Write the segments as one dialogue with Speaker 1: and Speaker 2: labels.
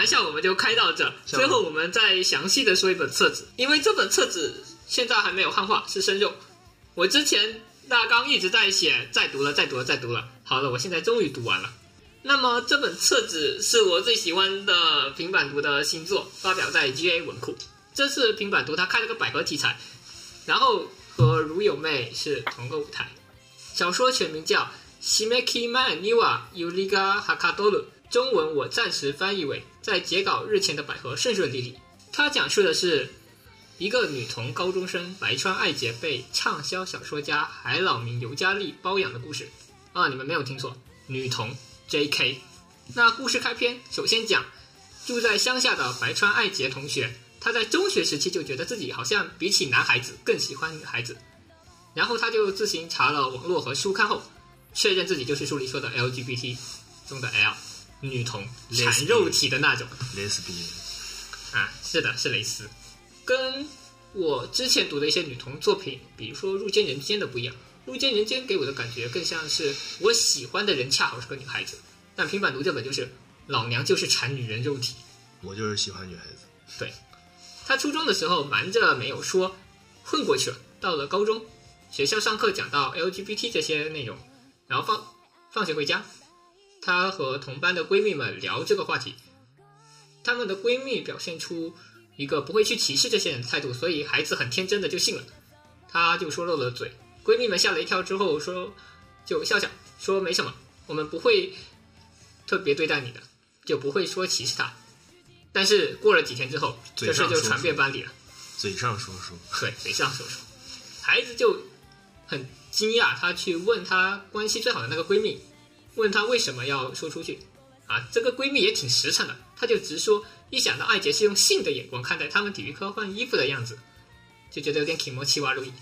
Speaker 1: 玩笑我们就开到这。最后我们再详细的说一本册子，因为这本册子现在还没有汉化，是生肉。我之前大纲一直在写，再读了，再读了，再读了。好了，我现在终于读完了。那么这本册子是我最喜欢的平板读的新作，发表在 GA 文库。这次平板读它开了个百合题材，然后和如有妹是同个舞台。小说全名叫《Shimeki Man Niwa Yuliga Hakadoru》，中文我暂时翻译为“在截稿日前的百合顺顺利利”。它讲述的是一个女童高中生白川爱洁被畅销小说家海老名尤加利包养的故事。啊，你们没有听错，女童 J.K。那故事开篇首先讲住在乡下的白川爱洁同学，她在中学时期就觉得自己好像比起男孩子更喜欢女孩子，然后她就自行查了网络和书刊后，确认自己就是书里说的 LGBT 中的 L 女童，缠肉体的那种。
Speaker 2: 蕾丝边，
Speaker 1: 啊，是的，是蕾丝，跟我之前读的一些女童作品，比如说《入间人间》的不一样，《入间人间》给我的感觉更像是我喜欢的人恰好是个女孩子，但平板读这本就是老娘就是缠女人肉体。
Speaker 2: 我就是喜欢女孩子。
Speaker 1: 对，他初中的时候瞒着没有说，混过去了。到了高中，学校上课讲到 LGBT 这些内容，然后放放学回家，她和同班的闺蜜们聊这个话题，她们的闺蜜表现出一个不会去歧视这些人的态度，所以孩子很天真的就信了，她就说漏了嘴。闺蜜们吓了一跳之后说，就笑笑说没什么，我们不会特别对待你的，就不会说歧视他。但是过了几天之后，这事就传遍班里了。
Speaker 2: 嘴上说说，
Speaker 1: 对，嘴上说说，孩子就很惊讶，他去问他关系最好的那个闺蜜，问她为什么要说出去。啊，这个闺蜜也挺实诚的，她就直说，一想到艾杰是用性的眼光看待他们体育科换衣服的样子，就觉得有点挺莫奇瓦路易。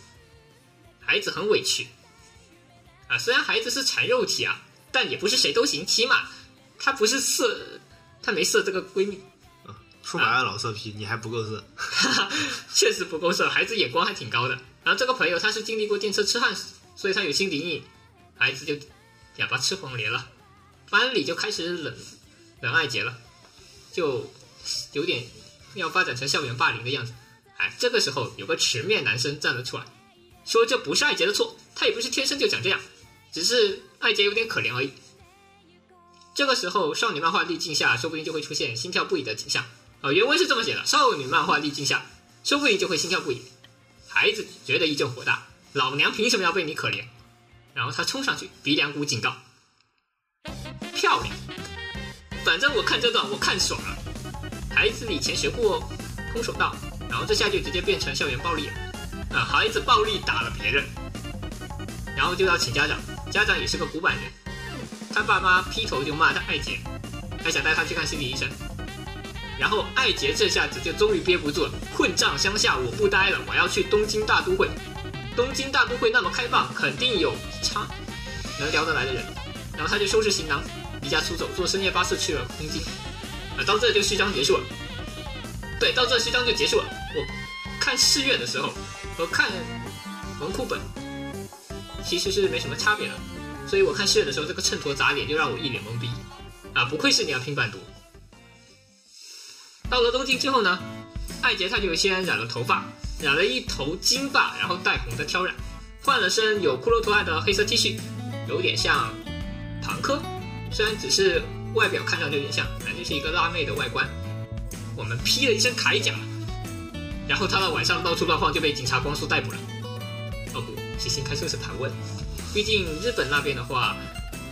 Speaker 1: 孩子很委屈。啊，虽然孩子是产肉体啊，但也不是谁都行，起码他不是色，他没色这个闺蜜。
Speaker 2: 啊说白了老色批，你还不够色。
Speaker 1: 确实不够色，孩子眼光还挺高的。然后这个朋友他是经历过电车痴汉，所以他有心理阴影，孩子就哑巴吃黄连了，班里就开始冷冷爱杰了，就有点要发展成校园霸凌的样子。哎，这个时候有个直面男生站了出来，说这不是爱杰的错，他也不是天生就长这样，只是爱杰有点可怜而已。这个时候，少女漫画滤镜下，说不定就会出现心跳不已的景象。啊、原文是这么写的：少女漫画滤镜下，说不定就会心跳不已。孩子觉得一阵火大，老娘凭什么要被你可怜？然后他冲上去，鼻梁骨警告，漂亮。反正我看这段我看爽了。孩子以前学过空手道，然后这下就直接变成校园暴力了。啊，孩子暴力打了别人，然后就要请家长，家长也是个古板人，他爸妈劈头就骂他爱杰，还想带他去看心理医生。然后艾杰这下子就终于憋不住了，混账乡下我不待了，我要去东京大都会。东京大都会那么开放，肯定有差能聊得来的人。然后他就收拾行囊，离家出走，坐深夜巴士去了东京。啊，到这就序章结束了。对，到这序章就结束了。我看试阅的时候和看文库本其实是没什么差别的，所以我看试阅的时候，这个衬托砸脸就让我一脸懵逼。啊，不愧是你要平板读。到了东京之后呢，艾杰他就先染了头发，染了一头金发，然后带红的挑染，换了身有骷髅图案的黑色 T 恤，有点像庞科，虽然只是外表看上去有点像，但就是一个辣妹的外观。我们披了一身铠甲，然后他到晚上到处乱晃就被警察光速逮捕了。哦不，是新开车是盘问，毕竟日本那边的话，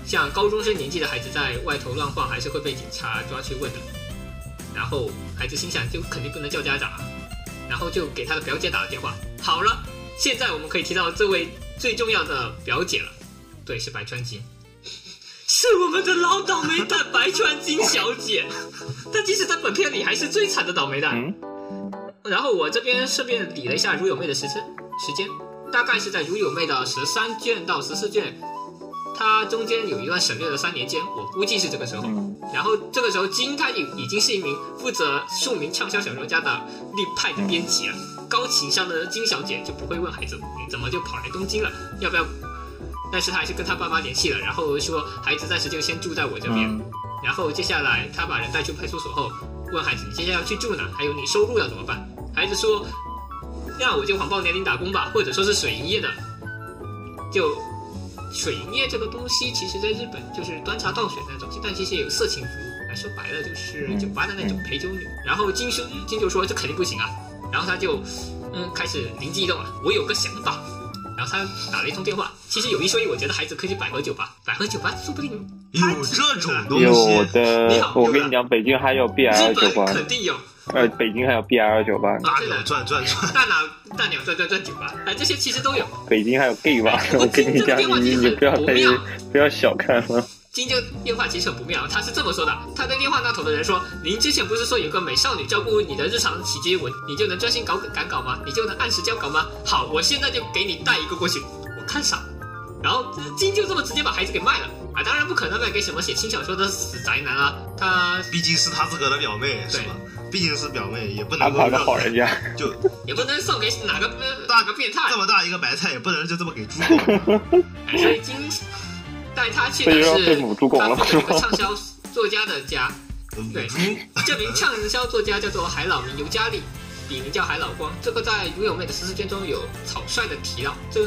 Speaker 1: 像高中生年纪的孩子在外头乱晃，还是会被警察抓去问的。然后孩子心想，就肯定不能叫家长啊，然后就给他的表姐打了电话。好了，现在我们可以提到这位最重要的表姐了，对，是白川金，是我们的老倒霉蛋白川金小姐。她即使在本片里还是最惨的倒霉蛋。
Speaker 3: 嗯，
Speaker 1: 然后我这边顺便理了一下如有妹的时间，时间大概是在如有妹的十三卷到十四卷，它中间有一段省略了三年间，我估计是这个时候。
Speaker 3: 嗯
Speaker 1: 然后这个时候，金她已已经是一名负责数名畅销小说家的立派的编辑了。高情商的金小姐就不会问孩子你怎么就跑来东京了，要不要？但是她还是跟她爸妈联系了，然后说孩子暂时就先住在我这边。
Speaker 3: 嗯
Speaker 1: 然后接下来他把人带去派出所后，问孩子你接下来要去住哪？还有你收入要怎么办？孩子说，那我就谎报年龄打工吧，或者说是水营业的。就水营业这个东西，其实在日本就是端茶倒水那种，但其实也有色情服务。说白了就是酒吧的那种陪酒女。然后金兄金就说这肯定不行啊，然后他就嗯开始灵机一动了，我有个想法。然后他打了一通电话，其实有一说一，我觉得孩子可以去百合酒吧，百合酒吧说不定
Speaker 2: 有这种东
Speaker 3: 有
Speaker 2: 西，
Speaker 1: 你好
Speaker 3: 的，我跟你讲，北京还有
Speaker 1: 日
Speaker 3: BL 酒吧
Speaker 1: 本，肯定有。
Speaker 3: 呃，北京还有 BL 酒吧，
Speaker 2: 大鸟转转转，
Speaker 1: 大鸟大鸟转转转酒吧，哎，这些其实都有。
Speaker 3: 北京还有 gay 吧。
Speaker 1: 我
Speaker 3: 我跟你讲，
Speaker 1: 这个
Speaker 3: 你你不要太
Speaker 1: 电话其实很不妙
Speaker 3: 不要小看了。
Speaker 1: 金就电话其实很不妙，他是这么说的：他对电话那头的人说，您之前不是说有个美少女照顾你的日常起居，我你就能专心搞赶稿吗？你就能按时交稿吗？好，我现在就给你带一个过去，我看上。然后金就这么直接把孩子给卖了啊！当然不可能卖给什么写轻小说的死宅男啊，他
Speaker 2: 毕竟是他自个的表妹，是吧？毕竟是表妹，也不能够
Speaker 3: 安排个
Speaker 2: 让
Speaker 3: 好人家，
Speaker 2: 就
Speaker 1: 也不能送给哪个呃 哪个变态
Speaker 2: 这，么大一个白菜，也不能就这么给猪
Speaker 1: 所以金带他去的是
Speaker 3: 要被母猪拱了
Speaker 1: 他父亲有个畅销作家的家。对
Speaker 2: 猪，
Speaker 1: 这名畅销作家叫做海老名尤加利，笔名叫海老光。这个在《如有妹》的十四卷中有草率的提到，这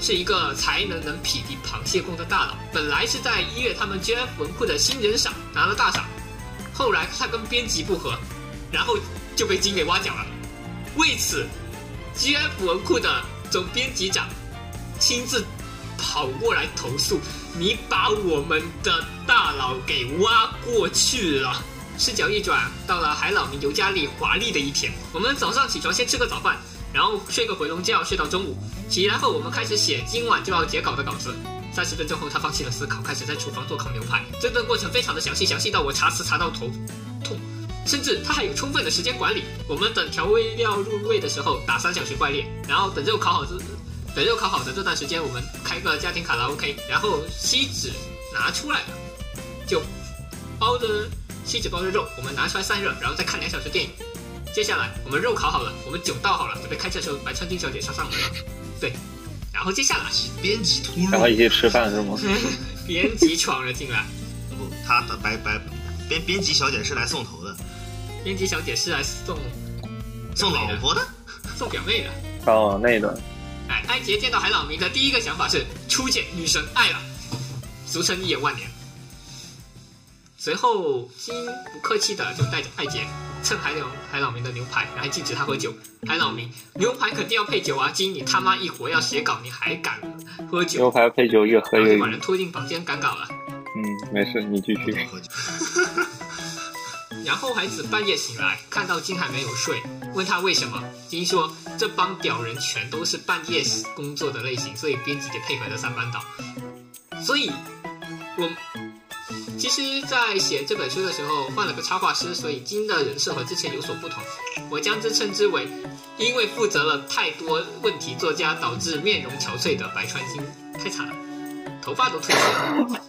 Speaker 1: 是一个才能能匹敌螃蟹功的大佬。本来是在一月他们 GF 文库的新人赏拿了大赏，后来他跟编辑不和，然后就被金给挖角了。为此，GF 文库的总编辑长亲自跑过来投诉，你把我们的大佬给挖过去了。视角一转，到了海老名尤加利华丽的一天。我们早上起床先吃个早饭，然后睡个回笼觉，睡到中午。起来后，我们开始写今晚就要截稿的稿子。三十分钟后，他放弃了思考，开始在厨房做烤牛排。这段过程非常的详细，详细到我查词查到头痛。甚至他还有充分的时间管理。我们等调味料入味的时候打三小时怪猎，然后等肉烤好之等肉烤好的这段时间，我们开个家庭卡拉 OK，然后锡纸拿出来，就包着锡纸包着肉，我们拿出来散热，然后再看两小时电影。接下来我们肉烤好了，我们酒倒好了，准备开车的时候，白川金小姐上上门了。对，然后接下来是
Speaker 2: 编辑突入
Speaker 3: 然，后一起吃饭是吗？
Speaker 1: 编辑闯了进来，
Speaker 2: 不，他的白白编编辑小姐是来送头的，
Speaker 1: 编辑小姐是来送
Speaker 2: 送老婆的。
Speaker 1: 送表妹的。
Speaker 3: 哦，那一段，
Speaker 1: 哎，艾杰见到海老明的第一个想法是初见女神爱了，俗称一眼万年。随后金不客气的就带着艾杰蹭海老海老明的牛排，还禁止他喝酒。海老明，牛排肯定要配酒啊！金你他妈一会要写稿，你还敢喝
Speaker 3: 牛
Speaker 1: 酒？
Speaker 3: 排配酒越喝越
Speaker 1: 把人。拖进房间赶稿了。
Speaker 3: 嗯，没事，你继续。
Speaker 1: 然后孩子半夜醒来，看到金还没有睡，问他为什么。金说这帮屌人全都是半夜工作的类型，所以编辑得配合着三班倒。所以，我其实，在写这本书的时候换了个插画师，所以金的人设和之前有所不同。我将之称之为因为负责了太多问题作家，导致面容憔悴的白川金，太惨了，头发都褪色了。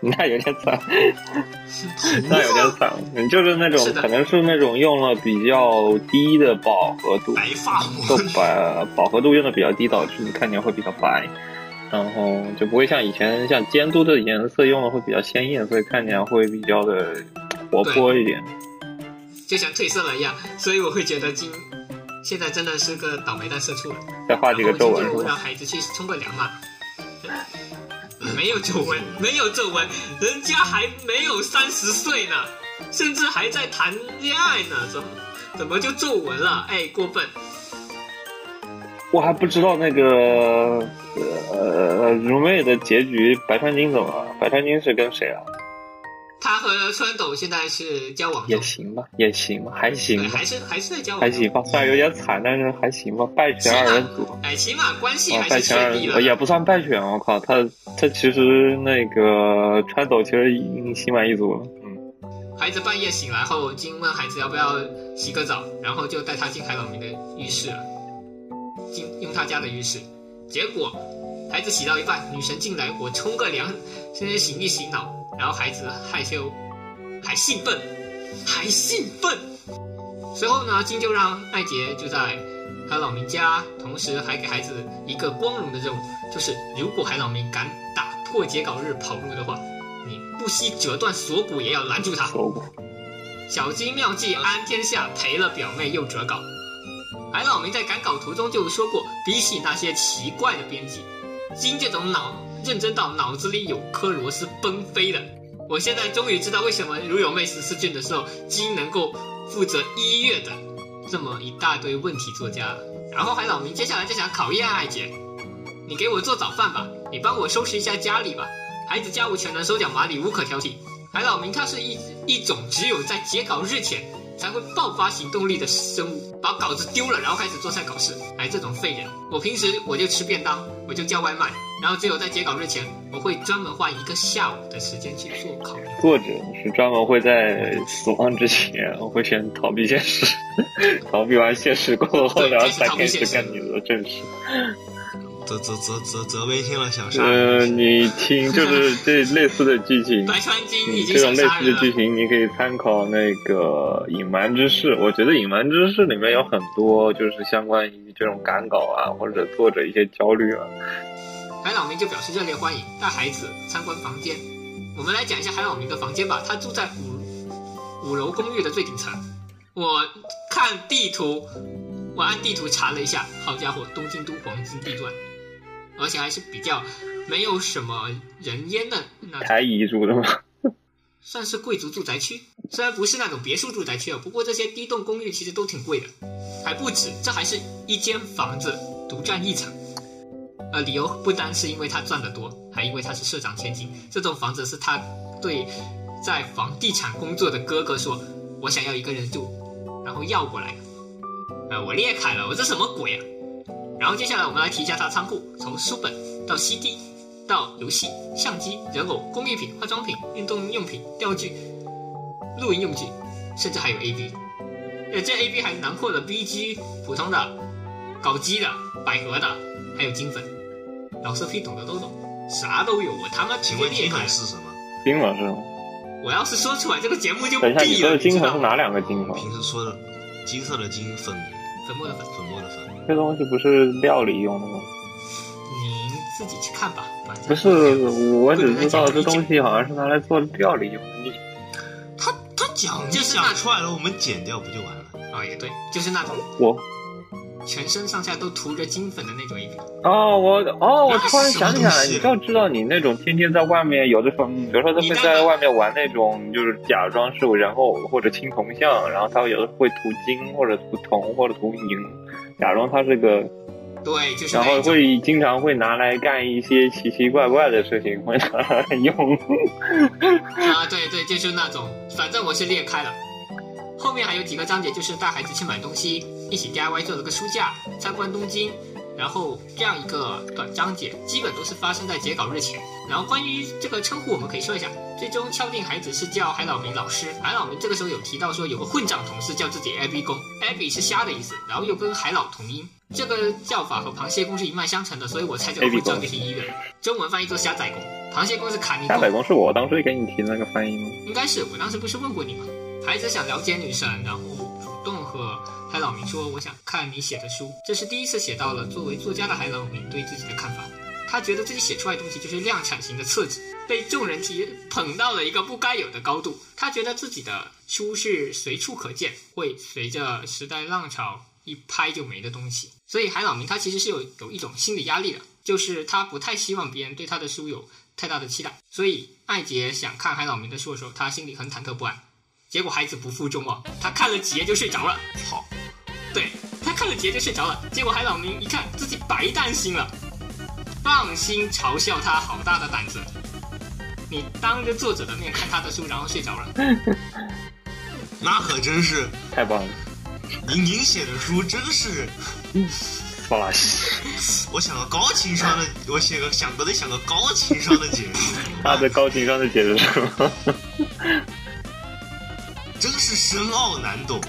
Speaker 3: 那有点惨，那有点惨。你就是那种
Speaker 1: 是
Speaker 3: 可能是那种用了比较低的饱和度，
Speaker 2: 白发
Speaker 3: 就
Speaker 2: 魔，
Speaker 3: 把饱和度用的比较低，导致你看起来会比较白，然后就不会像以前像监督的颜色用的会比较鲜艳，所以看起来会比较的活泼一点。
Speaker 1: 就像褪色了一样，所以我会觉得金现在真的是个倒霉蛋社畜了。
Speaker 3: 再画几个皱纹
Speaker 1: 就让？孩子去冲个凉嘛。没有皱纹，没有皱纹，人家还没有三十岁呢，甚至还在谈恋爱呢，怎么怎么就皱纹了？哎，过分！
Speaker 3: 我还不知道那个呃如妹的结局，白川金怎么了？白川金是跟谁啊？
Speaker 1: 他和川斗现在是交往
Speaker 3: 也，行吧，也行吧，还行，吧，
Speaker 1: 还是还是在交往。
Speaker 3: 还行吧。虽然有点惨，但是还行吧。败犬二人组，
Speaker 1: 哎，起码关系
Speaker 3: 啊，
Speaker 1: 还是
Speaker 3: 败犬二
Speaker 1: 顺利了。
Speaker 3: 人组也不算败犬，我靠，他他其实那个川斗其实已经心满意足了。嗯，
Speaker 1: 孩子半夜醒来后，金问孩子要不要洗个澡，然后就带他进海老明的浴室了，进用他家的浴室。结果孩子洗到一半，女神进来，我冲个凉，先洗一洗脑，然后孩子害羞，还兴奋，还兴奋。随后呢，金就让艾杰就在海老明家，同时还给孩子一个光荣的任务，就是如果海老明敢打破截稿日跑路的话，你不惜折断锁骨也要拦住他。小金妙计安天下，赔了表妹又折稿。海老明在赶稿途中就说过，比起那些奇怪的编辑，金这种脑认真到脑子里有颗螺丝崩飞的。我现在终于知道为什么如有妹十四卷的时候，金能够负责一月的这么一大堆问题作家了。然后海老明接下来就想考验艾姐，你给我做早饭吧，你帮我收拾一下家里吧。孩子家务全能，手脚麻利，无可挑剔。海老明他是一一种只有在截稿日前才会爆发行动力的生物，把稿子丢了，然后开始做菜搞事。哎，这种废人，我平时我就吃便当，我就叫外卖，然后只有在截稿日前，我会专门花一个下午的时间去做烤牛。
Speaker 3: 作者是专门会在死亡之前我会先逃避现实，逃避完现实过后，
Speaker 1: 对
Speaker 3: 然后
Speaker 1: 这是逃避
Speaker 3: 才开始干你的正事。
Speaker 2: 泽泽泽泽泽威听了想杀
Speaker 3: 呃，你听，就是这类似的剧情，
Speaker 1: 白川金已
Speaker 3: 嗯
Speaker 1: 经
Speaker 3: 这种类似。的剧情，你可以参考那个《隐瞒之事》。我觉得《隐瞒之事》里面有很多就是相关于这种赶稿啊，或者作者一些焦虑啊。
Speaker 1: 海老明就表示热烈欢迎，带孩子参观房间。我们来讲一下海老明的房间吧，他住在五五楼公寓的最顶层。我看地图，我按地图查了一下，好家伙，东京都黄金地段，而且还是比较没有什么人烟的那种，
Speaker 3: 台遗住的吗，
Speaker 1: 算是贵族住宅区。虽然不是那种别墅住宅区啊，不过这些低栋公寓其实都挺贵的，还不止，这还是一间房子独占一层。呃，理由不单是因为他赚得多，还因为他是社长千金。这栋房子是他对在房地产工作的哥哥说：“我想要一个人住，然后要过来的。”呃，我裂开了，我这什么鬼啊？然后接下来我们来提一下他仓库，从书本到 CD，到游戏、相机、人偶、工艺品、化妆品、运动用品、钓具、露营用具，甚至还有 AB。呃，这 AB 还囊括了 BG、普通的、搞基的、百合的，还有金粉。老色批懂的都懂，啥都有。我他妈直
Speaker 2: 请问金。粉是什么？
Speaker 3: 金粉是吗？
Speaker 1: 我要是说出来，这个节目就
Speaker 3: 等一下，你
Speaker 1: 毙了。
Speaker 3: 说的金粉是哪两个金粉？
Speaker 2: 平时说的金色的金，粉
Speaker 1: 粉末的粉，
Speaker 2: 粉末的粉。
Speaker 3: 这东西不是料理用的吗？
Speaker 1: 您自己去看吧。反正
Speaker 3: 不是，我只知道这东西好像是拿来做料理用的。你
Speaker 2: 他他讲
Speaker 1: 就是那
Speaker 2: 讲出来了，我们剪掉不就完了？
Speaker 1: 啊、也对，就是那种
Speaker 3: 我
Speaker 1: 全身上下都涂着金粉的那种衣服。
Speaker 3: 哦，我哦，我突然想起来了，你就知道你那种天天在外面，有的时候，比如说他们在外面玩那种，就是假装是人偶或者青铜像，然后他有的会涂金或者涂铜或者涂银，假装他是个，
Speaker 1: 对，就是
Speaker 3: 然后。会经常会拿来干一些奇奇怪怪的事情，会拿来用。
Speaker 1: 啊，对对，就是那种，反正我是裂开了。后面还有几个章节，就是带孩子去买东西，一起 DIY 做了个书架，参观东京，然后这样一个短章节，基本都是发生在截稿日前。然后关于这个称呼，我们可以说一下，最终敲定孩子是叫海老明老师。海老明这个时候有提到说，有个混账同事叫自己 Abby 公，Abby 是虾的意思，然后又跟海老同音，这个叫法和螃蟹公是一脉相承的，所以我猜这个混账
Speaker 3: 公
Speaker 1: 就是医院。中文翻译做虾仔公，螃蟹公是卡尼公。
Speaker 3: 下载公是我当时给你提的那个翻译吗？
Speaker 1: 应该是我当时不是问过你吗？孩子想了解女神，然后主动和海老明说：“我想看你写的书。”这是第一次写到了作为作家的海老明对自己的看法。他觉得自己写出来的东西就是量产型的厕纸，被众人提捧到了一个不该有的高度。他觉得自己的书是随处可见，会随着时代浪潮一拍就没的东西。所以海老明他其实是有有一种心理压力的，就是他不太希望别人对他的书有太大的期待。所以艾杰想看海老明的书的时候，他心里很忐忑不安。结果孩子不负众望，他看了几页就睡着了。
Speaker 2: 好，
Speaker 1: 对他看了几页就睡着了。结果海老明一看自己白担心了，放心嘲笑他好大的胆子。你当着作者的面看他的书，然后睡着了。
Speaker 2: 那可真是
Speaker 3: 太棒了，
Speaker 2: 您您写的书真是，
Speaker 3: 爆垃圾！
Speaker 2: 我想个高情商的，我写个想不得想个高情商的解释，
Speaker 3: 他的高情商的解释是吗？
Speaker 2: 真是深奥难懂。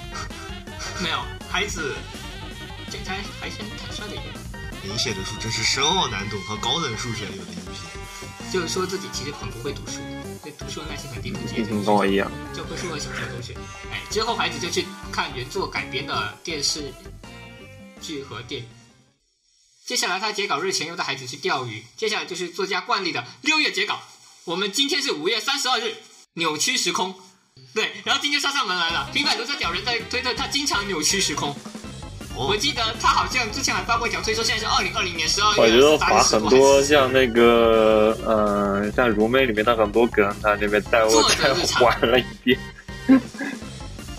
Speaker 1: 没有，孩子这才还先坦率了一点，
Speaker 2: 您写的书真是深奥难懂，和高等数学有的一拼。
Speaker 1: 就是说自己其实很不会读书，对读书的耐心很低，不接
Speaker 3: 嗯，跟我一样。
Speaker 1: 教科书和小学同学。哎，之后孩子就去看原作改编的电视剧和电影。接下来他截稿日前又带孩子去钓鱼。接下来就是作家惯例的六月截稿。我们今天是五月三十二日，扭曲时空。对，然后今天上上门来了，平板都在屌人在推特，他经常扭曲时空。我
Speaker 2: 哦，
Speaker 1: 记得他好像之前还发过一条推说，现在是二零二零年十二
Speaker 3: 我觉
Speaker 1: 月
Speaker 3: 得把很
Speaker 1: 十
Speaker 3: 多像那个，呃，像如妹里面的很多梗，他那边再
Speaker 1: 作者
Speaker 3: 再
Speaker 1: 日常
Speaker 3: 玩了一遍。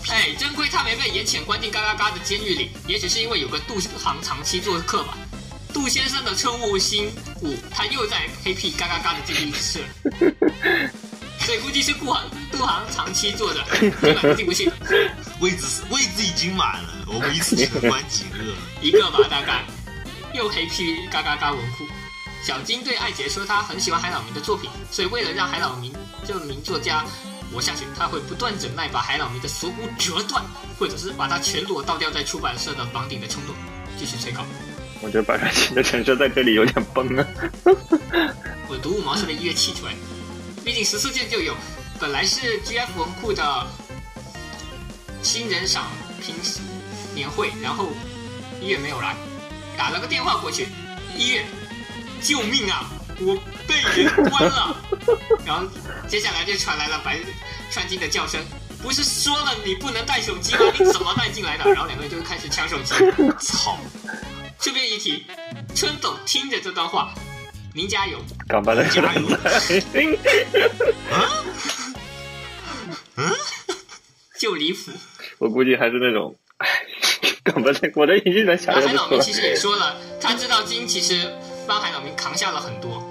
Speaker 1: 哎，真亏他没被严谴关进嘎嘎嘎的监狱里，也许是因为有个杜航长期做客吧。杜先生的春雾星五，他又在黑屁嘎嘎嘎的监狱吃了，所以估计是顾航杜航长期坐着，根本进不去，
Speaker 2: 位置位置已经满了，我们一次只能关几个。
Speaker 1: 一个吧大概。又黑屁嘎嘎嘎文库。小金对艾杰说，他很喜欢海老明的作品，所以为了让海老明这名作家活下去，他会不断忍耐把海老明的锁骨折断，或者是把他全裸倒吊在出版社的房顶的冲动。继续催稿。
Speaker 3: 我觉得白川清的陈设在这里有点崩啊。
Speaker 1: 我读五毛是被音乐气出来的，毕竟十四件就有，本来是 GF 文库的新人赏评年会，然后一月没有来，打了个电话过去，一月，救命啊，我被人关了，然后接下来就传来了白川金的叫声。不是说了你不能带手机吗？你怎么带进来的？然后两个人就开始抢手机。操！顺便一提，春总听着这段话，您加油。
Speaker 3: 干巴的
Speaker 2: 加油
Speaker 1: 就离谱。
Speaker 3: 我估计还是那种，唉，干巴的，我的已经能想象得出来
Speaker 1: 海老明其。实也说了，他知道金其实帮海老明扛下了很多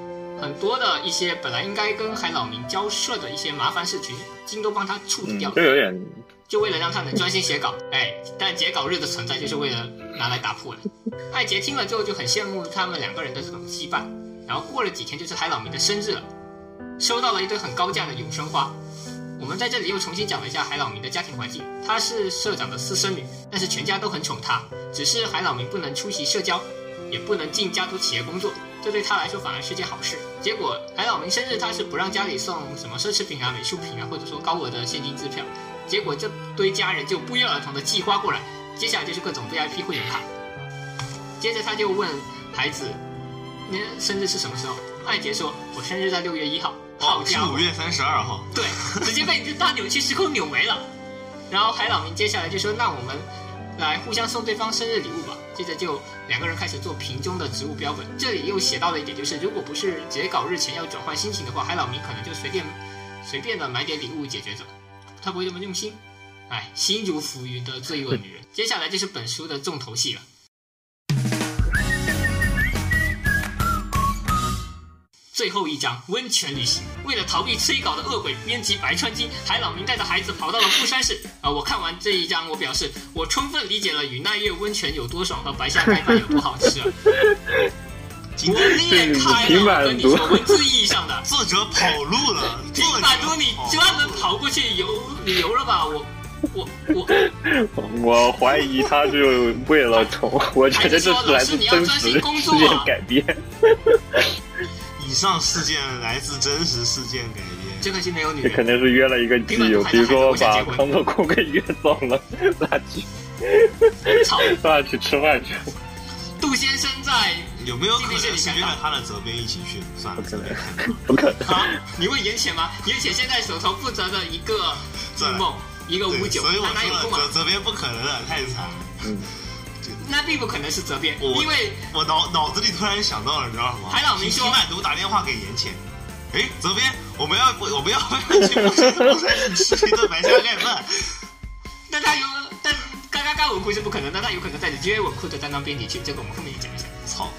Speaker 1: 很多的一些本来应该跟海老明交涉的一些麻烦事情，金都帮他处理
Speaker 3: 嗯
Speaker 1: 掉，了，
Speaker 3: 就有点
Speaker 1: 就为了让他能专心写稿。哎，但截稿日的存在就是为了拿来打破的。艾杰听了之后就很羡慕他们两个人的这种羁绊。然后过了几天就是海老明的生日了，收到了一堆很高价的永生花。我们在这里又重新讲了一下海老明的家庭环境。她是社长的私生女，但是全家都很宠她。只是海老明不能出席社交，也不能进家族企业工作，这对他来说反而是件好事。结果海老明生日，他是不让家里送什么奢侈品啊、美术品啊，或者说高额的现金支票。结果这堆家人就不约而同的寄花过来，接下来就是各种 VIP 会员卡。接着他就问孩子：“你的生日是什么时候？”艾杰说：“我生日在六月一号。”好
Speaker 2: 哦，是
Speaker 1: 家伙
Speaker 2: 五！月三十二号。
Speaker 1: 对，直接被你这大扭曲时空扭没了。然后海老明接下来就说：“那我们来互相送对方生日礼物吧。”接着就两个人开始做瓶中的植物标本。这里又写到了一点，就是如果不是截稿日前要转换心情的话，海老明可能就随便随便的买点礼物解决着，他不会这么用心。哎，心如浮云的罪恶女人。接下来就是本书的重头戏了。最后一章温泉旅行。为了逃避催稿的恶鬼编辑白川金，海老明带着孩子跑到了富山市。啊、我看完这一章，我表示我充分理解了与奈月温泉有多爽和白下盖饭有多好吃啊！我裂开了，我跟你说，文字意义上的。
Speaker 2: 作者跑路了，作者
Speaker 1: 大都，你专门跑过去游旅游了吧？我我我，
Speaker 3: 我怀疑他是为了从，我觉得这是来自真实事件改编。
Speaker 2: 以上事件来自真实事件改编。
Speaker 1: 真可惜没有女人。
Speaker 3: 肯定是约了一个基友，比如说把康乐库给约走了，那去
Speaker 1: 操！
Speaker 3: 那去吃饭去。
Speaker 1: 杜先生在
Speaker 2: 有没有可能是约了他的责编一起去？算了，
Speaker 3: 不可能，不可能。
Speaker 1: 啊？你问严浅吗？严浅现在手头负责的一个梦，一个五，九，
Speaker 2: 所以我
Speaker 1: 他哪有空啊？
Speaker 2: 说了责责编不可能的，太惨了。
Speaker 3: 嗯，
Speaker 1: 那并不可能是责编，
Speaker 2: 我
Speaker 1: 因为
Speaker 2: 我脑脑子里突然想到了，你知道什么？
Speaker 1: 海老明说
Speaker 2: 皮曼读打电话给严浅，哎，责编，我们要我们要不要去富山富山市吃一顿白虾盖饭？
Speaker 1: 但他有，但嘎嘎嘎文库是不可能的，他有可能带着 GA 文库的担当编辑去，这个我们后面也讲一下。
Speaker 2: 操，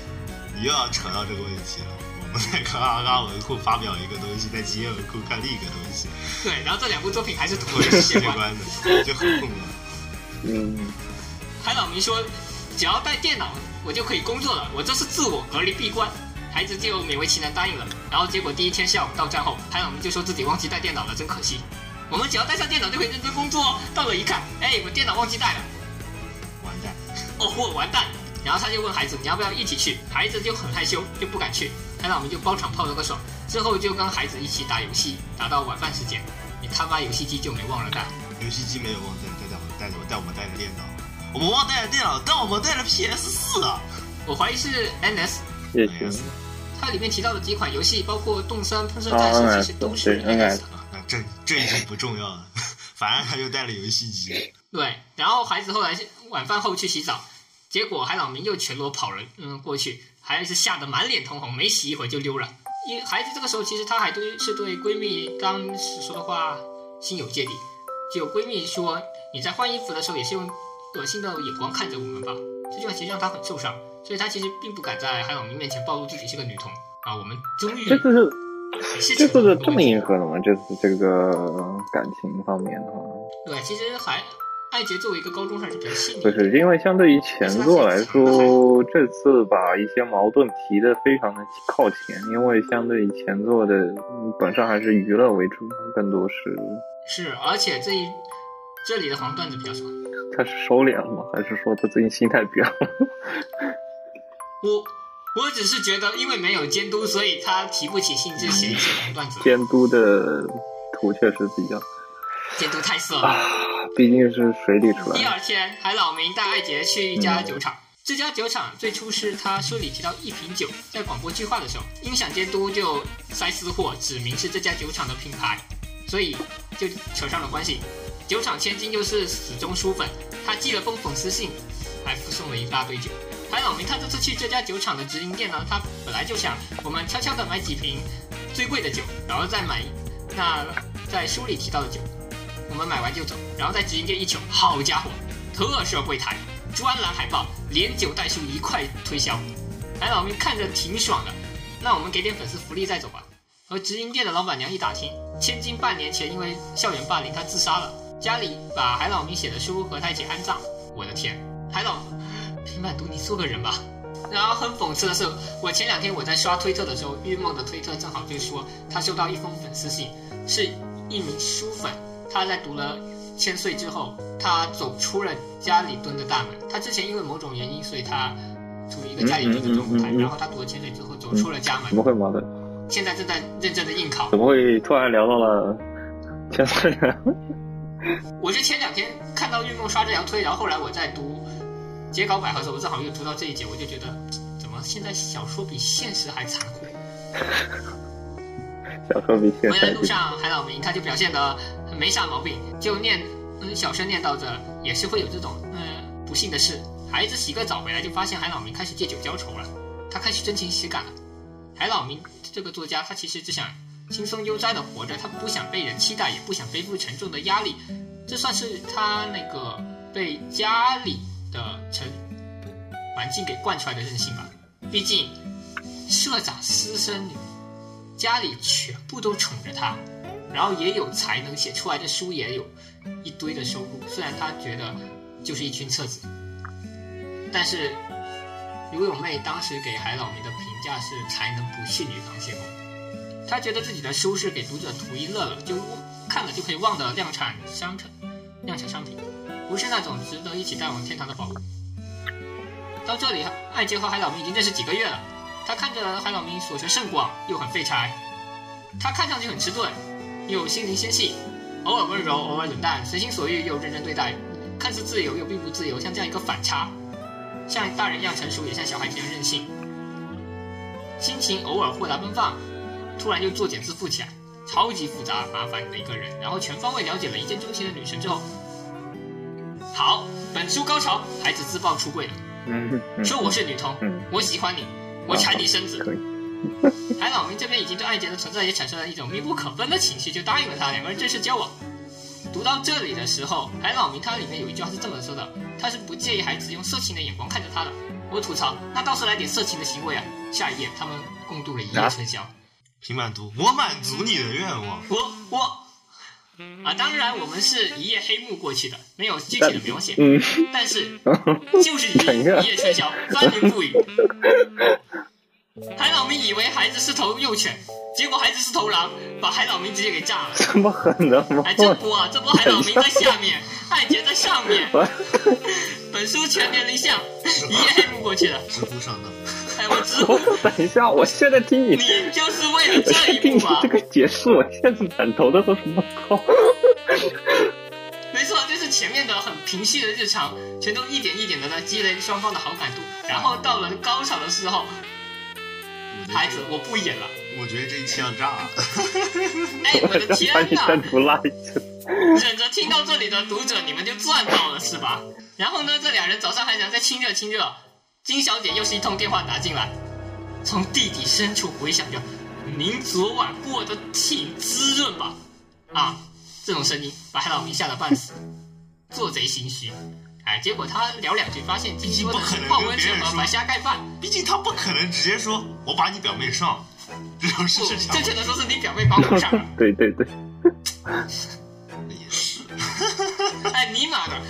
Speaker 2: 你又要扯到这个问题了。我们在嘎嘎嘎文库发表一个东西，在吉野文库看另一个东西，
Speaker 1: 对，然后这两部作品还是同一个世界观。
Speaker 2: 世界观的，就很混乱。
Speaker 3: 嗯，
Speaker 1: 海老明说，只要带电脑，我就可以工作了，我这是自我隔离闭关。孩子就勉为其难答应了，然后结果第一天下午到站后，海老们就说自己忘记带电脑了，真可惜。我们只要带上电脑就可以认真工作哦。到了一看，哎，我电脑忘记带了，
Speaker 2: 完蛋，
Speaker 1: 哦豁，完蛋！然后他就问孩子你要不要一起去，孩子就很害羞，就不敢去。海老们就包场泡了个爽，之后就跟孩子一起打游戏，打到晚饭时间。你他妈游戏机就没忘了带。
Speaker 2: 游戏机没有忘带，带带我带着我带我们带着电脑，我们忘带了电脑，但我们带了 PS 四啊。
Speaker 1: 我怀疑是 NS，
Speaker 3: 也行。
Speaker 1: 它里面提到的几款游戏，包括动森、喷射
Speaker 3: 啊
Speaker 1: 战士
Speaker 3: ，NS
Speaker 1: 其实都是 NS 的。
Speaker 2: 啊，这这已经不重要了，反正他就带了游戏机。
Speaker 1: 对，然后孩子后来是晚饭后去洗澡，结果海老明又全裸跑了，嗯，过去，还是吓得满脸通红，没洗一会儿就溜了。因孩子这个时候其实他还对是对闺蜜刚时说的话心有芥蒂，就闺蜜说你在换衣服的时候也是用恶心的眼光看着我们吧，这句话其实让他很受伤，所以他其实并不敢在海老明面前暴露自己是个女同啊。我们终于
Speaker 3: 这次是
Speaker 1: 是
Speaker 3: 这次是这么迎合的吗？这次这个感情方面的话，
Speaker 1: 对，其实还艾杰作为一个高中生是比较细腻
Speaker 3: 不
Speaker 1: 的，
Speaker 3: 是因为相对于前作来说，这次把一些矛盾提的非常的靠前，因为相对于前作的嗯本身还是娱乐为主，更多是
Speaker 1: 是，而且这一这里的黄段子比较少。
Speaker 3: 他是收敛了吗？还是说他最近心态变了？
Speaker 1: 我我只是觉得，因为没有监督，所以他提不起兴致写一些黄段子。
Speaker 3: 监督的图确实比较
Speaker 1: 监督太色
Speaker 3: 啊
Speaker 1: 了。，
Speaker 3: 毕竟是水里出来的。
Speaker 1: 第二天，海老明带艾杰去一家酒厂。这家酒厂最初是他书里提到一瓶酒，在广播剧化的时候，音响监督就塞私货，指明是这家酒厂的品牌，所以就扯上了关系。酒厂千金又是死忠书粉，他寄了封粉丝信，还附送了一大堆酒。海老明他这次去这家酒厂的直营店呢，他本来就想我们悄悄的买几瓶最贵的酒，然后再买那在书里提到的酒，我们买完就走，然后在直营店一瞅，好家伙，特设柜台、专栏海报，连酒带书一块推销。海老明看着挺爽的，那我们给点粉丝福利再走吧。而直营店的老板娘一打听，千金半年前因为校园霸凌，她自杀了，家里把海老明写的书和他一起安葬。我的天，海老平板读，你做个人吧。然后很讽刺的是，我前两天我在刷推特的时候，玉梦的推特正好就说他收到一封粉丝信，是一名书粉，他在读了千岁之后，他走出了家里蹲的大门。他之前因为某种原因，所以他处于一个家里蹲的状态，
Speaker 3: 嗯嗯嗯嗯嗯
Speaker 1: 然后他读了千岁之后走出了家门，
Speaker 3: 怎么会矛盾？
Speaker 1: 现在正在认真的应考
Speaker 3: 怎。么会突然聊到了千岁呢？
Speaker 1: 我是前两天看到运动刷这条推，然后后来我在读截稿百合的时候，我正好又读到这一节，我就觉得怎么现在小说比现实还残酷。
Speaker 3: 小说比现实
Speaker 1: 回来路上，海老明他就表现的没啥毛病，就念嗯小声念叨着，也是会有这种嗯不幸的事，孩子洗个澡回来，就发现海老明开始借酒浇愁了，他开始真情实感了。海老明这个作家，他其实只想轻松悠哉的活着，他不想被人期待，也不想背负沉重的压力，这算是他那个被家里的成环境给惯出来的任性吧。毕竟社长私生女，家里全部都宠着他，然后也有才能，写出来的书也有一堆的收入。虽然他觉得就是一群册子，但是刘永妹当时给海老明的评价是才能不逊于螃蟹公。他觉得自己的书是给读者图一乐了，就看了就可以忘的量产商品，量产商品，不是那种值得一起带往天堂的宝物。到这里，艾杰和海老明已经认识几个月了。他看着海老明所学甚广，又很废柴。他看上去很迟钝，又心灵纤细，偶尔温柔，偶尔冷淡，随心所欲又认真对待，看似自由又并不自由，像这样一个反差，像大人一样成熟，也像小孩一样任性。心情偶尔豁达奔放，突然又作茧自缚起来，超级复杂麻烦的一个人。然后全方位了解了一见钟情的女神之后，好，本书高潮，孩子自曝出柜了。
Speaker 3: 嗯嗯
Speaker 1: 说我是女同，
Speaker 3: 嗯
Speaker 1: 我喜欢你，我缠你身子。海老明这边已经对艾杰的存在也产生了一种密不可分的情绪，就答应了他，两个人正式交往。读到这里的时候，海老明他里面有一句话是这么说的：他是不介意孩子用色情的眼光看着他的。我吐槽，那倒是来点色情的行为啊！下一页，他们共度了一夜春宵。
Speaker 2: 平板读，我满足你的愿望。
Speaker 1: 我我啊，当然我们是一夜黑幕过去的，没有具体的描写，
Speaker 3: 嗯，
Speaker 1: 但是 就是一
Speaker 3: 等一
Speaker 1: 夜喧嚣，翻云覆雨。海老明以为孩子是头幼犬，结果孩子是头狼，把海老明直接给炸了。
Speaker 3: 这么狠的吗？
Speaker 1: 哎，这波啊，这波海老明在下面，艾杰在上面。本书全年龄向，一夜黑幕过去了。
Speaker 2: 知乎上的，
Speaker 1: 哎，我知道，
Speaker 3: 等一下，我现在听你，
Speaker 1: 你就是为了这一幕啊
Speaker 3: 听你这！个解释，我现在满头的都是我靠。
Speaker 1: 没错，就是前面的很平息的日常，全都一点一点的在积累双方的好感度，然后到了高潮的时候，孩子，我不演了。
Speaker 2: 我觉得这一期要炸。
Speaker 1: 哎，我的天哪！
Speaker 3: 你单独拉一次。
Speaker 1: 忍着听到这里的读者，你们就赚到了是吧？然后呢，这俩人早上还想再亲热亲热，金小姐又是一通电话打进来，从地底深处回响着：“您昨晚过得挺滋润吧？”啊，这种声音把海老明吓得半死，做贼心虚。哎，结果他聊两句，发现金说的是泡温泉和白虾盖饭，
Speaker 2: 毕竟他不可能直接说“我把你表妹上”，这种事
Speaker 1: 不，
Speaker 2: 情
Speaker 1: 正确的说是你表妹帮我上了。
Speaker 3: 对对对，
Speaker 2: 也是。
Speaker 1: 哎，尼玛的！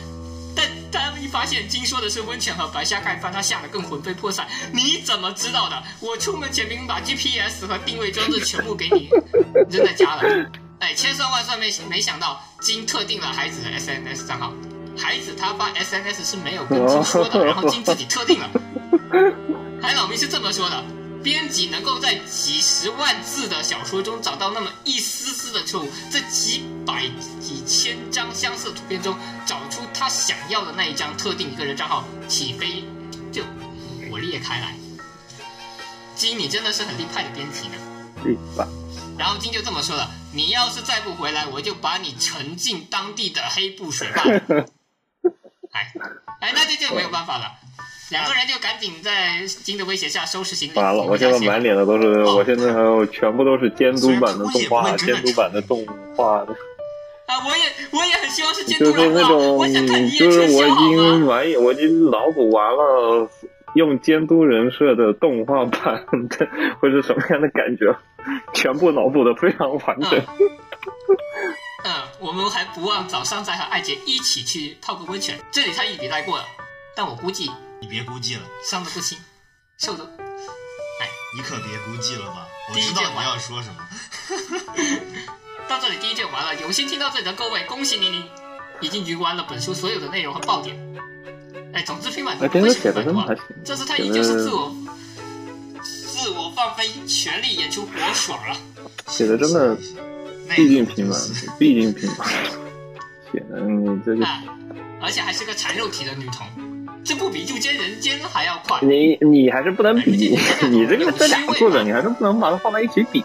Speaker 1: 一发现金说的是温泉和白虾盖饭，他吓得更魂飞魄散。你怎么知道的？我出门前明明把 GPS 和定位装置全部给你 扔在家了。哎，千算万算没没想到，金特定了孩子的 SNS 账号，孩子他发 SNS 是没有跟金说的，然后金自己特定了。海老明是这么说的：编辑能够在几十万字的小说中找到那么一丝丝的错误，在几百几千张相似图片中找出他想要的那一张特定一个人账号，起飞就我裂开来。金，你真的是很厉害的编辑呢。
Speaker 3: 对吧？
Speaker 1: 然后金就这么说了：“你要是再不回来，我就把你沉进当地的黑布水坝。”哎，哎，那这就没有办法了。两个人就赶紧在金的威胁下收拾行李。
Speaker 3: 完了，我现在满脸的都是，
Speaker 1: 哦
Speaker 3: 我现在还有全部都是监督版的动画，监督版的动画的，
Speaker 1: 啊，我也我也很希望是监
Speaker 3: 就是
Speaker 1: 督人物啊，
Speaker 3: 那种
Speaker 1: 我想看一夜
Speaker 3: 就是我已？经完，我已经脑补完了。用监督人设的动画版的会是什么样的感觉？全部脑补的非常完整。
Speaker 1: 嗯，我们还不忘早上再和艾姐一起去泡个温泉。这里他一笔带过了，但我估计
Speaker 2: 你别估计了，
Speaker 1: 伤的不轻，受得。
Speaker 2: 你可别估计了吧？我知道你要说什么。
Speaker 1: 到这里第一卷完了，有幸听到这里的各位，恭喜你，你已经读完了本书所有的内容和爆点。哎，总之平板不会是
Speaker 3: 写的真的还，行。
Speaker 1: 这次他依旧是自我自我放飞，全力演出我爽了。
Speaker 3: 写的真的，
Speaker 2: 那
Speaker 3: 毕竟平板，毕竟平板，写的你这个，
Speaker 1: 啊，而且还是个缠肉体的女童，这不比《入间人间》还要快。
Speaker 3: 你你还是不能比，你这个这俩作者，你还是不能把它放在一起比。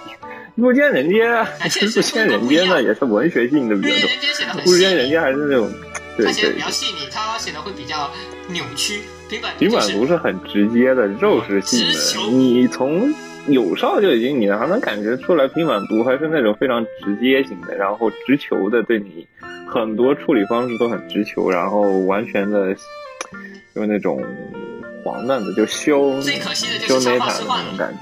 Speaker 3: 入间人间，
Speaker 1: 哎确实
Speaker 3: 入间人间呢也是文学性的比较多，
Speaker 1: 间人间写的很细腻，
Speaker 3: 入间人间还是那种，对
Speaker 1: 他写的
Speaker 3: 对
Speaker 1: 比较细腻，他写的会比较扭曲，平板
Speaker 3: 读是很直接的肉食性的，你从有少就已经你还能感觉出来，平板读还是那种非常直接型的，然后直球的，对你很多处理方式都很直球，然后完全的有那种黄嫩的，就修
Speaker 1: 最可惜的就是插
Speaker 3: 内塔的
Speaker 1: 画师画了，
Speaker 3: 那种感觉。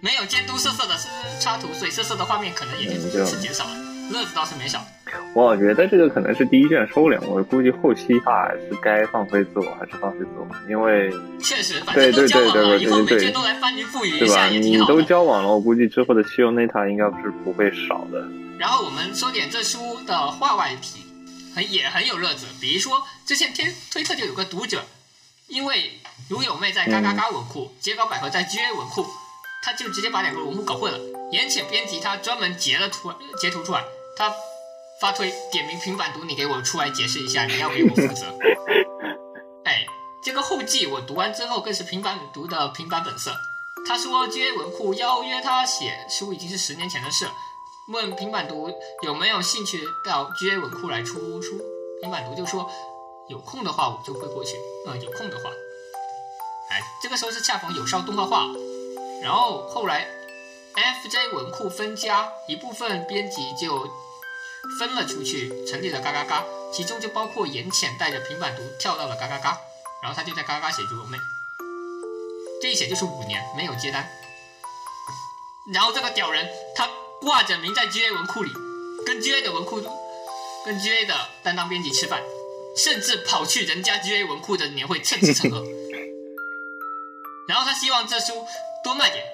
Speaker 1: 没有监督色色的插图，所以色色的画面可能也就
Speaker 3: 嗯就
Speaker 1: 因此减少了，乐子倒是没少。
Speaker 3: 我觉得这个可能是第一卷收敛，我估计后期它还是该放飞自我，还是放飞自我，因为
Speaker 1: 确实，反
Speaker 3: 对
Speaker 1: 正
Speaker 3: 对对对对对
Speaker 1: 每卷都来翻云覆雨一
Speaker 3: 对吧？你都。交往了，我估计之后的西游内塔应该是不会少的。
Speaker 1: 然后我们说点这书的话外题，很也很有乐子。比如说之前推推特就有个读者，因为如有妹在嘎嘎嘎文库，结稿百合在 GA 文库，他就直接把两个文库搞混了。严浅编辑他专门截了图截图出来，他发推点名平板读，你给我出来解释一下，你要给我负责。哎，这个后记我读完之后更是平板读的平板本色。他说 GA 文库邀约他写书已经是十年前的事了。问平板读有没有兴趣到 GA 文库来出书，平板读就说有空的话我就会过去，呃，有空的话，哎，这个时候是恰逢有少动画化，然后后来 FJ 文库分家，一部分编辑就分了出去，成立了嘎嘎嘎，其中就包括岩浅带着平板读跳到了嘎嘎嘎，然后他就在嘎嘎嘎写如有妹，这一写就是五年没有接单，然后这个屌人他挂着名在 GA 文库里，跟 GA 的文库跟 GA 的担当编辑吃饭，甚至跑去人家 GA 文库的年会蹭吃蹭喝。然后他希望这书多卖点，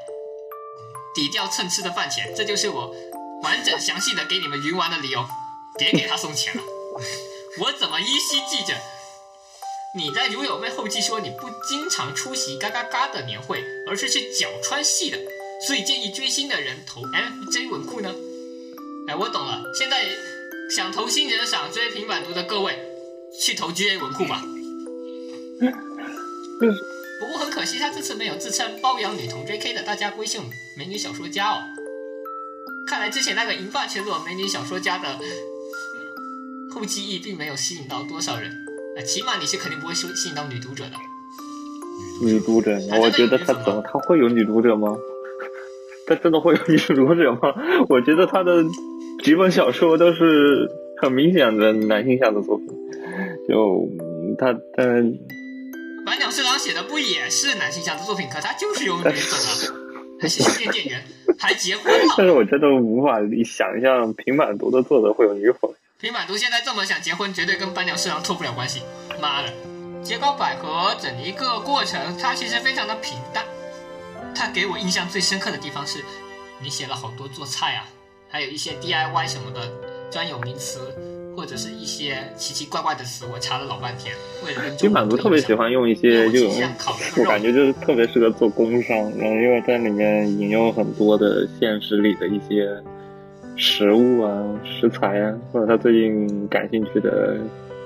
Speaker 1: 抵掉蹭吃的饭钱，这就是我完整详细的给你们云玩的理由。别给他送钱了，我怎么依稀记着你在如有妹后记说你不经常出席嘎嘎嘎的年会，而是去角川系的，所以建议追星的人投 MJ 文库呢？哎，我懂了，现在想投新人赏追平板读的各位，去投 GA 文库吧。
Speaker 3: 就是
Speaker 1: 不过很可惜，他这次没有自称包养女童 JK 的大家闺秀美女小说家哦。看来之前那个银发全裸美女小说家的嗯后记忆并没有吸引到多少人，啊，起码你是肯定不会吸吸引到女读者的。
Speaker 3: 女读者，我觉得他怎么他会有女读者吗？他真的会有女读者吗？我觉得他的几本小说都是很明显的男性向的作品，就嗯他但
Speaker 1: 板鸟侍郎写的不也是男性向的作品，可他就是有女粉啊，还是新店店员，还结婚了但。
Speaker 3: 是我真的无法想象平板读的作者会有女粉。
Speaker 1: 平板读现在这么想结婚，绝对跟板鸟侍郎脱不了关系。妈的，结稿百合整一个过程，它其实非常的平淡。它给我印象最深刻的地方是，你写了好多做菜啊，还有一些 DIY 什么的专有名词，或者是一些奇奇怪怪的词，我查了老半天。为了跟
Speaker 3: 平板读特别喜欢用一些这种，我感觉就是特别适合做工商，然后因为在里面引用很多的现实里的一些食物啊、食材啊，或者他最近感兴趣的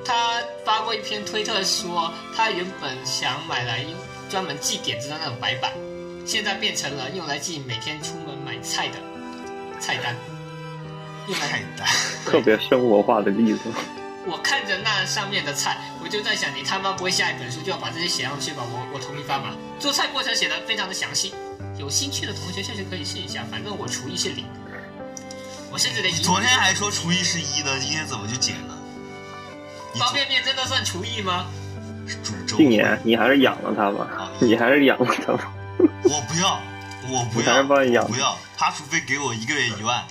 Speaker 1: 他发过一篇推特说，他原本想买来用专门记点子的那种白板，现在变成了用来记每天出门买菜的菜单，用来
Speaker 2: 太淡。
Speaker 3: 特别生活化的例子。
Speaker 1: 我看着那上面的菜，我就在想，你他妈不会下一本书就要把这些写上去吧？我我同意发吧。做菜过程写的非常的详细，有兴趣的同学确实可以试一下。反正我厨艺是零，我甚至连
Speaker 2: 你昨天还说厨艺是一的，今天怎么就减了？
Speaker 1: 方便面真的算厨艺吗？
Speaker 2: 煮粥？
Speaker 3: 今年你还是养了它吧，你还是养了它吧。
Speaker 2: 我不要，我不要，
Speaker 3: 是帮你养
Speaker 2: 我不要。他除非给我一个月一万，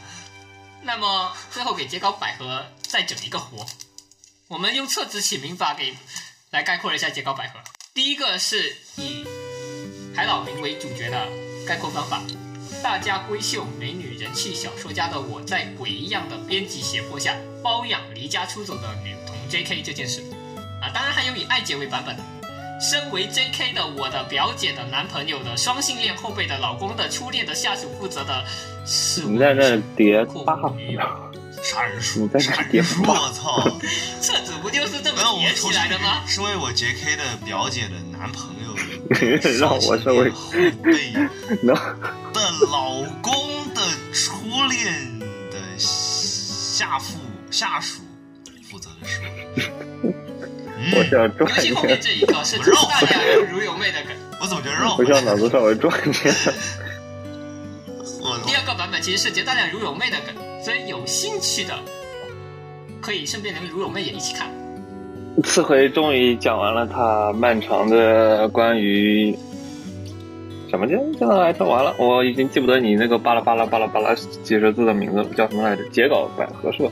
Speaker 1: 那么最后给截稿百合再整一个活，我们用册子起名法给来概括了一下截稿百合。第一个是以海老名为主角的概括方法，大家闺秀、美女、人气小说家的我，在鬼一样的编辑胁迫下，包养离家出走的女童 J.K. 这件事啊，当然还有以爱姐为版本。身为 J.K. 的我的表姐的男朋友的双性恋后辈的老公的初恋的下属负责的是我
Speaker 3: 你在那叠
Speaker 1: 括
Speaker 3: buff
Speaker 1: 弧女友
Speaker 2: 杀人书
Speaker 3: 你，在
Speaker 2: 杀
Speaker 3: 哪点
Speaker 2: 人书，我操！
Speaker 1: 册子不就是这，么叠起
Speaker 2: 我重新
Speaker 1: 来的吗？
Speaker 2: 是为我 J.K. 的表姐的男朋友
Speaker 3: 让我身为
Speaker 2: 后辈的老公的初恋的下父下属负责的书。
Speaker 3: 我
Speaker 2: 嗯，
Speaker 3: 想转一下
Speaker 1: 尤其后面，这一个是
Speaker 2: 肉
Speaker 1: 大家有如有妹的梗。
Speaker 2: 我怎么觉得肉
Speaker 3: 我想脑子稍微转一下。
Speaker 1: 第二个版本其实涉及大量如有妹的梗，所以有兴趣的可以顺便连如有妹也一起看。
Speaker 3: 次回终于讲完了他漫长的关于什么叫叫来着？完了，我已经记不得你那个巴拉巴拉巴拉巴拉几十字的名字，叫什么来着？截稿百合是吧？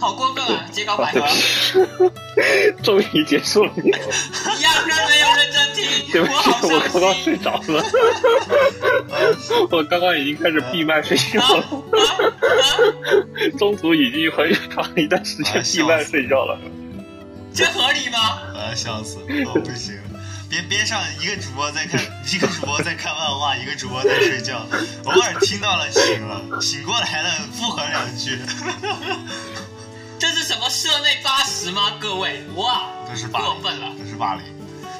Speaker 1: 好过分啊！截稿百
Speaker 3: 对
Speaker 1: 合
Speaker 3: 不，起，终于结束了。你
Speaker 1: 压根没有认真听，
Speaker 3: 对不起，
Speaker 1: 我
Speaker 3: 刚刚
Speaker 1: 伤心。
Speaker 3: 睡着了，我刚刚已经开始闭麦睡觉了，
Speaker 1: 啊啊！
Speaker 3: 中途已经很长一段时间闭麦睡觉了。
Speaker 1: 这合理吗？
Speaker 2: 我要笑死，哦不行。边边上一个主播在看，一个主播在看漫画，一个主播在睡觉，偶尔听到了醒了，醒过来了附和两句，
Speaker 1: 这是什么社内八十吗？各位，哇，
Speaker 2: 这是霸凌，
Speaker 1: 过分了。
Speaker 2: 这是霸凌。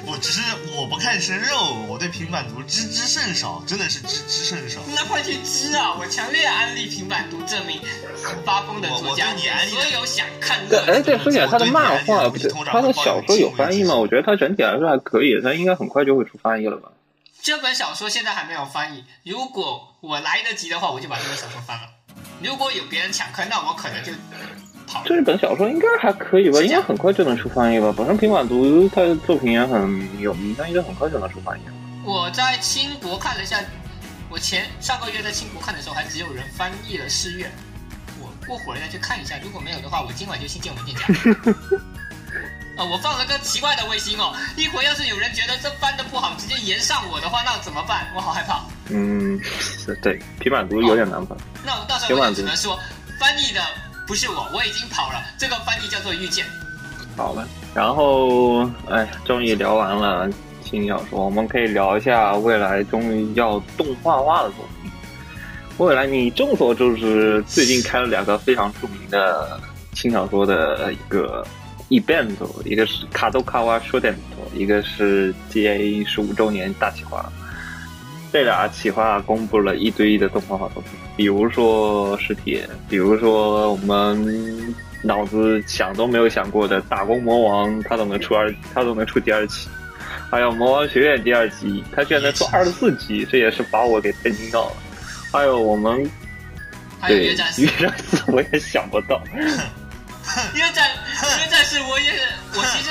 Speaker 2: 我只是我不看生肉，我对平板读知之甚少，真的是知之甚少。
Speaker 1: 那快去知啊！我强烈安利平板读证明发疯的作家
Speaker 2: 我我对你安利
Speaker 1: 所有想看
Speaker 3: 对，
Speaker 1: 热
Speaker 3: 哎，对，说起来，他的漫画不是他的小说有翻译吗？我觉得他整体来说还可以，他应该很快就会出翻译了吧？
Speaker 1: 这本小说现在还没有翻译，如果我来得及的话，我就把这本小说翻了。如果有别人抢坑，那我可能就。
Speaker 3: 这本小说应该还可以吧？应该很快就能出翻译吧？本身平板读他的作品也很有名，他应该很快就能出翻译。
Speaker 1: 我在清国看了一下，我前上个月在清国看的时候，还只有人翻译了《誓愿》。我过会儿再去看一下，如果没有的话，我今晚就新建文件夹。啊、我放了个奇怪的卫星哦，一会儿要是有人觉得这翻的不好，直接延上我的话，那怎么办？我好害怕。
Speaker 3: 嗯，是对，平板读有点难翻。
Speaker 1: 那我到时候我只能说，翻译的不是我，我已经跑了。这个翻译叫做遇见。
Speaker 3: 好了，然后哎，终于聊完了轻小说，我们可以聊一下未来终于要动画化的作品。未来你众所周知，最近开了两个非常著名的轻小说的一个 event，一个是卡多卡瓦书店一个是 GA 十五周年大企划。这俩企划公布了一堆的动画化作品，比如说《尸铁》，比如说我们脑子想都没有想过的《打工魔王》，他都能出二，他都能出第二期。还有《魔王学院》第二集，他居然能出二十四集，这也是把我给震惊到了。还有我们对
Speaker 1: 还有约战士
Speaker 3: 约，战士，我也想不到。
Speaker 1: 约战约战士，我也我其实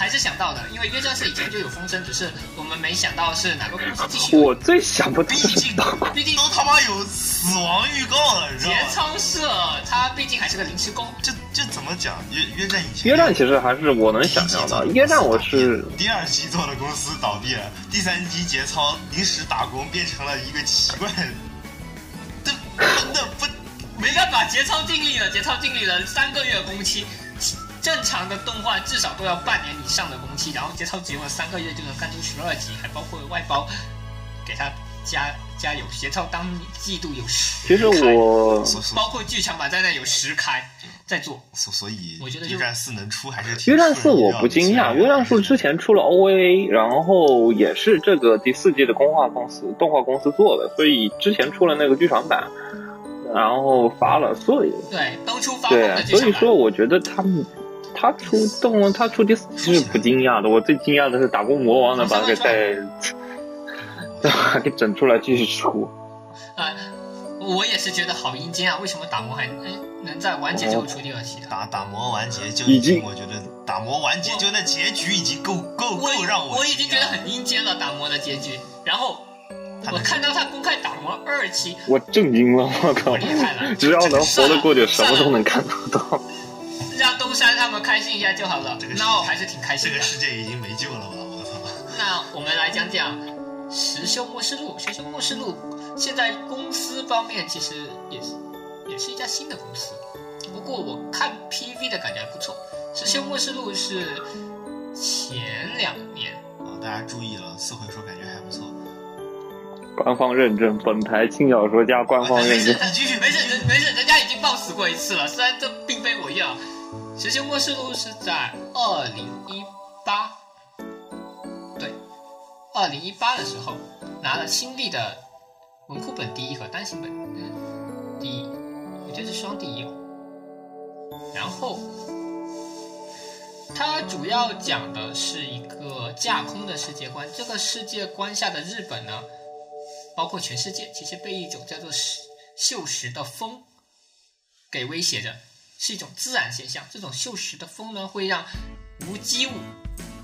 Speaker 1: 还是想到的，因为约战士以前就有风声，只是我们没想到是哪个公司继续。
Speaker 3: 我最想不到
Speaker 2: 毕竟，
Speaker 1: 毕竟
Speaker 2: 都他妈有死亡预告了，你知道
Speaker 1: 节
Speaker 2: 吗？
Speaker 1: 操社他毕竟还是个临时工，
Speaker 2: 这这怎么讲？约约战以前
Speaker 3: 约战其实还是我能想象的。约战我是
Speaker 2: 第二期做的公司倒闭了，第三期节操临时打工变成了一个奇怪的，这真的不
Speaker 1: 没办法，节操尽力了，节操尽力了，三个月工期。正常的动画至少都要半年以上的工期，然后节操只用了三个月就能干出十二集，还包括外包给他加加油。节操当季度有十
Speaker 3: 其实我
Speaker 1: 包括剧场版在内有十开在做。
Speaker 2: 所所以，
Speaker 1: 我觉得就
Speaker 2: 约战四能出还是挺
Speaker 3: 约战四我不惊讶，约战四之前出了 OVA，然后也是这个第四季的动画公司动画公司做的，所以之前出了那个剧场版，然后发了，所以
Speaker 1: 对，都出发的。
Speaker 3: 所以说我觉得他们他出动他出第四季是不惊讶的，我最惊讶的是打过魔王的把他给再再 把它给整出来继续出。
Speaker 1: 啊，我也是觉得好阴间啊！为什么打磨还哎能在完结之后出第二期的？
Speaker 2: 打打磨完结就
Speaker 3: 已经
Speaker 2: 经，我觉得打磨完结就那结局已经够够够让
Speaker 1: 我我已经觉得很阴间了，打磨的结局。然后我看到他公开打磨二期，
Speaker 3: 我震惊了，我靠！
Speaker 1: 厉害了
Speaker 3: 只要能活得过去，什么都能看得到。
Speaker 1: 让东山他们开心一下就好了
Speaker 2: 这个。
Speaker 1: 那我还是挺开心的
Speaker 2: 这个。世界已经没救了吧？我操！
Speaker 1: 那我们来讲讲《石修末世录》。《石修末世录》现在公司方面其实也是也是一家新的公司，不过我看 PV 的感觉还不错。《石修末世录》是前两年
Speaker 2: 啊，大家注意了，四回说感觉还不错。
Speaker 3: 官方认证，本台轻小说家官方认证。
Speaker 2: 你 继续，
Speaker 1: 没事，没事，人家已经爆死过一次了。虽然这并非我要，《石修末世录》是在二零一八，对，二零一八的时候拿了新历的文库本第一和单行本嗯第一，我觉得是双第一。然后它主要讲的是一个架空的世界观。这个世界观下的日本呢，包括全世界，其实被一种叫做石锈蚀的风给威胁着，是一种自然现象。这种锈蚀的风呢，会让无机物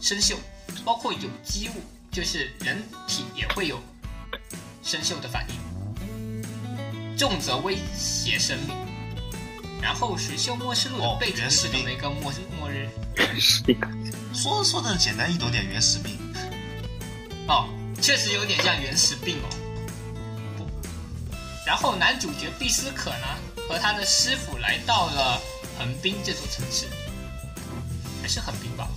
Speaker 1: 生锈，包括有机物，就是人体也会有生锈的反应，重则威胁生命。然后石锈末世录的
Speaker 2: 哦
Speaker 1: 背景
Speaker 2: 原始病
Speaker 1: 是这么一个末末日
Speaker 3: 原始病
Speaker 2: 说说的简单易懂点，原始病。
Speaker 1: 哦，确实有点像原始病哦。不，然后男主角毕斯可呢和他的师傅来到了横滨这座城市，还是横滨吧？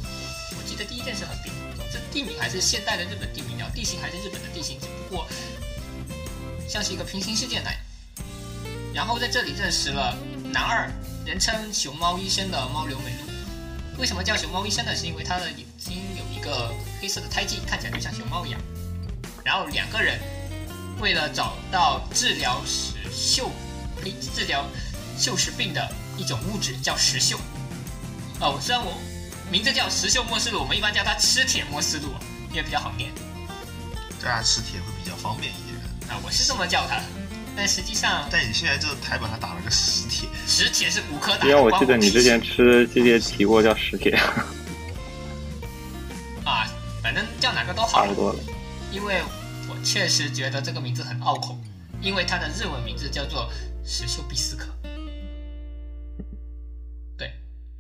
Speaker 1: 我记得第一站是横滨，这地名还是现代的日本地名，然后地形还是日本的地形，只不过像是一个平行世界那样。然后在这里认识了男二，人称熊猫医生的猫流美露。为什么叫熊猫医生呢？是因为他的眼睛有一个黑色的胎记，看起来就像熊猫一样。然后两个人为了找到治疗石锈，呸，治疗锈蚀病的一种物质叫石锈。哦，虽然我名字叫石锈末世录，我们一般叫它吃铁末世录，因为比较好念
Speaker 2: 对啊，吃铁会比较方便一点。
Speaker 1: 啊，我是这么叫它的。但实际上，
Speaker 2: 但你现在这个台本上打了个实铁，
Speaker 1: 石铁是骨科打的。
Speaker 3: 因为我记得
Speaker 1: 关屁事
Speaker 3: 你之前吃这些提过叫石铁，
Speaker 1: 啊，反正叫哪个都好
Speaker 3: 差不，多了。
Speaker 1: 因为我确实觉得这个名字很拗口，因为它的日文名字叫做石秀毕斯可。对，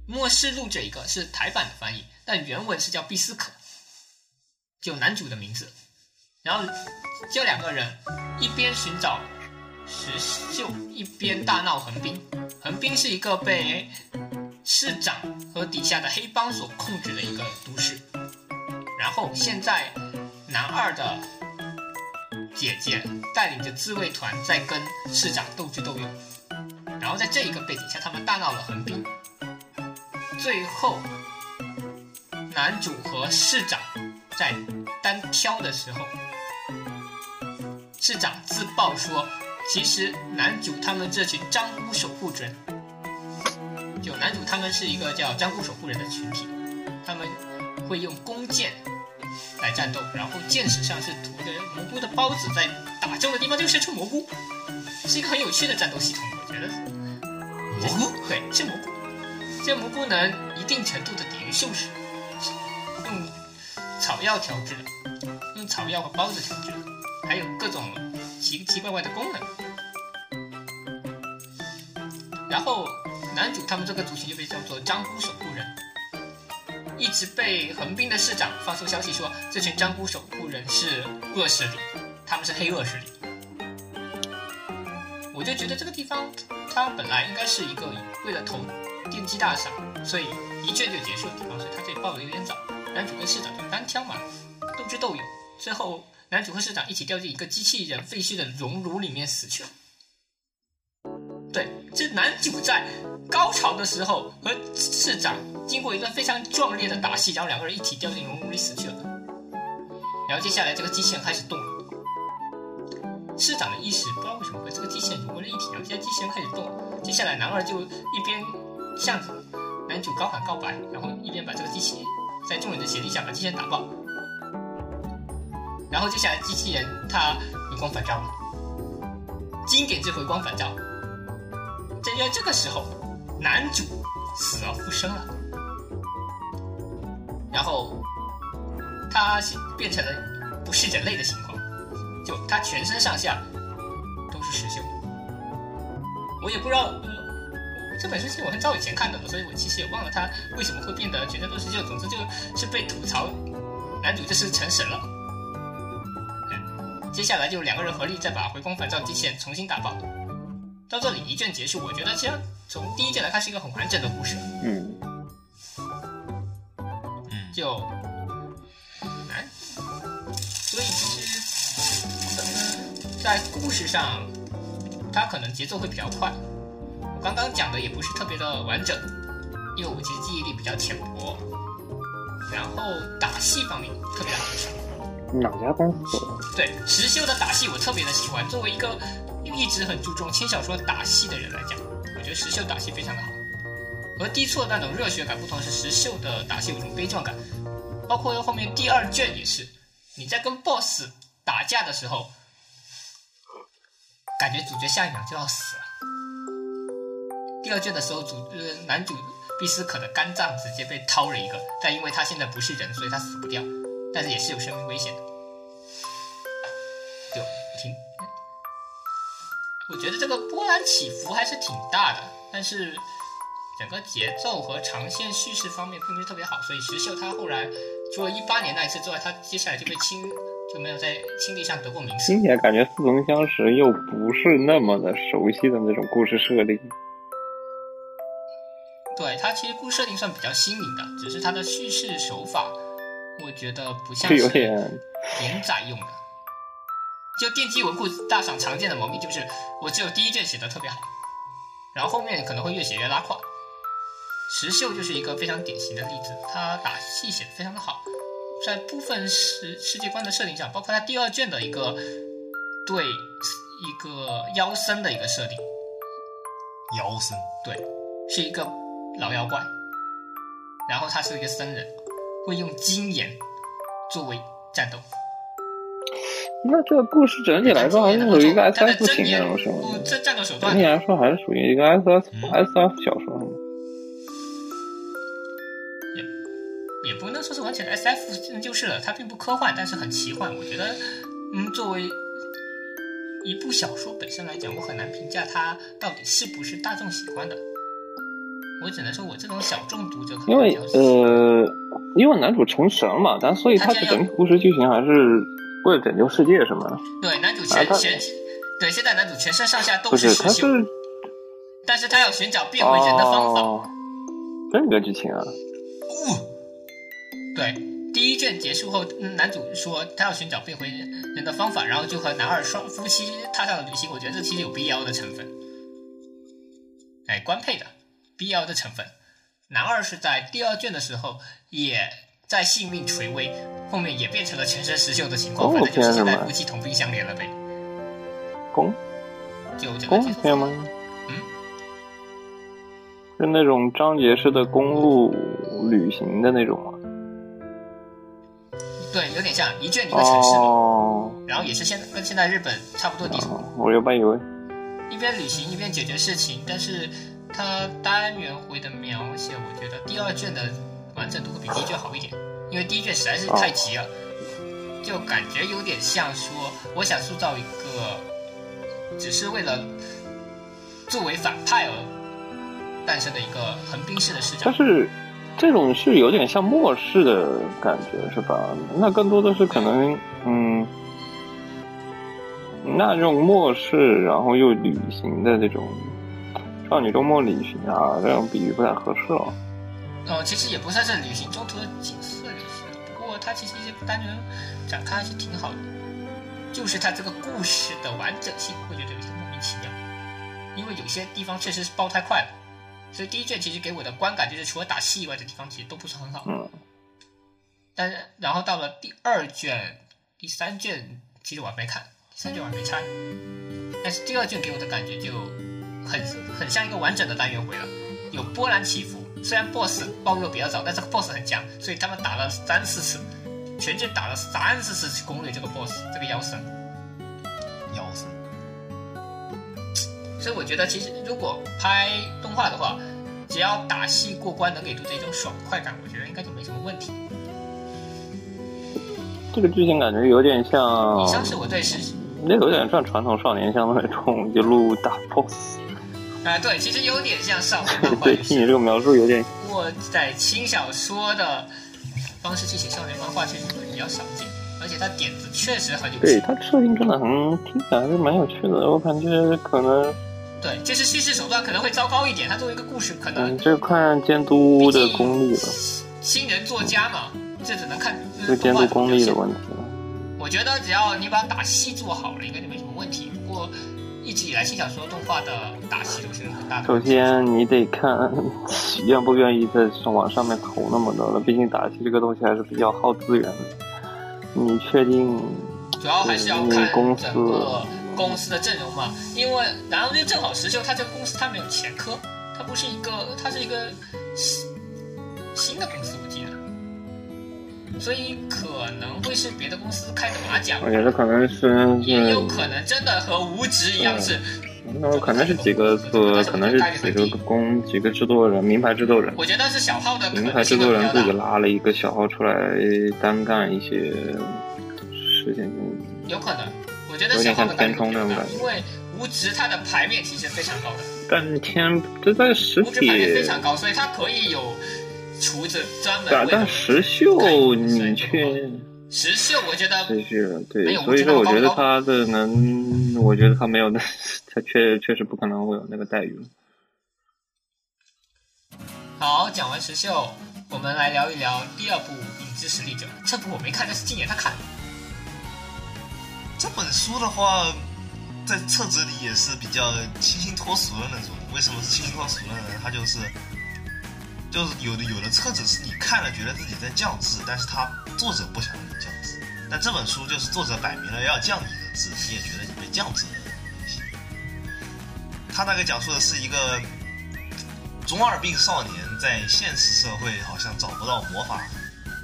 Speaker 1: 末世录这一个是台版的翻译，但原文是叫毕斯可，就男主的名字。然后这两个人一边寻找石秀，一边大闹横滨。横滨是一个被市长和底下的黑帮所控制的一个都市。然后现在男二的姐姐带领着自卫团在跟市长斗智斗勇，然后在这一个背景下，他们大闹了横滨。最后，男主和市长在单挑的时候，市长自曝说，其实男主他们这群张姑守护人，就男主他们是一个叫张姑守护人的群体，他们会用弓箭来战斗，然后箭矢上是涂着蘑菇的包子，在打中的地方就射出蘑菇，是一个很有趣的战斗系统，我觉得。
Speaker 2: 蘑菇
Speaker 1: 对，是蘑菇。这蘑菇能一定程度的抵御锈蚀，用草药调制的，用草药和包子调制的，还有各种奇奇怪怪的功能。然后男主他们这个族群就被叫做张姑手，一直被横滨的市长发出消息说，这群张姑守护人是恶势力，他们是黑恶势力。我就觉得这个地方，它本来应该是一个为了投电击大赏，所以一卷就结束的地方，所以他这里报的有点早。男主跟市长就单挑嘛，斗智斗勇，最后男主和市长一起掉进一个机器人废墟的熔炉里面死去了。对，这男主在高潮的时候和市长经过一段非常壮烈的打戏，然后两个人一起掉进熔炉里死去了。然后接下来这个机器人开始动了。市长的意识不知道为什么和这个机器人融为了一体，然后现在机器人开始动了。接下来男二就一边向男主高喊告白，然后一边把这个机器人在众人的协力下把机器人打爆。然后接下来机器人它回光返照了，经典之回光返照。正在这个时候，男主死而复生了，然后他变成了不是人类的情况。就他全身上下都是石锈。我也不知道，呃，这本书是我很早以前看的，所以我其实也忘了他为什么会变得全身都是锈。总之就是被吐槽，男主就是成神了。接下来就两个人合力再把回光返照机器人重新打爆。到这里一卷结束，我觉得其实从第一卷来看是一个很完整的故事，
Speaker 3: 嗯，
Speaker 2: 嗯，
Speaker 1: 就难，所以其实呃在故事上，它可能节奏会比较快。我刚刚讲的也不是特别的完整，因为我其实记忆力比较浅薄。然后打戏方面特别的好看，
Speaker 3: 哪家公司？
Speaker 1: 对石修的打戏我特别的喜欢。作为一个一直很注重轻小说打戏的人来讲，我觉得石秀打戏非常的好。和低错那种热血感不同，是石秀的打戏有一种悲壮感，包括后面第二卷也是，你在跟 BOSS 打架的时候，感觉主角下一秒就要死了。第二卷的时候，主呃男主毕斯可的肝脏直接被掏了一个，但因为他现在不是人，所以他死不掉，但是也是有生命危险的。我觉得这个波澜起伏还是挺大的，但是整个节奏和长线叙事方面并不是特别好，所以石秀他后来除了一八年那一次之外，他接下来就被清就没有在清地上得过名次。
Speaker 3: 听起来感觉似曾相识，又不是那么的熟悉的那种故事设定。
Speaker 1: 对他其实故事设定算比较新颖的，只是他的叙事手法，我觉得不像
Speaker 3: 就是有点
Speaker 1: 连载用的。就电梯文库大赏常见的毛病就是，我只有第一卷写的特别好，然后后面可能会越写越拉胯。石秀就是一个非常典型的例子，他打戏写的非常的好，在部分世世界观的设定上，包括他第二卷的一个对一个妖僧的一个设定，
Speaker 2: 妖僧，
Speaker 1: 对，是一个老妖怪，然后他是一个僧人，会用金眼作为战斗。
Speaker 3: 那这个故事整体来说还是属于一个 S F 型的
Speaker 1: 这战斗手段
Speaker 3: 整体来说还是属于一个 S
Speaker 2: 嗯
Speaker 3: S F 小说。
Speaker 1: 也也不能说是完全的 S F 就是了，它并不科幻，但是很奇幻。我觉得，嗯，作为一部小说本身来讲，我很难评价它到底是不是大众喜欢的。我只能说我这种小众读者可能因为。
Speaker 3: 呃，因为男主成神嘛，但所以他的整体故事剧情还是为了拯救世界，是吗？
Speaker 1: 对，男主
Speaker 3: 啊
Speaker 1: 全全对，现在男主全身上下都
Speaker 3: 是，
Speaker 1: 石秀，
Speaker 3: 他是
Speaker 1: 但是他要寻找变回人的方法。
Speaker 3: 哦，这个剧情啊，
Speaker 1: 对，第一卷结束后，嗯男主说他要寻找变回人的方法，然后就和男二双夫妻踏上了旅行。我觉得这其实有 BL 的成分，哎，官配的 BL 的成分。男二是在第二卷的时候也在性命垂危，后面也变成了全身石锈的情况，反正就是现在夫妻同病相怜了呗。
Speaker 3: 公
Speaker 1: 就这个
Speaker 3: 公
Speaker 1: 结
Speaker 3: 吗？
Speaker 1: 嗯，
Speaker 3: 是那种章节式的公路旅行的那种吗？
Speaker 1: 对，有点像一卷一个城市嘛，
Speaker 3: 哦，
Speaker 1: 然后也是现跟现在日本差不多地图。
Speaker 3: 哦我原本以为
Speaker 1: 一边旅行一边解决事情，但是它单元回的描写，我觉得第二卷的完整度会比第一卷好一点，因为第一卷实在是太急了，就感觉有点像说我想塑造一个只是为了作为反派而诞生的一个横滨式的视角
Speaker 3: 但。是这种是有点像末世的感觉，是吧？那更多的是可能，嗯，那这种末世，然后又旅行的这种少女周末旅行啊，这种比喻不太合适了。
Speaker 1: 哦，其实也不算是旅行中途的它其实一些单元展开还是挺好的，就是它这个故事的完整性会觉得有些莫名其妙，因为有些地方确实是爆太快了，所以第一卷其实给我的观感就是除了打戏以外的地方其实都不是很好，
Speaker 3: 嗯，
Speaker 1: 但是然后到了第二卷、第三卷，其实我还没看，第三卷我还没拆，但是第二卷给我的感觉就很很像一个完整的单元回了，有波澜起伏。虽然 BOSS 暴露比较早，但这个 BOSS 很强，所以他们打了三四次，全剧打了三四次去攻略这个 BOSS 这个妖神。
Speaker 2: 妖神，
Speaker 1: 所以我觉得，其实如果拍动画的话，只要打戏过关，能给读者一种爽快感，我觉得应该就没什么问题。
Speaker 3: 这个剧情感觉有点像
Speaker 1: 以，上是我对是
Speaker 3: 那有点像传统少年向的那种一路打 BOSS。
Speaker 1: 啊、对，其实有点像少年漫画，
Speaker 3: 对，
Speaker 1: 就是
Speaker 3: 听你这个描述有点
Speaker 1: 不过在轻小说的方式去写少年漫画，确实会比较少见，而且他点子确实很有趣。
Speaker 3: 对它设定真的很听起来还是蛮有趣的，我感觉可能
Speaker 1: 对，就是叙事手段可能会糟糕一点，他作为一个故事，可能
Speaker 3: 嗯，这看监督的功力了，
Speaker 1: 新人作家嘛，这只能看呃
Speaker 3: 这监督功力的问题了。
Speaker 1: 我觉得只要你把打戏做好了，应该就没什么问题。不过一直以来轻小说动画的打戏都是很大的
Speaker 3: 首。先，你得看愿不愿意在往上面投那么多了，毕竟打戏这个东西还是比较耗资源的。你确定？
Speaker 1: 主要还是要
Speaker 3: 你
Speaker 1: 看
Speaker 3: 公司
Speaker 1: 整个公司的阵容嘛，因为然后就正好石秀他这个公司他没有前科，他不是一个，他是一个新新的公司，所以可能会是别的公司开的马甲，
Speaker 3: 我觉得可能是
Speaker 1: 也有，可能真的和无职一样是，
Speaker 3: 那可能是几个做，可能是几个工几个制作人，名牌制作人，
Speaker 1: 我觉得是小号的
Speaker 3: 名牌制作人自己拉了一个小号出来单干一些事情，
Speaker 1: 有可能，我觉得
Speaker 3: 有点像填充那种感，觉。
Speaker 1: 因为无职它的牌面其实非常高的。
Speaker 3: 但天这在实
Speaker 1: 物质排面非，常高，所以它可以有厨子专门
Speaker 3: 但但
Speaker 1: 为了
Speaker 3: 实秀你去
Speaker 1: 石秀，我觉得
Speaker 3: 石秀
Speaker 1: 没
Speaker 3: 对，
Speaker 1: 有
Speaker 3: 所以说我觉得他的能，我觉得他没有那，他确确实不可能会有那个待遇。
Speaker 1: 好。讲完石秀，我们来聊一聊第二部《影之实力者》。这部我没看，但是今年他看了。
Speaker 2: 这本书的话，在册子里也是比较清新脱俗的那种。为什么是清新脱俗的呢？它就是，就是有的有的册子是你看了觉得自己在降智，但是他作者不想让你降智。但这本书就是作者摆明了要降你的智，你也觉得你被降智了。他那个讲述的是一个中二病少年在现实社会好像找不到魔法，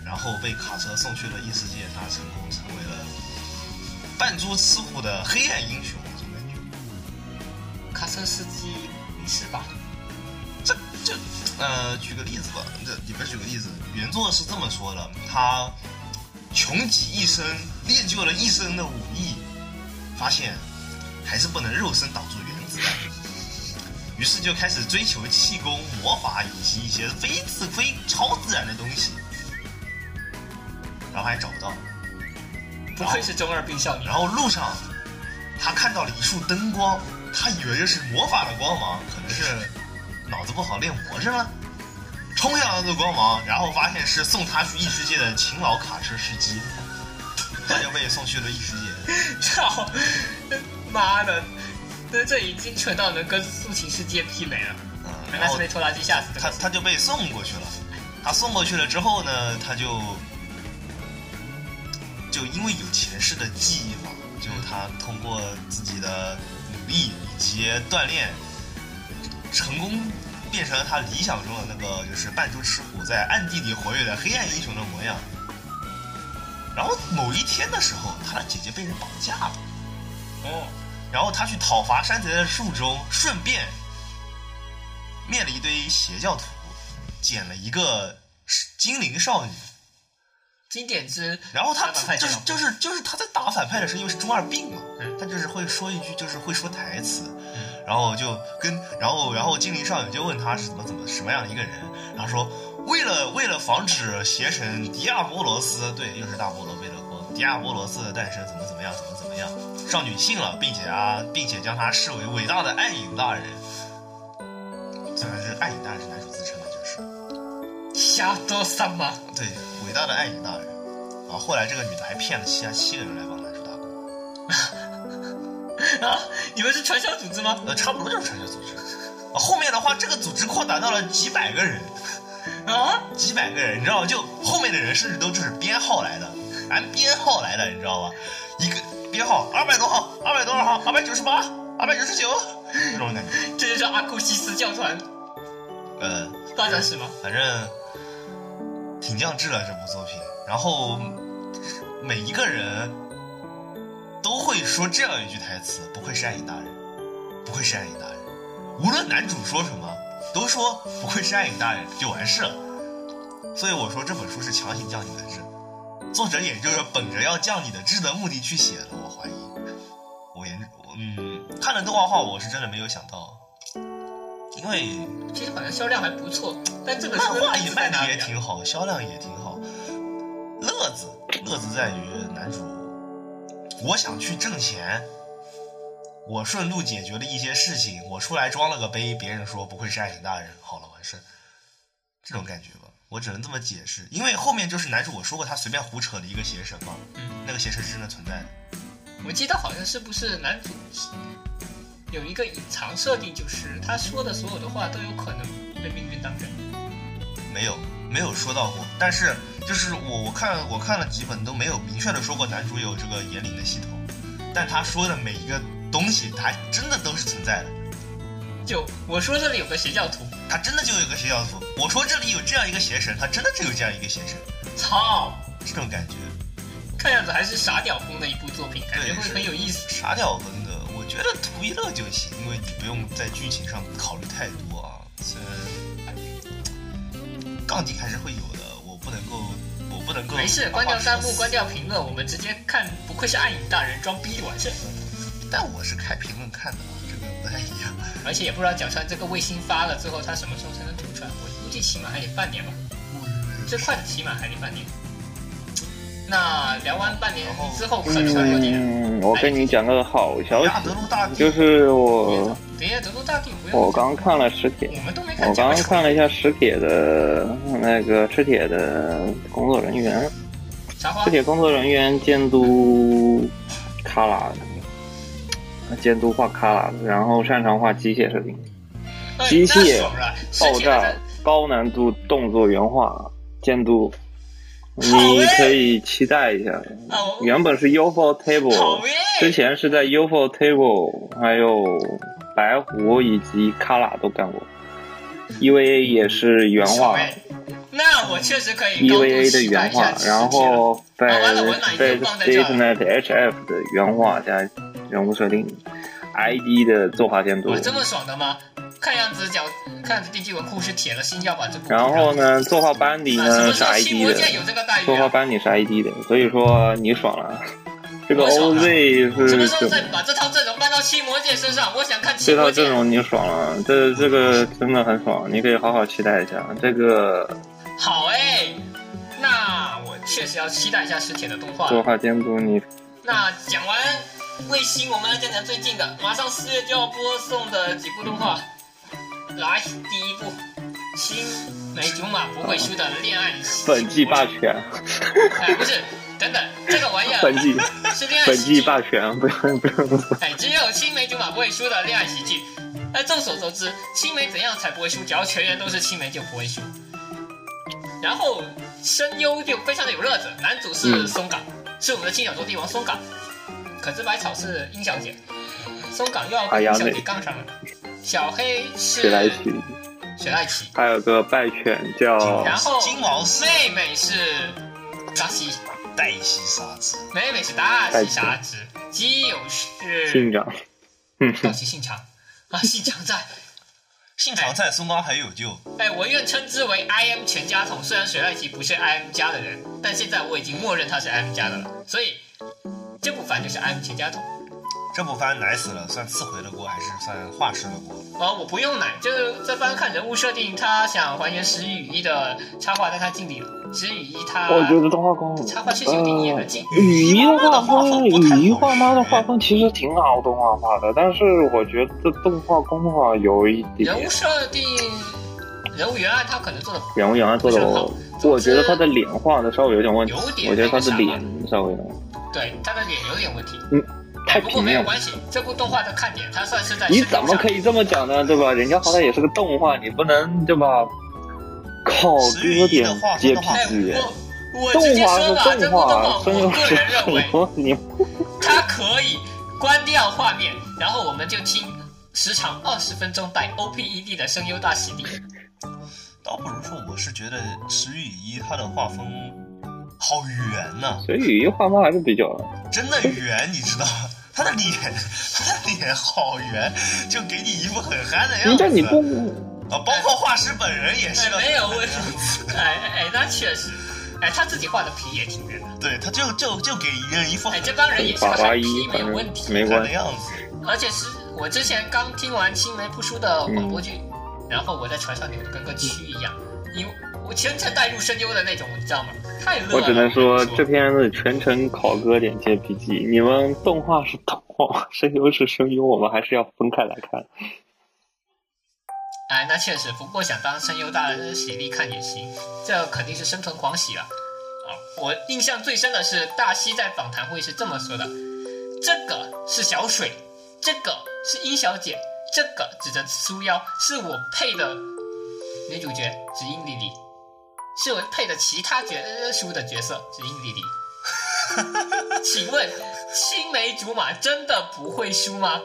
Speaker 2: 然后被卡车送去了异世界，他成功成为了扮猪吃虎的黑暗英雄，这种感觉。
Speaker 1: 卡车司机没事吧？
Speaker 2: 这这呃，举个例子吧，这里边举个例子，原作是这么说的：他穷极一生练就了一身的武艺，发现还是不能肉身挡住原子弹，于是就开始追求气功、魔法以及一些非自非超自然的东西，然后还找不到。
Speaker 1: 不愧是中二病少年
Speaker 2: 然。后路上，他看到了一束灯光，他以为这是魔法的光芒，可能是脑子不好练魔怔了，冲向了这个光芒，然后发现是送他去异世界的勤劳卡车司机，他就被送去了异世界。
Speaker 1: 操！妈的，这这已经蠢到能跟速情世界媲美了。
Speaker 2: 嗯，
Speaker 1: 原来
Speaker 2: 然后
Speaker 1: 是被拖拉机吓死的。
Speaker 2: 他他就被送过去了。他送过去了之后呢，他就就因为有前世的记忆嘛，就他通过自己的努力以及锻炼，成功变成了他理想中的那个就是扮猪吃虎，在暗地里活跃的黑暗英雄的模样。然后某一天的时候，他的姐姐被人绑架了。
Speaker 1: 哦，
Speaker 2: 然后他去讨伐山贼的树中，顺便灭了一堆邪教徒，捡了一个精灵少女。
Speaker 1: 经典之，
Speaker 2: 然后他就是就是就是他在打反派的时候，因为是中二病嘛，
Speaker 1: 嗯
Speaker 2: 他就是会说一句，就是会说台词，然后就跟然后然后精灵少女就问他是怎么怎么什么样的一个人，然后说为了为了防止邪神迪亚波罗斯，对，又是大菠萝贝勒国迪亚波罗斯的诞生，怎么怎么样，怎么怎么样，少女信了，并且啊，并且将他视为伟大的暗影大人，虽然是暗影大人是男主自称的，就是。
Speaker 1: 瞎多三嘛。
Speaker 2: 对，伟大的暗影大人。啊后来这个女的还骗了其他七个人来帮，
Speaker 1: 啊，你们是传销组织吗？
Speaker 2: 呃，差不多就是传销组织。啊后面的话，这个组织扩大到了几百个人，
Speaker 1: 啊，
Speaker 2: 几百个人，你知道吗？就后面的人甚至都就是编号来的，按编号来的，你知道吧？一个编号二百多号，二百多少号，二百九十八，二百九十九，这种感觉。
Speaker 1: 这就是阿库西斯教团
Speaker 2: 呃，
Speaker 1: 大家是吗？
Speaker 2: 反正挺降智了这部作品。然后每一个人都会说这样一句台词：“不愧是暗影大人，不愧是暗影大人。”无论男主说什么，都说“不愧是暗影大人”就完事了。所以我说这本书是强行降你的智，作者也就是本着要降你的智的目的去写的。我怀疑，我研嗯看了动画画，我是真的没有想到，因为
Speaker 1: 其实好像销量还不错，但这本书
Speaker 2: 漫画也卖的？也挺好，销量也挺好。乐子乐子在于男主，我想去挣钱，我顺路解决了一些事情，我出来装了个杯，别人说不愧是爱情大人，好了完事，这种感觉吧，我只能这么解释，因为后面就是男主我说过他随便胡扯的一个邪神嘛，
Speaker 1: 嗯，
Speaker 2: 那个邪神是真的存在的，
Speaker 1: 我记得好像是不是男主有一个隐藏设定，就是他说的所有的话都有可能被命运当真。
Speaker 2: 没有没有说到过，但是就是我我看我看了几本都没有明确的说过男主有这个言灵的系统，但他说的每一个东西，他真的都是存在的。
Speaker 1: 就我说这里有个邪教徒，
Speaker 2: 他真的就有个邪教徒。我说这里有这样一个邪神，他真的就有这样一个邪神，
Speaker 1: 操！
Speaker 2: 这种感觉。
Speaker 1: 看样子还是傻屌风的一部作品，感觉会很有意思。
Speaker 2: 傻屌风的，我觉得图一乐就行，因为你不用在剧情上考虑太多啊。虽然杠精还是会有的，我不能够，我不能够。
Speaker 1: 没事，关掉弹幕，关。掉评论，我们直接看。不愧是暗影大人，装逼就完事。
Speaker 2: 但我是开评论看的啊，这个不太一样。
Speaker 1: 而且也不知道角川这个卫星发了之后，他什么时候才能吐出来？我估计起码还得半年吧，最快的起码还得半年。那聊完半年之后，可能有点。
Speaker 3: 嗯，我跟你讲个好消
Speaker 2: 亚德
Speaker 3: 息，
Speaker 2: 鲁大
Speaker 3: 就是我
Speaker 1: 等一下，德州大帝不用。
Speaker 3: 我刚看了史铁，
Speaker 1: 我们都没看
Speaker 3: 我刚刚看了一下史铁的那个史铁的工作人员，
Speaker 1: 啥花
Speaker 3: 史？铁工作人员监督卡拉，监督画卡拉，然后擅长画机械设定。
Speaker 1: 哎
Speaker 3: 机械爆炸高难度动作原画监督，你可以期待一下。原本是 UFO Table，之前是在 UFO Table，还有白狐以及卡拉都干过。EVA 也是原画
Speaker 1: 爽哎那我确实可以
Speaker 3: ，EVA 的原画，
Speaker 1: 一下实体
Speaker 3: 然后
Speaker 1: 在这儿
Speaker 3: Statement HF 的原画加人物设定，ID 的作画监督
Speaker 1: 我，。这么爽的吗？看样子角，看样子地基文库是铁了心要把这部。
Speaker 3: 然后？呢，作画班底
Speaker 1: 啊，什
Speaker 3: 呢是 ID 的，作画
Speaker 1: 啊？
Speaker 3: 班底是 ID 的，所以说你爽了。这个 OZ
Speaker 1: 什么
Speaker 3: 是
Speaker 1: 时候再把这套阵容搬到七魔界身上？我想看七魔
Speaker 3: 这套阵。容你爽了，这这个真的很爽，你可以好好期待一下。这个
Speaker 1: 好哎，那我确实要期待一下史铁的动画
Speaker 3: 动。画监督你
Speaker 1: 那讲完卫星，我们来讲讲最近的，马上四月就要播送的几部动画。来，第一部《青梅竹马不会输的恋爱
Speaker 3: 本季霸权，
Speaker 1: 哎，不是，等等，这个玩意儿
Speaker 3: 本季
Speaker 1: 是恋爱
Speaker 3: 本
Speaker 1: 喜剧
Speaker 3: 季霸权，不用不用说。
Speaker 1: 哎，只有青梅竹马不会输的恋爱喜剧。那众所周知，青梅怎样才不会输？只要全员都是青梅就不会输。然后声优就非常的有乐子，男主是
Speaker 3: 嗯
Speaker 1: 松冈，是我们的轻小说帝王松冈，可知百草是殷小姐，松冈又要跟殷小姐杠上了。小黑是
Speaker 3: 雪莱奇，
Speaker 1: 雪莱奇，
Speaker 3: 还有个败犬叫
Speaker 1: 然后
Speaker 2: 金毛
Speaker 1: 妹妹是扎西，
Speaker 2: 黛西沙子，
Speaker 1: 妹妹是大西沙子，基友是
Speaker 3: 信长，嗯
Speaker 1: 道奇信长啊，信长在。
Speaker 2: 信长在，松冈还有救。
Speaker 1: 哎，我愿称之为 I M 全家桶。虽然水濑奇不是 I M 家的人，但现在我已经默认他是 I M 家的了。所以这部番就是 I M 全家桶。
Speaker 2: 这部番奶死了，算次回的锅还是算画师的锅？
Speaker 1: 哦，我不用奶，就是这番看人物设定，他想还原石宇一的插画，但他尽力了。石宇一他，
Speaker 3: 我觉得动画工，
Speaker 1: 插画确实有点演得进。
Speaker 3: 雨衣的画风，
Speaker 2: 雨衣
Speaker 3: 雨衣画妈的画风其实挺好动画化的，但是我觉得动画工的话有一点
Speaker 1: 人物设定，人物原案他可能做的
Speaker 3: 人物原案做的我，我觉得他的脸画的稍微有点问题
Speaker 1: 有，点
Speaker 3: 我觉得他的脸稍微有点
Speaker 1: 对他的脸有点问题。
Speaker 3: 嗯太
Speaker 1: 不过
Speaker 3: 平面了。
Speaker 1: 没有关系，这部动画的看点，它算是在
Speaker 3: 你怎么可以这么讲呢？对吧？人家好歹也是个动画，你不能对吧？靠哥点接
Speaker 1: 哎
Speaker 3: ，PG，
Speaker 1: 我我
Speaker 3: 动
Speaker 1: 直接
Speaker 3: 画是
Speaker 1: 说吧，这部动
Speaker 3: 动画，
Speaker 1: 画，我个人认为？
Speaker 3: 你
Speaker 1: 它可以关掉画面，然后我们就听时长二十分钟带 OPED 的声优大洗礼。
Speaker 2: 倒不如说，我是觉得石宇一他的画风好圆呐、
Speaker 3: 所以雨衣画风还是比较
Speaker 2: 真的圆，你知道？他的脸，他的脸好圆，就给你一副很憨的样子。
Speaker 3: 人家你不
Speaker 2: 啊，包括画师本人也是
Speaker 1: 没有问题
Speaker 2: 子。
Speaker 1: 哎哎哎，那确实，哎，他自己画的皮也挺圆的。
Speaker 2: 对，他就就就给人一副
Speaker 1: 哎，这帮人也是皮，没有问题。
Speaker 3: 没关系。
Speaker 2: 憨的样子。
Speaker 1: 而且是我之前刚听完青梅不输的广播剧，然后我在船上扭的跟个蛆一样，因为我全程带入声优的那种，你知道吗？太乐了。
Speaker 3: 我只能说这片子全程考哥点 JPG，你们动画是动画，声优是声优，我们还是要分开来看。
Speaker 1: 哎，那确实，不过想当声优大人喜力看也行，这肯定是生存狂喜了。啊，我印象最深的是大西在访谈会是这么说的：“这个是小水，这个是殷小姐，这个指着苏妖是我配的女主角指引莉莉，是我配的其他角书的角色指引莉莉。请问青梅竹马真的不会输吗？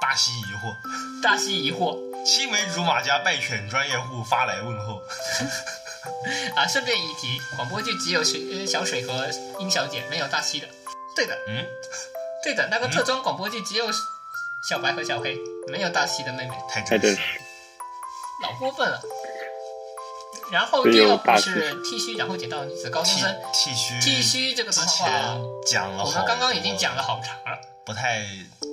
Speaker 2: 大西疑惑，
Speaker 1: 大西疑惑
Speaker 2: 青梅竹马加败犬专业户发来问候。
Speaker 1: 啊！顺便一提，广播剧只有水呃小水和殷小姐，没有大西的。对的，
Speaker 2: 嗯，
Speaker 1: 对的，那个特装广播剧只有小白和小黑，没有大西的妹妹，
Speaker 2: 太
Speaker 3: 太真
Speaker 2: 真实。
Speaker 3: 实。
Speaker 1: 老过分了。然后第二部是剃须，然后捡到女子高中生。
Speaker 2: 剃须，
Speaker 1: 剃须这个
Speaker 2: 之
Speaker 1: 动
Speaker 2: 前
Speaker 1: 画，
Speaker 2: 讲了，
Speaker 1: 我们刚刚已经讲了好长了。
Speaker 2: 不太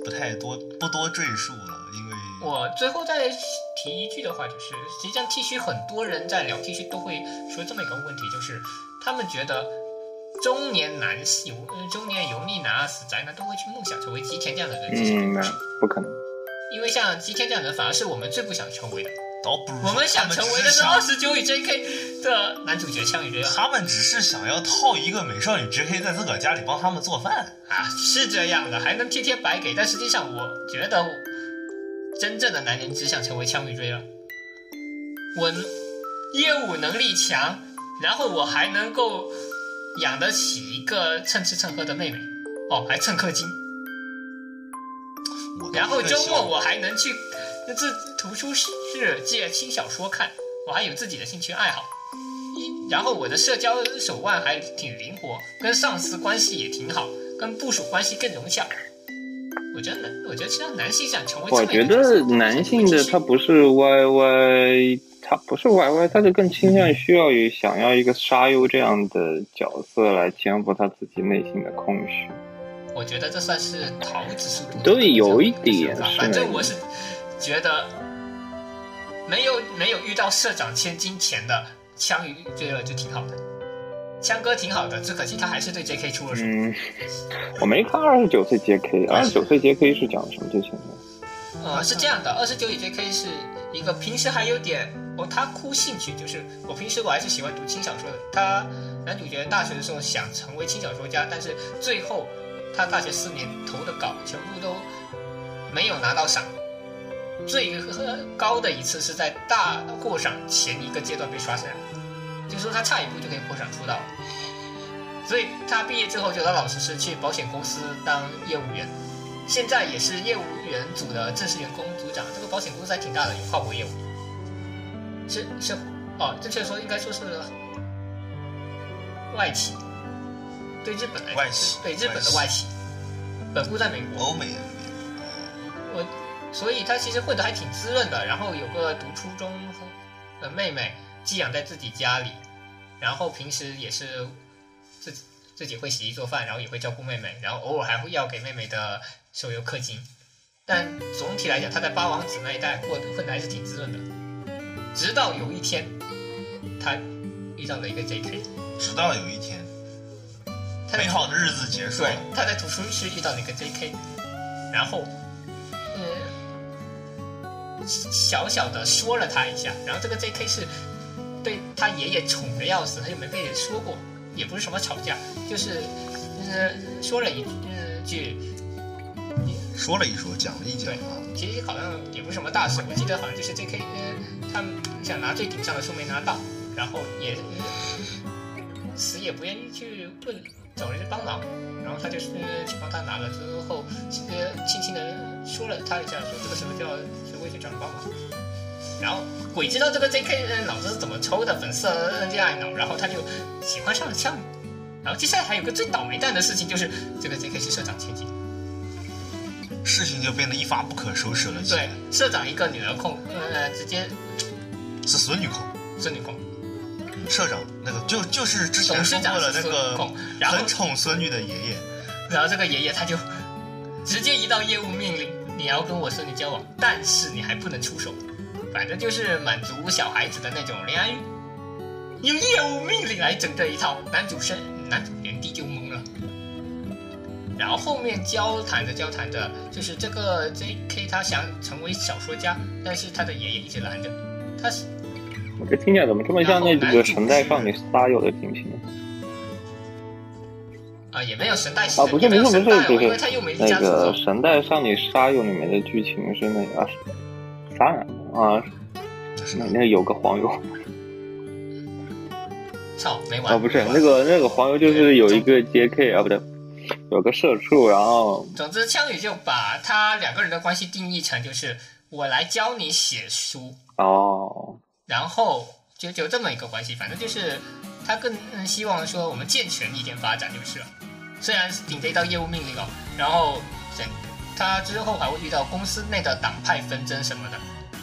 Speaker 2: 不太多不多赘述了，因为
Speaker 1: 我最后再提一句的话，就是实际上剃须很多人在聊剃须都会说这么一个问题，就是他们觉得中年男油呃中年油腻男啊死宅男都会去梦想成为吉田这样的人，其实
Speaker 3: 嗯，那
Speaker 1: 并不是，
Speaker 3: 不可能。
Speaker 1: 因为像吉田这样的人反而是我们最不想成为的。
Speaker 2: 倒不如说
Speaker 1: 我们想成为的是二十九与 JK 的男主角枪与瑞
Speaker 2: 他们只是想要套一个美少女 JK 在自个儿家里帮他们做饭。
Speaker 1: 啊，是这样的，还能贴贴白给，但实际上我觉得真正的男人只想成为枪与追了。我业务能力强，然后我还能够养得起一个蹭吃蹭喝的妹妹，哦，还蹭氪金，然后周末我
Speaker 2: 我
Speaker 1: 还能去自图书室借轻小说看，我还有自己的兴趣爱好。一然后我的社交手腕还挺灵活，跟上司关系也挺好，跟部署关系更融洽。我觉得男，我觉得其实男性想成为这
Speaker 3: 我觉得男性的他不是 YY，他不是 YY，他就更倾向于需要有想要一个沙优这样的角色来填补他自己内心的空虚。
Speaker 1: 我觉得这算是桃子速度
Speaker 3: 对有一点是
Speaker 1: 反正我是觉得没有没有遇到社长千金钱的枪鱼这个就挺好的，枪哥挺好的，只可惜他还是对 JK 出了手。
Speaker 3: 嗯，我没看二十九岁 JK，二十九岁 JK 是讲什么剧情的？
Speaker 1: 呃，是这样的，二十九岁 JK 是一个平时还有点哦，他哭兴趣，就是我平时我还是喜欢读轻小说的。他男主角大学的时候想成为轻小说家，但是最后他大学四年投的稿全部都没有拿到赏，最高的一次是在大过上前一个阶段被刷下来，就是说他差一步就可以获赏出道了。所以他毕业之后就老老实实去保险公司当业务员，现在也是业务员组的正式员工组长。这个保险公司还挺大的，有跨国业务。是是哦，正确说应该说是外企，对日本来说
Speaker 2: 外企
Speaker 1: 对日本的
Speaker 2: 外
Speaker 1: 外企，本部在美国。
Speaker 2: 欧美
Speaker 1: 我，所以他其实混得还挺滋润的。然后有个读初中的妹妹寄养在自己家里，然后平时也是自己自己会洗衣做饭，然后也会照顾妹妹，然后偶尔还会要给妹妹的手游氪金。但总体来讲，他在八王子那一带过得混得还是挺滋润的。直到有一天，他遇到了一个 JK，
Speaker 2: 直到有一天，
Speaker 1: 他
Speaker 2: 美好的日子结束
Speaker 1: 对
Speaker 2: 了，，
Speaker 1: 他在图书室遇到了一个 J.K，然后，呃，小小的说了他一下，然后这个 J.K 是对他爷爷宠的要死，他就没被人说过，也不是什么吵架，就是就是说了一呃句，
Speaker 2: 说了一说，讲了一讲
Speaker 1: 对
Speaker 2: 啊，
Speaker 1: 其实好像也不是什么大事，我记得好像就是 J.K 呃他想拿最顶上的书没拿到，然后也、呃死也不愿意去问找人帮忙，然后他就是去帮他拿了之后，呃轻轻的说了他一下，说这个时候就要学会去找人帮忙。然后鬼知道这个 J.K 呃脑子是怎么抽的，粉色恋爱脑，然后他就喜欢上了枪鱼。然后接下来还有个最倒霉蛋的事情，就是这个 J.K 是社长千金，
Speaker 2: 事情就变得一发不可收拾了
Speaker 1: 对。社长一个女儿控，呃直接
Speaker 2: 是孙女控，
Speaker 1: 孙女控。
Speaker 2: 社长那个就就是之前说过了那个
Speaker 1: 控
Speaker 2: 很宠孙女的爷爷，
Speaker 1: 然后这个爷爷他就直接一道业务命令，你要跟我顺利交往，但是你还不能出手，反正就是满足小孩子的那种恋爱欲，用业务命令来整这一套，男主生男主原地就懵了。然后后面交谈着交谈着，就是这个 J.K 他想成为小说家，但是他的爷爷一直拦着，他是
Speaker 3: 我这听起来怎么这么像那个神代少女撒友的剧情？
Speaker 1: 啊、也没有神代戏
Speaker 3: 啊，不是
Speaker 1: 也没
Speaker 3: 不是不是，
Speaker 1: 有神代哦，
Speaker 3: 就是那个。神代少女沙友里面的剧情是那个啊啥啊？
Speaker 2: 是
Speaker 3: 那那有个黄油
Speaker 1: 操，没完
Speaker 3: 啊，不是那个那个黄油就是有一个 JK 啊，不对，有个社畜，然后
Speaker 1: 总之，枪宇就把他两个人的关系定义成就是我来教你写书，
Speaker 3: 哦，
Speaker 1: 然后就就这么一个关系，反正就是他更希望说我们健全一点发展就是了。虽然顶着一道业务命令哦，然后整他之后还会遇到公司内的党派纷争什么的，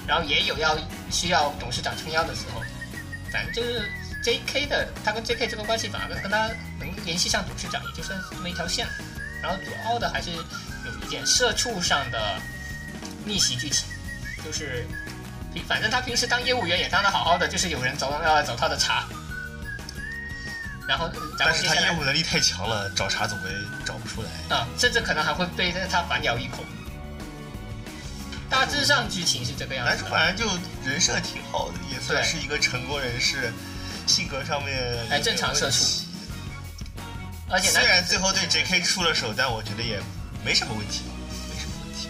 Speaker 1: 然后也有要需要董事长撑腰的时候，反正就是 J.K. 的他跟 J.K. 这个关系反而跟他能联系上董事长，也就算是这么一条线。然后主要的还是有一点社畜上的逆袭剧情，就是反正他平时当业务员也当的好好的，就是有人走要来找他的茬，然后然
Speaker 2: 但是他业务能力太强了，找茬总会找不出来。
Speaker 1: 啊，甚至可能还会被他反咬一口。大致上剧情是这个样子男，
Speaker 2: 主反正就人设挺好的，也算是一个成功人士，性格上面
Speaker 1: 哎正常社畜
Speaker 2: 畜。
Speaker 1: 而且
Speaker 2: 虽然，最后对 J.K. 出了手，但我觉得也没什么问题，没什么问题。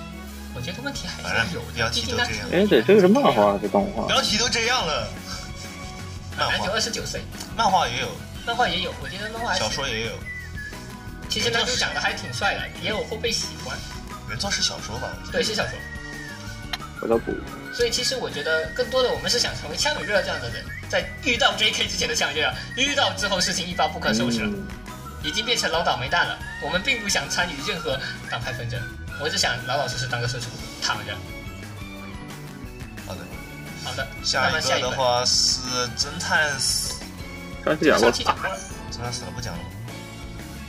Speaker 1: 我觉得问题还
Speaker 2: 反正
Speaker 1: 是有的，
Speaker 2: 标题
Speaker 1: 毕竟他
Speaker 2: 都这样，
Speaker 3: 哎，对，这个是漫画还是动画？
Speaker 2: 标题都这样了。漫
Speaker 1: 男主
Speaker 2: 画
Speaker 1: 二十九岁，
Speaker 2: 漫画也有，
Speaker 1: 漫画也有，我觉得漫画
Speaker 2: 小说也有，
Speaker 1: 其实男主长得还挺帅的，也有后辈喜欢。
Speaker 2: 原作是小说吧？
Speaker 1: 对，是小说。
Speaker 3: 我都补。
Speaker 1: 所以其实我觉得更多的我们是想成为枪与热这样的人，在遇到 J.K. 之前的枪与热，遇到之后事情一发不可收拾了。
Speaker 3: 嗯，
Speaker 1: 已经变成老倒霉蛋了。我们并不想参与任何党派纷争，我只想老老实实当个社畜，躺着。
Speaker 2: 好的，
Speaker 1: 好的，
Speaker 2: 下一。个的话是侦探死，
Speaker 3: 上期讲过
Speaker 1: 上期讲过了，
Speaker 2: 侦探死了不讲了吗？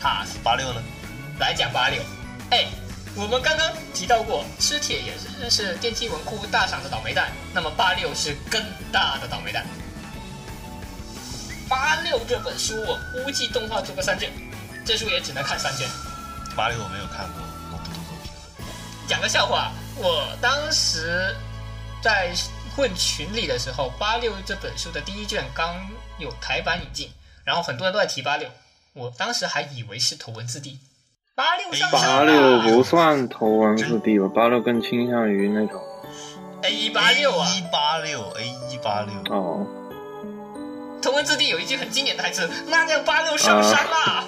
Speaker 1: 哈，
Speaker 2: 八六呢？
Speaker 1: 来讲八六。哎，我们刚刚提到过，吃铁也是是电梯文库大赏的倒霉蛋，那么八六是更大的倒霉蛋。八六这本书我估计动画做个三卷，这书也只能看三卷。
Speaker 2: 八六我没有看过，我不读作品。
Speaker 1: 讲个笑话，我当时在混群里的时候，八六这本书的第一卷刚有台版引进，然后很多人都在提八六，我当时还以为是头文字 D。八六上
Speaker 3: 八
Speaker 1: 上
Speaker 3: 六不算头文字 D 吧？八六更倾向于那种
Speaker 1: A 一八六啊，
Speaker 2: 一八六，A 一八六，
Speaker 3: 哦，
Speaker 1: 头文字 D 有一句很经典的台词：“那辆八六上山啦！”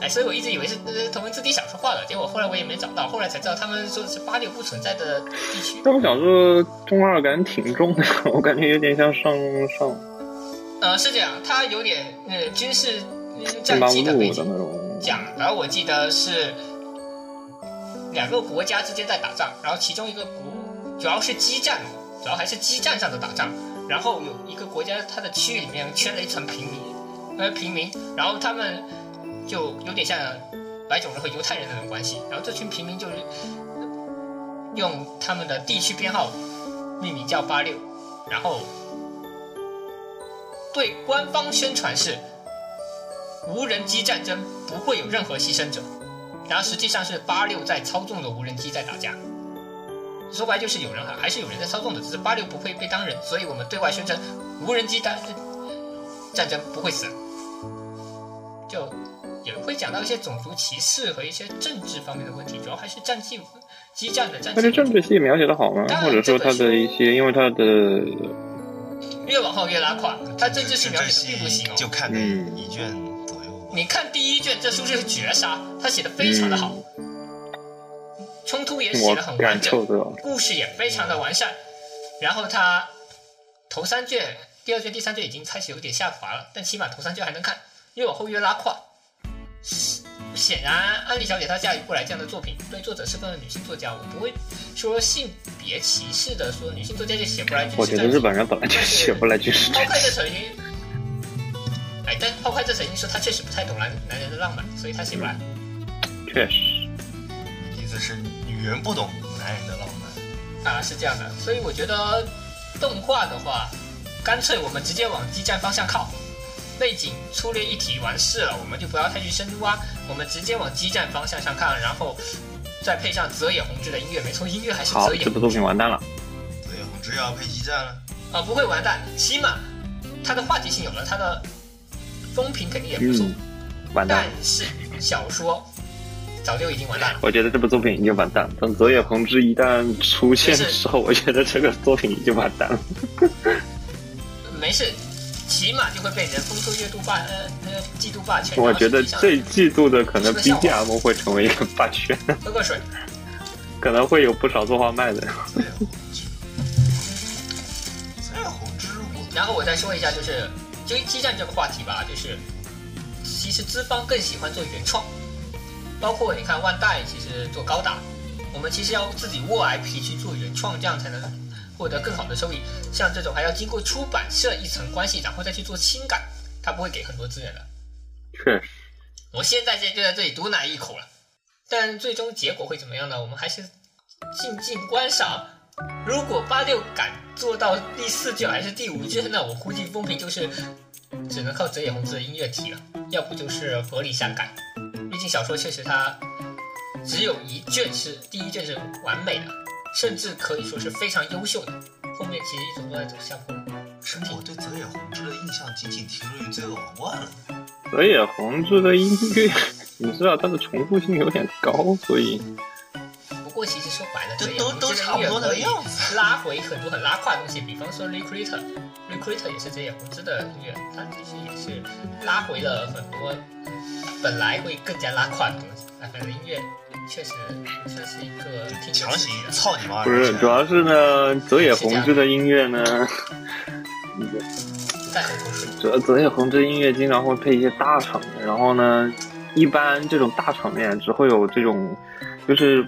Speaker 1: 哎，所以我一直以为是呃头文字 D 小说化的，结果后来我也没找到，后来才知道他们说的是八六不存在的地区。
Speaker 3: 但我想说中二感挺重的，我感觉有点像上上
Speaker 1: 呃，是这样，它有点呃军事战
Speaker 3: 机的
Speaker 1: 背景。讲，然后我记得是两个国家之间在打仗，然后其中一个国主要是激战，主要还是激战上的打仗，然后有一个国家它的区域里面圈了一层平民，呃平民，然后他们就有点像白种人和犹太人那种关系，然后这群平民就是用他们的地区编号命名叫八六，然后对官方宣传是无人机战争不会有任何牺牲者，然后实际上是八六在操纵着无人机在打架。说白就是有人还还是有人在操纵的，只是八六不会被当人，所以我们对外宣称无人机战战争不会死，就也会讲到一些种族歧视和一些政治方面的问题，主要还是战绩激战的战绩
Speaker 3: 但是政治戏描写的好吗？或者说他的一些，因为他的
Speaker 1: 越往后越拉胯，他政治戏描写的并不行哦。
Speaker 2: 就看那
Speaker 3: 嗯
Speaker 2: 一卷左右吧。
Speaker 1: 你看第一卷，这书是绝杀，他写的非常的好，冲突也写
Speaker 3: 我
Speaker 1: 的很完
Speaker 3: 感
Speaker 1: 整故事也非常的完善。然后他头三卷、第二卷、第三卷已经开始有点下滑了，但起码头三卷还能看，越往后越拉胯。显然，安利小姐她驾驭不来这样的作品。对，作者是个女性作家，我不会说性别歧视的，说女性作家就写不来军
Speaker 3: 我觉得日本人本来就写不来军事
Speaker 1: 抛开这层因，哎，但抛开这层因说，他确实不太懂男男人的浪漫，所以他写不来。
Speaker 3: 确实，
Speaker 2: 意思是女人不懂男人的浪漫。
Speaker 1: 啊，是这样的，所以我觉得动画的话，干脆我们直接往激战方向靠，背景粗略一提完事了，我们就不要太去深入啊，我们直接往激战方向上看，然后再配上泽野弘之的音乐，没错，音乐还是，泽野
Speaker 3: 这部作品完蛋了。
Speaker 2: 泽野弘之要配激战了。
Speaker 1: 啊，不会完蛋，起码它的话题性有了，它的风评肯定也不错，
Speaker 3: 嗯，完蛋
Speaker 1: 但。是小说早就已经完蛋了。
Speaker 3: 我觉得这部作品已经完蛋了。等泽野弘之一旦出现的时候，我觉得这个作品已经完蛋了。
Speaker 1: 没事，起码就会被人封说月度霸呃呃季度霸权。
Speaker 3: 我觉得这季度的可能 BGM 会成为一个霸权，
Speaker 1: 喝个水。
Speaker 3: 可能会有不少作画卖的。
Speaker 1: 然后我再说一下，就是就激战这个话题吧，就是其实资方更喜欢做原创，包括你看万代其实做高达，我们其实要自己握 IP 去做原创，这样才能获得更好的收益。像这种还要经过出版社一层关系，然后再去做清改，他不会给很多资源的。
Speaker 3: 确实，
Speaker 1: 我现在就在这里毒奶一口了，但最终结果会怎么样呢？我们还是静静观赏。如果八六敢做到第四卷还是第五卷，那我估计风评就是只能靠泽野弘之的音乐体了，要不就是合理删改。毕竟小说确实它只有一卷是第一卷是完美的，甚至可以说是非常优秀的，后面其实一直都在走下坡路。
Speaker 2: 是我对泽野弘之的印象仅仅停留于《罪恶王冠》了。
Speaker 3: 泽野弘之的音乐，你知道它的重复性有点高，所以
Speaker 1: 不过其实说白了，
Speaker 2: 这
Speaker 1: 泽野
Speaker 2: 都都差不多那个
Speaker 1: 可以
Speaker 2: 样子
Speaker 1: 拉回很多很拉胯的东西，比方说 Recruiter，Recruiter 也是泽野弘之的音乐，它其实也是拉回了很多本来会更加拉胯的东西。哎，反正音乐确实算是一个挺
Speaker 2: 强行
Speaker 1: 的
Speaker 2: 操你妈！
Speaker 3: 不是，主要是呢，泽野弘之的音乐呢，
Speaker 1: 在很口水。
Speaker 3: 主要泽野弘之音乐经常会配一些大场面，然后呢，一般这种大场面只会有这种就是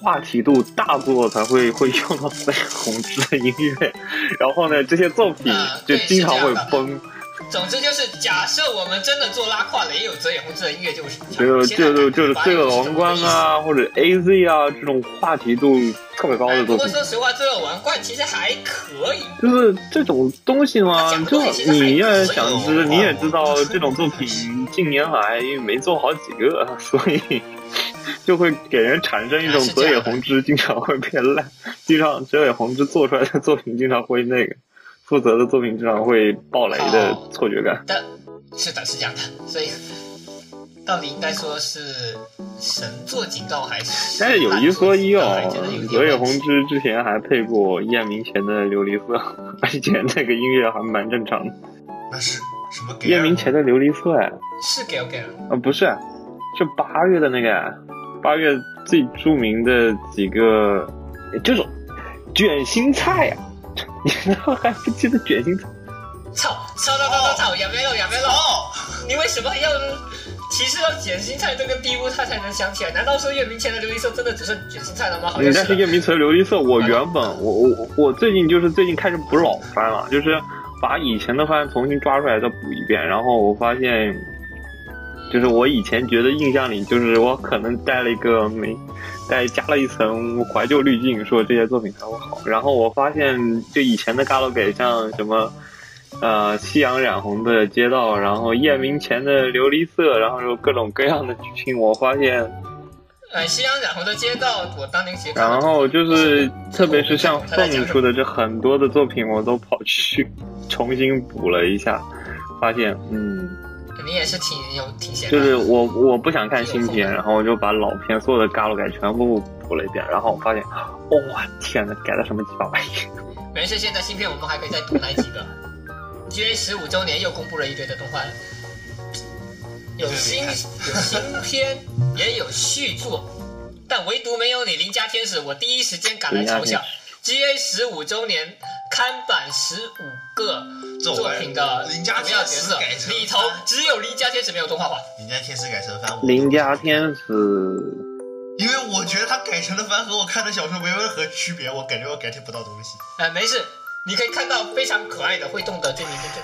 Speaker 3: 话题度大作才会会用到泽野弘之的音乐，然后呢，这些作品就经常会崩。
Speaker 1: 总之就是，假设我们真的做拉胯了，也有泽野弘之的音乐就是
Speaker 3: 就
Speaker 1: 现在
Speaker 3: 就就就是罪恶王冠啊，或者 A Z 啊这种话题度特别高的作品，不
Speaker 1: 过说实话，罪恶王冠其实还可以。
Speaker 3: 就是这种东西嘛就你也
Speaker 1: 可以。
Speaker 2: 哦
Speaker 3: 想知，你也知道这种作品近年来没做好几个，所以就会给人产生一种泽野弘之经常会变烂，经常泽野弘之做出来的作品经常会那个。负责的作品经常会爆雷的错觉感，
Speaker 1: 的，是的，是这样的，所以到底应该说是神作警告还是？
Speaker 3: 但是有一说一哦泽野弘之之前还配过叶明前的《琉璃色》，而且那个音乐还蛮正常的。
Speaker 2: 那是什么给？
Speaker 3: 叶明前的《琉璃色》哎，
Speaker 1: 是给我给了，
Speaker 3: 啊不是，是八月的那个，八月最著名的几个，这种卷心菜呀、你难道还不记得卷心菜？
Speaker 1: 操操操操操操，亚梅洛亚梅洛，
Speaker 2: 哦，
Speaker 1: 你为什么要提示到卷心菜这个地步，他才能想起来？难道说月明前的琉璃色真的只剩卷心菜了吗？好像
Speaker 3: 是但是
Speaker 1: 是。
Speaker 3: 叶明前的《琉璃色》，我原本我我我最近就是最近开始补老番了，就是把以前的番重新抓出来再补一遍，然后我发现，就是我以前觉得印象里就是我可能带了一个没带加了一层怀旧滤镜，说这些作品才会好，然后我发现就以前的 Galo 像什么。呃，夕阳染红的街道，然后夜明前的琉璃色，然后有各种各样的剧情，我发现
Speaker 1: 呃，夕阳染红的街道，我当年其实
Speaker 3: 然后就是，特别是像凤出的这很多的作品，我都跑去 重新补了一下，发现，嗯，
Speaker 1: 你也是挺有挺闲的。
Speaker 3: 就是我我不想看新片，然后我就把老片所有的嘎鲁改全部补了一遍，然后我发现，哇、天呐，改了什么鸡巴玩意！
Speaker 1: 没事，现在新片我们还可以再多来几个。GA 十五周年又公布了一堆的动画，有新有新片，也有续作，但唯独没有你邻家天使，我第一时间赶来嘲笑。GA 十五周年刊版十五个作品的
Speaker 2: 邻家
Speaker 1: 主要角色
Speaker 2: 天使改成
Speaker 1: 里头，只有邻家天使没有动画化。
Speaker 2: 邻家天使改成番，我
Speaker 3: 邻家天使，
Speaker 2: 因为我觉得他改成的番和我看的小说没有任何区别，我感觉我改听不到东西。
Speaker 1: 呃，没事，你可以看到非常可爱的会动的追名真正。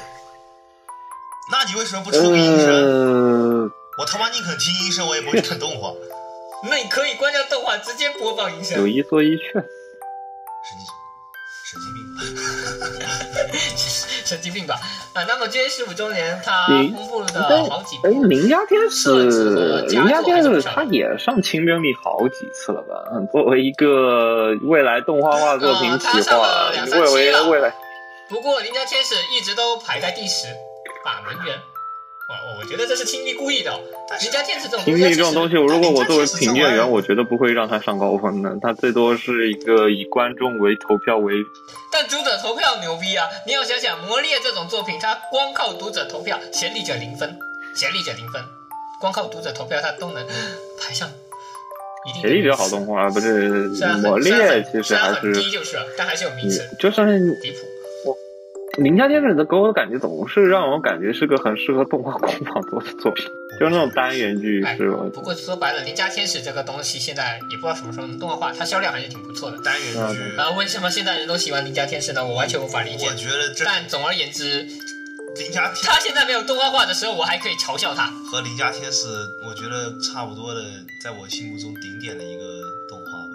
Speaker 2: 那你为什么不出个音声？
Speaker 3: 呃，
Speaker 2: 我他妈宁肯听音声，我也不会看动画。
Speaker 1: 那你可以关掉动画，直接播放音声有。
Speaker 3: 一说一，确实。
Speaker 2: 神经神经病。
Speaker 1: 神经病吧？啊，那么今天十五周年，
Speaker 3: 他
Speaker 1: 公布了
Speaker 3: 但
Speaker 1: 好几部
Speaker 3: 哎，邻家天使邻家天使他也上清真里好几次了吧？嗯作为一个未来动画化作品
Speaker 1: 呃
Speaker 3: 企划
Speaker 1: 了两，三
Speaker 3: 未
Speaker 1: 期了
Speaker 3: 为未来，
Speaker 1: 不过邻家天使一直都排在第十，把门员。我我觉得这是亲力故意的人家天使这种
Speaker 3: 听力这种东西，如果我作为评鉴员，我觉得不会让他上高分的，他最多是一个以观众为投票为。
Speaker 1: 但读者投票牛逼啊！你要想想，《魔猎》这种作品，他光靠读者投票，贤力者零分，贤力者零分，光靠读者投票，他都能排上一定的
Speaker 3: 协力者好动画，不是魔
Speaker 1: 虽然很
Speaker 3: 猎其实
Speaker 1: 虽然很
Speaker 3: 还是
Speaker 1: 低就是了，但还是有名次
Speaker 3: 嗯，就是
Speaker 1: 离谱。
Speaker 3: 邻家天使的给我的感觉总是让我感觉是个很适合动画工坊做的作品，就是那种单元剧
Speaker 1: 哎
Speaker 3: 是吧？
Speaker 1: 不过说白了，《邻家天使》这个东西现在也不知道什么时候能动画化，它销量还是挺不错的。
Speaker 2: 单元剧，
Speaker 1: 啊，为什么现在人都喜欢《邻家天使》呢？我完全无法理解
Speaker 2: 我。觉得这
Speaker 1: 但总而言之，
Speaker 2: 邻家
Speaker 1: 他现在没有动画化的时候，我还可以嘲笑他。
Speaker 2: 和邻家天使，我觉得差不多的，在我心目中顶点的一个动画吧。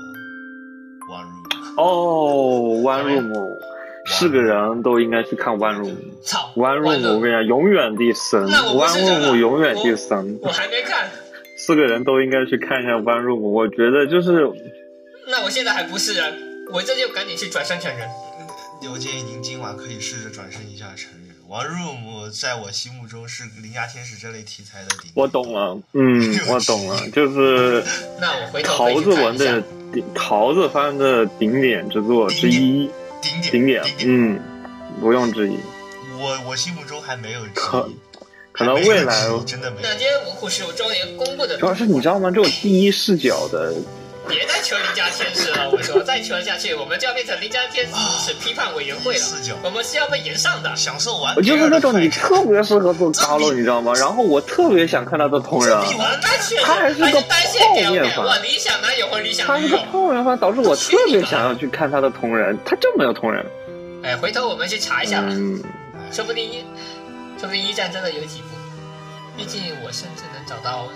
Speaker 2: One Room，
Speaker 3: 哦，One Room，是个人都应该去看 One Room。
Speaker 1: 操
Speaker 3: One Room，我跟你讲，永远的神
Speaker 1: 那我不是
Speaker 3: ，One Room 永远的神，
Speaker 1: 我还没看，
Speaker 3: 四个人都应该去看一下 One Room。我觉得就是
Speaker 1: 那我现在还不是人，我这就赶紧去转身成人。
Speaker 2: 我建议您今晚可以试着转身一下成人。One Room 在我心目中是邻家天使这类题材的顶。
Speaker 3: 我懂了，嗯，我懂了，就是
Speaker 1: 那我回头
Speaker 3: 桃子文的顶桃子番的顶点之作之一，
Speaker 2: 顶点
Speaker 3: 顶点，嗯，毋庸置疑。
Speaker 2: 我我心目中还没有之
Speaker 3: 可，可能未来
Speaker 2: 真的没有
Speaker 1: 那。今天文库是有周年公布的
Speaker 3: 主，要是你知道吗？这种第一视角的，
Speaker 1: 别再求邻家天使了，我说再求下去，我们就要变成邻家天使批判委员会了我们是要被延上的。
Speaker 2: 享受完
Speaker 3: 我就是那种你特别适合做高楼，你知道吗？然后我特别想看他的同人，他还是个
Speaker 1: 单线给
Speaker 3: 泡面番
Speaker 1: 我理想男友和理想
Speaker 3: 他是个导致我特别想要去看他的同人，他就没有同人。
Speaker 1: 哎，回头我们去查一下吧，
Speaker 3: 嗯，
Speaker 1: 说不定一，说不定一战真的有几部。毕竟我甚至能找到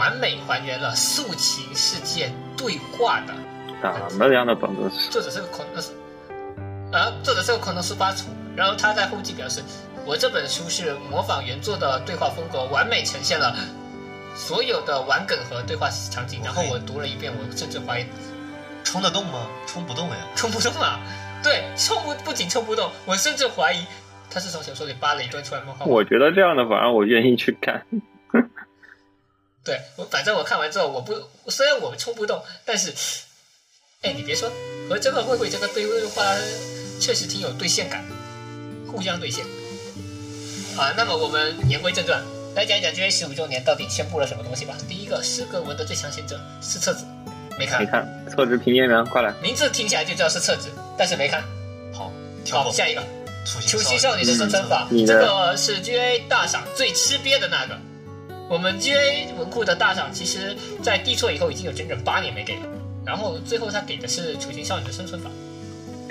Speaker 1: 完美还原了素琴世界对话的
Speaker 3: 什么样的本子？
Speaker 1: 作者是个孔诺斯，呃，作者是个孔诺斯巴楚。然后他在后记表示，我这本书是模仿原作的对话风格，完美呈现了所有的玩梗和对话场景。然后我读了一遍，我甚至怀疑
Speaker 2: 冲得动吗？冲不动呀。
Speaker 1: 冲不动啊！对，冲不不仅冲不动，我甚至怀疑他是从小说里扒了一段出来漫画。
Speaker 3: 我觉得这样的反而我愿意去看。
Speaker 1: 对我，反正我看完之后，我不虽然我冲不动，但是，哎，你别说，和这个慧慧这个对话确实挺有兑现感，互相兑现。啊，那么我们言归正传，来讲一讲 GA 十五周年到底宣布了什么东西吧。第一个，诗歌文的最强贤者是册子，没看
Speaker 3: 没，看，册子评鉴员，快来！
Speaker 1: 名字听起来就知道是册子，但是没看。
Speaker 2: 好，跳
Speaker 1: 好，
Speaker 2: 过
Speaker 1: 下一个，
Speaker 2: 初
Speaker 1: 初心少女的生存法，这个是 GA 大赏最吃瘪的那个。我们 GA 文库的大赏，其实在递错以后已经有整整八年没给了，然后最后他给的是《雏形少女的生存法》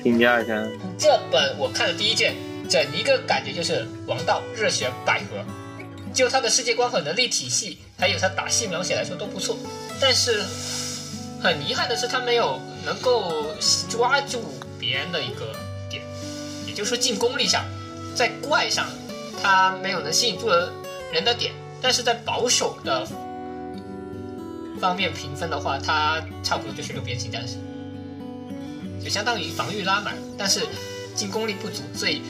Speaker 3: 评价一下，
Speaker 1: 这本，我看的第一卷，整一个感觉就是王道热血百合，就它的世界观和能力体系，还有它打戏描写来说都不错，但是很遗憾的是，它没有能够抓住别人的一个点，也就是说进攻力上，在怪上，它没有能吸引住人的点，但是在保守的方面评分的话，它差不多就是六边形战士。就相当于防御拉满，但是进攻力不足，所以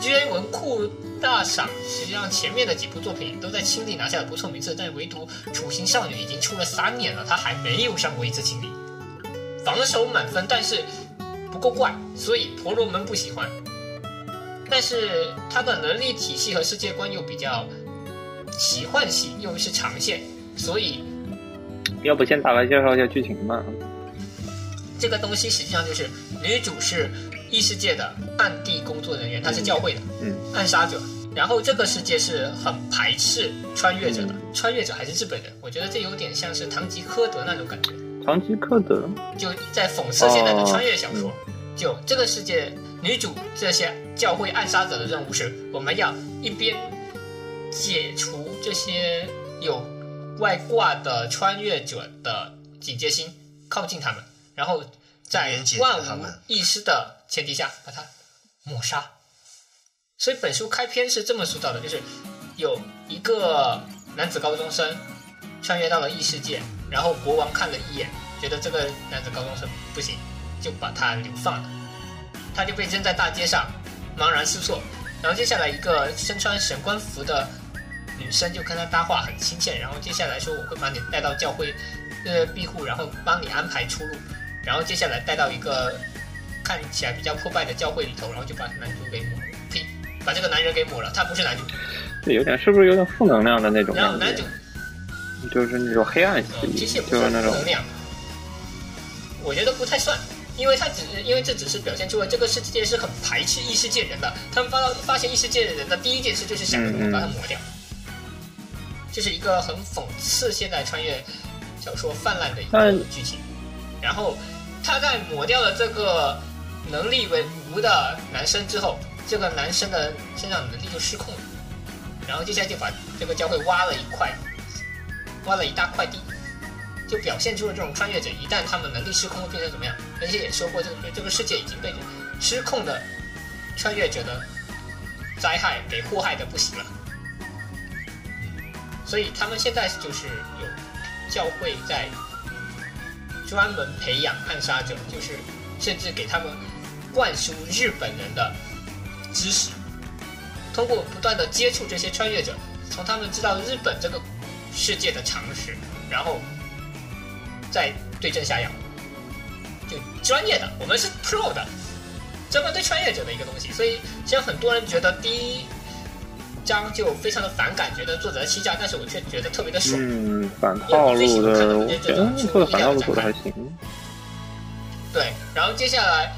Speaker 1: GA 文库大赏实际上前面的几部作品都在青力拿下了不错名次，但唯独《雏形少女》已经出了三年了，它还没有上过一次青力，防守满分，但是不够怪，所以婆罗门不喜欢。但是它的能力体系和世界观又比较奇幻系，又是长线，所以
Speaker 3: 要不先大概介绍一下剧情吧？
Speaker 1: 这个东西实际上就是女主是异世界的暗地工作人员，她是教会的，
Speaker 3: 嗯，
Speaker 1: 暗杀者。然后这个世界是很排斥穿越者的，穿越者还是日本人，我觉得这有点像是堂吉诃德那种感觉，
Speaker 3: 堂吉诃德，
Speaker 1: 就在讽刺现在的穿越小说。就这个世界，女主这些教会暗杀者的任务是，我们要一边解除这些有外挂的穿越者的警戒心，靠近他们，然后在万无
Speaker 2: 他们
Speaker 1: 一失的前提下把他抹杀。所以本书开篇是这么塑造的，就是有一个男子高中生穿越到了异世界，然后国王看了一眼，觉得这个男子高中生不行，就把他流放了。他就被扔在大街上，茫然失措。然后接下来一个身穿神官服的女生就跟他搭话，很亲切。然后接下来说我会把你带到教会呃庇护，然后帮你安排出路。然后接下来带到一个看起来比较破败的教会里头，然后就把男主给抹，呸，把这个男人给抹了，他不是男主。
Speaker 3: 有点是不是有点负能量的那种
Speaker 1: 然后男主？
Speaker 3: 就是那种黑暗系
Speaker 1: 呃，其实也不
Speaker 3: 就是那种
Speaker 1: 算负能量，我觉得不太算，因为他只是因为这只是表现出了这个世界是很排斥异世界人的，他们发到发现异世界的人的第一件事就是想着怎么把它抹掉，这是一个很讽刺现代穿越小说泛滥的一个剧情。然后他在抹掉了这个能力为无的男生之后，这个男生的身上的能力就失控了，然后接下来就把这个教会挖了一块，挖了一大块地，就表现出了这种穿越者一旦他们能力失控会变成怎么样。而且也说过，这个这个世界已经被失控的穿越者的灾害给祸害的不行了，所以他们现在就是有教会在专门培养暗杀者，就是甚至给他们灌输日本人的知识，通过不断的接触这些穿越者，从他们知道日本这个世界的常识，然后再对症下药，就专业的，我们是 pro 的，专门对穿越者的一个东西。所以，像很多人觉得第一章就非常的反感，觉得作者在欺诈，但是我却觉得特别的爽。
Speaker 3: 嗯，反套路的，我觉得做的反套路做的还行。
Speaker 1: 对，然后接下来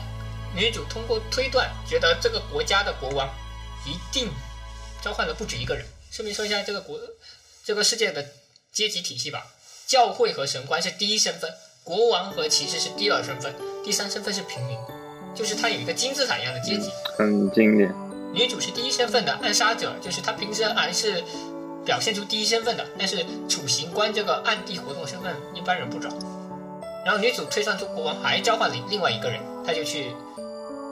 Speaker 1: 女主通过推断，觉得这个国家的国王一定召唤了不止一个人。顺便说一下这个国这个世界的阶级体系吧，教会和神官是第一身份，国王和骑士是第二身份，第三身份是平民，就是它有一个金字塔一样的阶级。
Speaker 3: 很经典。
Speaker 1: 女主是第一身份的暗杀者，就是她平时还是表现出第一身份的，但是处刑官这个暗地活动身份一般人不知道。然后女主推算出国王还召唤了另外一个人，她就去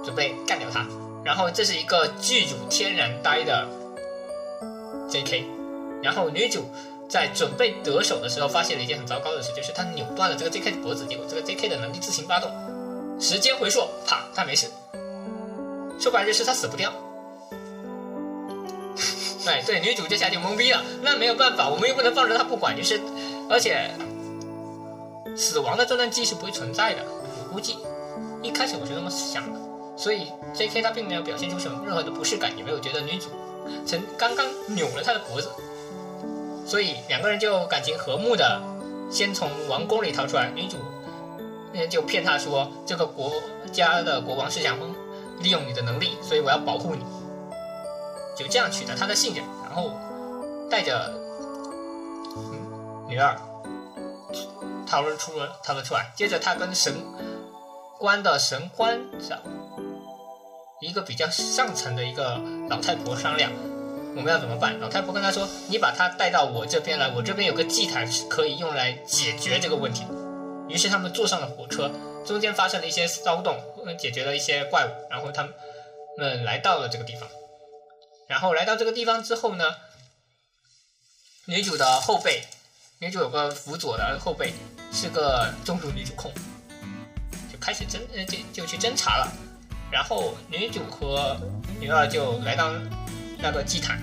Speaker 1: 准备干掉他。然后这是一个剧组天然呆的 J.K. 然后女主在准备得手的时候，发现了一件很糟糕的事，就是她扭断了这个 J.K. 的脖子，结果这个 J.K. 的能力自行发动，时间回溯，啪，他没死。说白了就是他死不掉。哎，对，女主这下就懵逼了。那没有办法，我们又不能放着她不管，于是，而且死亡的这段记忆是不会存在的。我估计一开始我是这么想的，所以 J.K. 他并没有表现出什么任何的不适感，也没有觉得女主曾刚刚扭了他的脖子，所以两个人就感情和睦的先从王宫里逃出来。女主就骗他说，这个国家的国王是想利用你的能力，所以我要保护你。就这样取得他的信任，然后带着、女二逃了出了逃了出来。接着他跟神官的神官长，一个比较上层的一个老太婆商量，我们要怎么办？老太婆跟他说：“你把他带到我这边来，我这边有个祭坛可以用来解决这个问题。”于是他们坐上了火车，中间发生了一些骚动，解决了一些怪物，然后他们来到了这个地方。然后来到这个地方之后呢，女主的后辈，女主有个辅佐的后辈，是个重度女主控，就开始侦呃就就去侦查了。然后女主和女二就来到那个祭坛，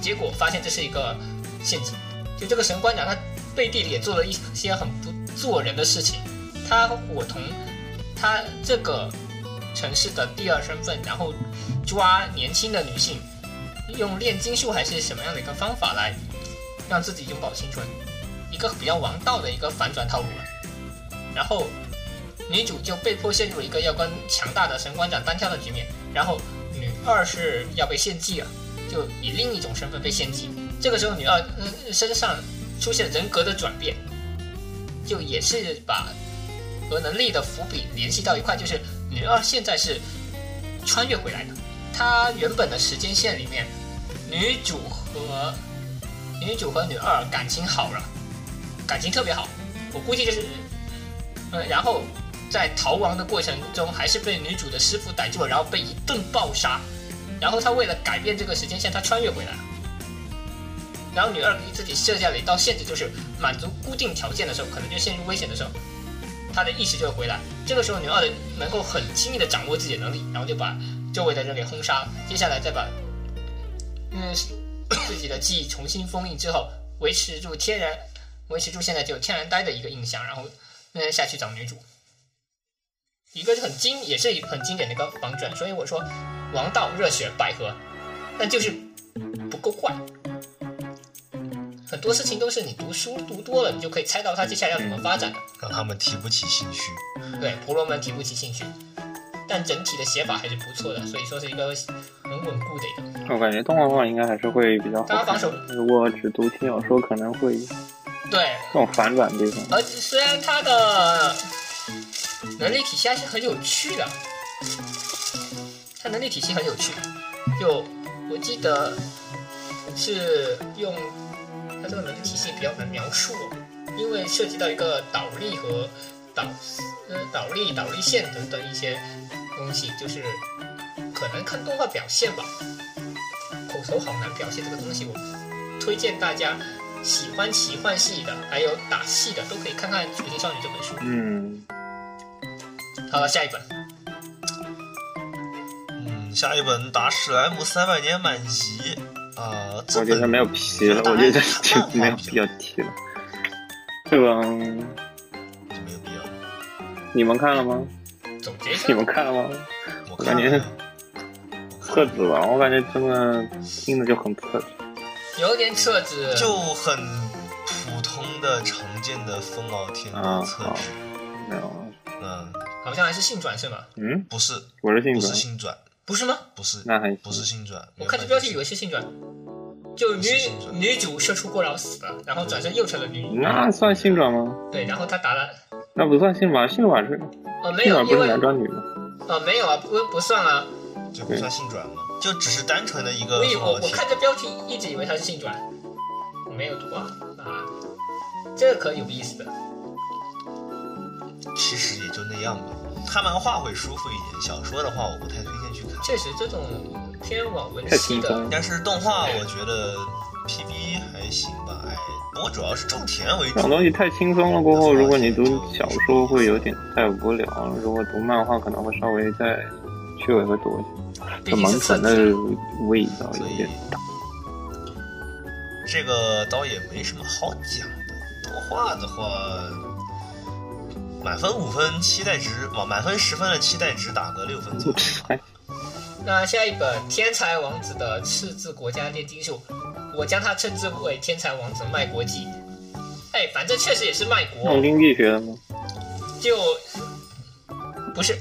Speaker 1: 结果发现这是一个陷阱。就这个神官长他背地里也做了一些很不做人的事情，他伙同他这个城市的第二身份，然后抓年轻的女性。用炼金术还是什么样的一个方法来让自己永葆青春，一个比较王道的一个反转套路了。然后女主就被迫陷入了一个要跟强大的神官长单挑的局面，然后女二是要被献祭了，就以另一种身份被献祭。这个时候女二、身上出现人格的转变，就也是把和能力的伏笔联系到一块，就是女二现在是穿越回来的。他原本的时间线里面，女主和女主和女二感情好了，感情特别好。我估计就是，嗯，然后在逃亡的过程中，还是被女主的师傅逮住了，然后被一顿暴杀。然后他为了改变这个时间线，他穿越回来了。然后女二给自己设下了一道限制，就是满足固定条件的时候，可能就陷入危险的时候，她的意识就会回来。这个时候，女二的能够很轻易的掌握自己的能力，然后就把周围的人给轰杀。接下来再把嗯自己的记忆重新封印之后，维持住天然，维持住现在就天然呆的一个印象，然后嗯下去找女主。一个是很经，也是很经典的一个反转，所以我说王道、热血、百合，但就是不够怪。很多事情都是你读书读多了，你就可以猜到他接下来要怎么发展的。
Speaker 2: 让他们提不起兴趣。
Speaker 1: 对，婆罗门提不起兴趣，但整体的写法还是不错的，所以说是一个很稳固的一个。
Speaker 3: 我感觉动画化应该还是会比较好看
Speaker 1: 大家防守。
Speaker 3: 如果只读轻小说，可能会
Speaker 1: 对，
Speaker 3: 这种反转的地方。
Speaker 1: 而且虽然它的能力体系还是很有趣的，它能力体系很有趣。就我记得是用它这个能力体系比较难描述哦，因为涉及到一个倒立和导呃倒立、倒立线等等一些东西，就是可能看动画表现吧，口头好难表现这个东西。我推荐大家喜欢奇幻系的，还有打戏的，都可以看看《雏形少女》这本书。
Speaker 3: 嗯，
Speaker 1: 好了，下一本。
Speaker 2: 嗯，下一本《打史莱姆三百年满级》啊，这本
Speaker 3: 我觉得没有皮了，我觉得就没有必要提了。这个
Speaker 2: 就没有必要。
Speaker 3: 你们看了吗？
Speaker 1: 总结一下
Speaker 3: 你，们看了吗？
Speaker 2: 我
Speaker 3: 我感觉
Speaker 2: 看了
Speaker 3: 册子吧，我感觉真的听着就很册子。
Speaker 1: 有点厕纸，
Speaker 2: 就很普通的、常见的风傲天
Speaker 3: 啊
Speaker 2: 的册子。
Speaker 3: 没有，
Speaker 2: 嗯，
Speaker 1: 好像还是性转是吗？
Speaker 3: 嗯，
Speaker 2: 不是，
Speaker 3: 我是性转
Speaker 2: 不是，性转，
Speaker 1: 不是吗？
Speaker 2: 不是，
Speaker 3: 那还
Speaker 2: 不是性转。
Speaker 1: 我看这标题以为是性转，就女女主射出过劳死了，然后转身又成了女主。
Speaker 3: 那算性转吗？
Speaker 1: 对，然后他打了，
Speaker 3: 那不算性转，性转是
Speaker 1: 哦没有，
Speaker 3: 性转不是男转女吗？
Speaker 1: 哦没有啊，不不算啊。
Speaker 2: 就不算性转吗？就只是单纯的一个
Speaker 1: 我以我我。看这标题一直以为他是性转，我没有读啊啊，这个可有意思的。
Speaker 2: 其实也就那样吧。看漫画会舒服一点，小说的话我不太推荐去看。
Speaker 1: 确实，这种偏网文
Speaker 3: 太
Speaker 1: 系的
Speaker 3: 轻松了。
Speaker 2: 但是动画我觉得 PV 还行吧，哎，不过主要是种田为主
Speaker 3: 这种。东西太轻松了，过后如果你读小说会有点太无聊，如果读漫画可能会稍微再趣味会多一些。这
Speaker 1: 毕竟是册
Speaker 3: 萌蠢的，味道有点大。
Speaker 2: 这个倒也没什么好讲的。动画的话，满分五分，期待值满满分十分的期待值打个六分左右。
Speaker 3: 哎，
Speaker 1: 那下一本《天才王子的赤字国家炼金术》，我将它称之为《天才王子卖国记》。哎，反正确实也是卖国
Speaker 3: 弄，经济学的吗？
Speaker 1: 就不是，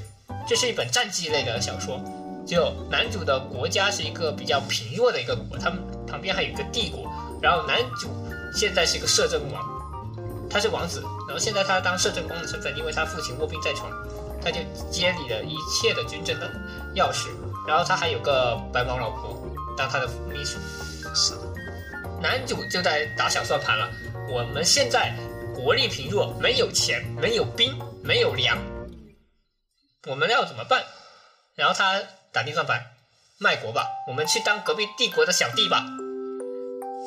Speaker 1: 这是一本战记类的小说。就男主的国家是一个比较贫弱的一个国，他们旁边还有一个帝国。然后男主现在是一个摄政王，他是王子，然后现在他当摄政官的身份，因为他父亲卧病在床，他就接理了一切的军政的要事。然后他还有个白毛老婆当他的秘书。
Speaker 2: 是的，
Speaker 1: 男主就在打小算盘了。我们现在国力贫弱，没有钱，没有兵，没有粮，我们要怎么办？然后他打定算盘，卖国吧，我们去当隔壁帝国的小弟吧。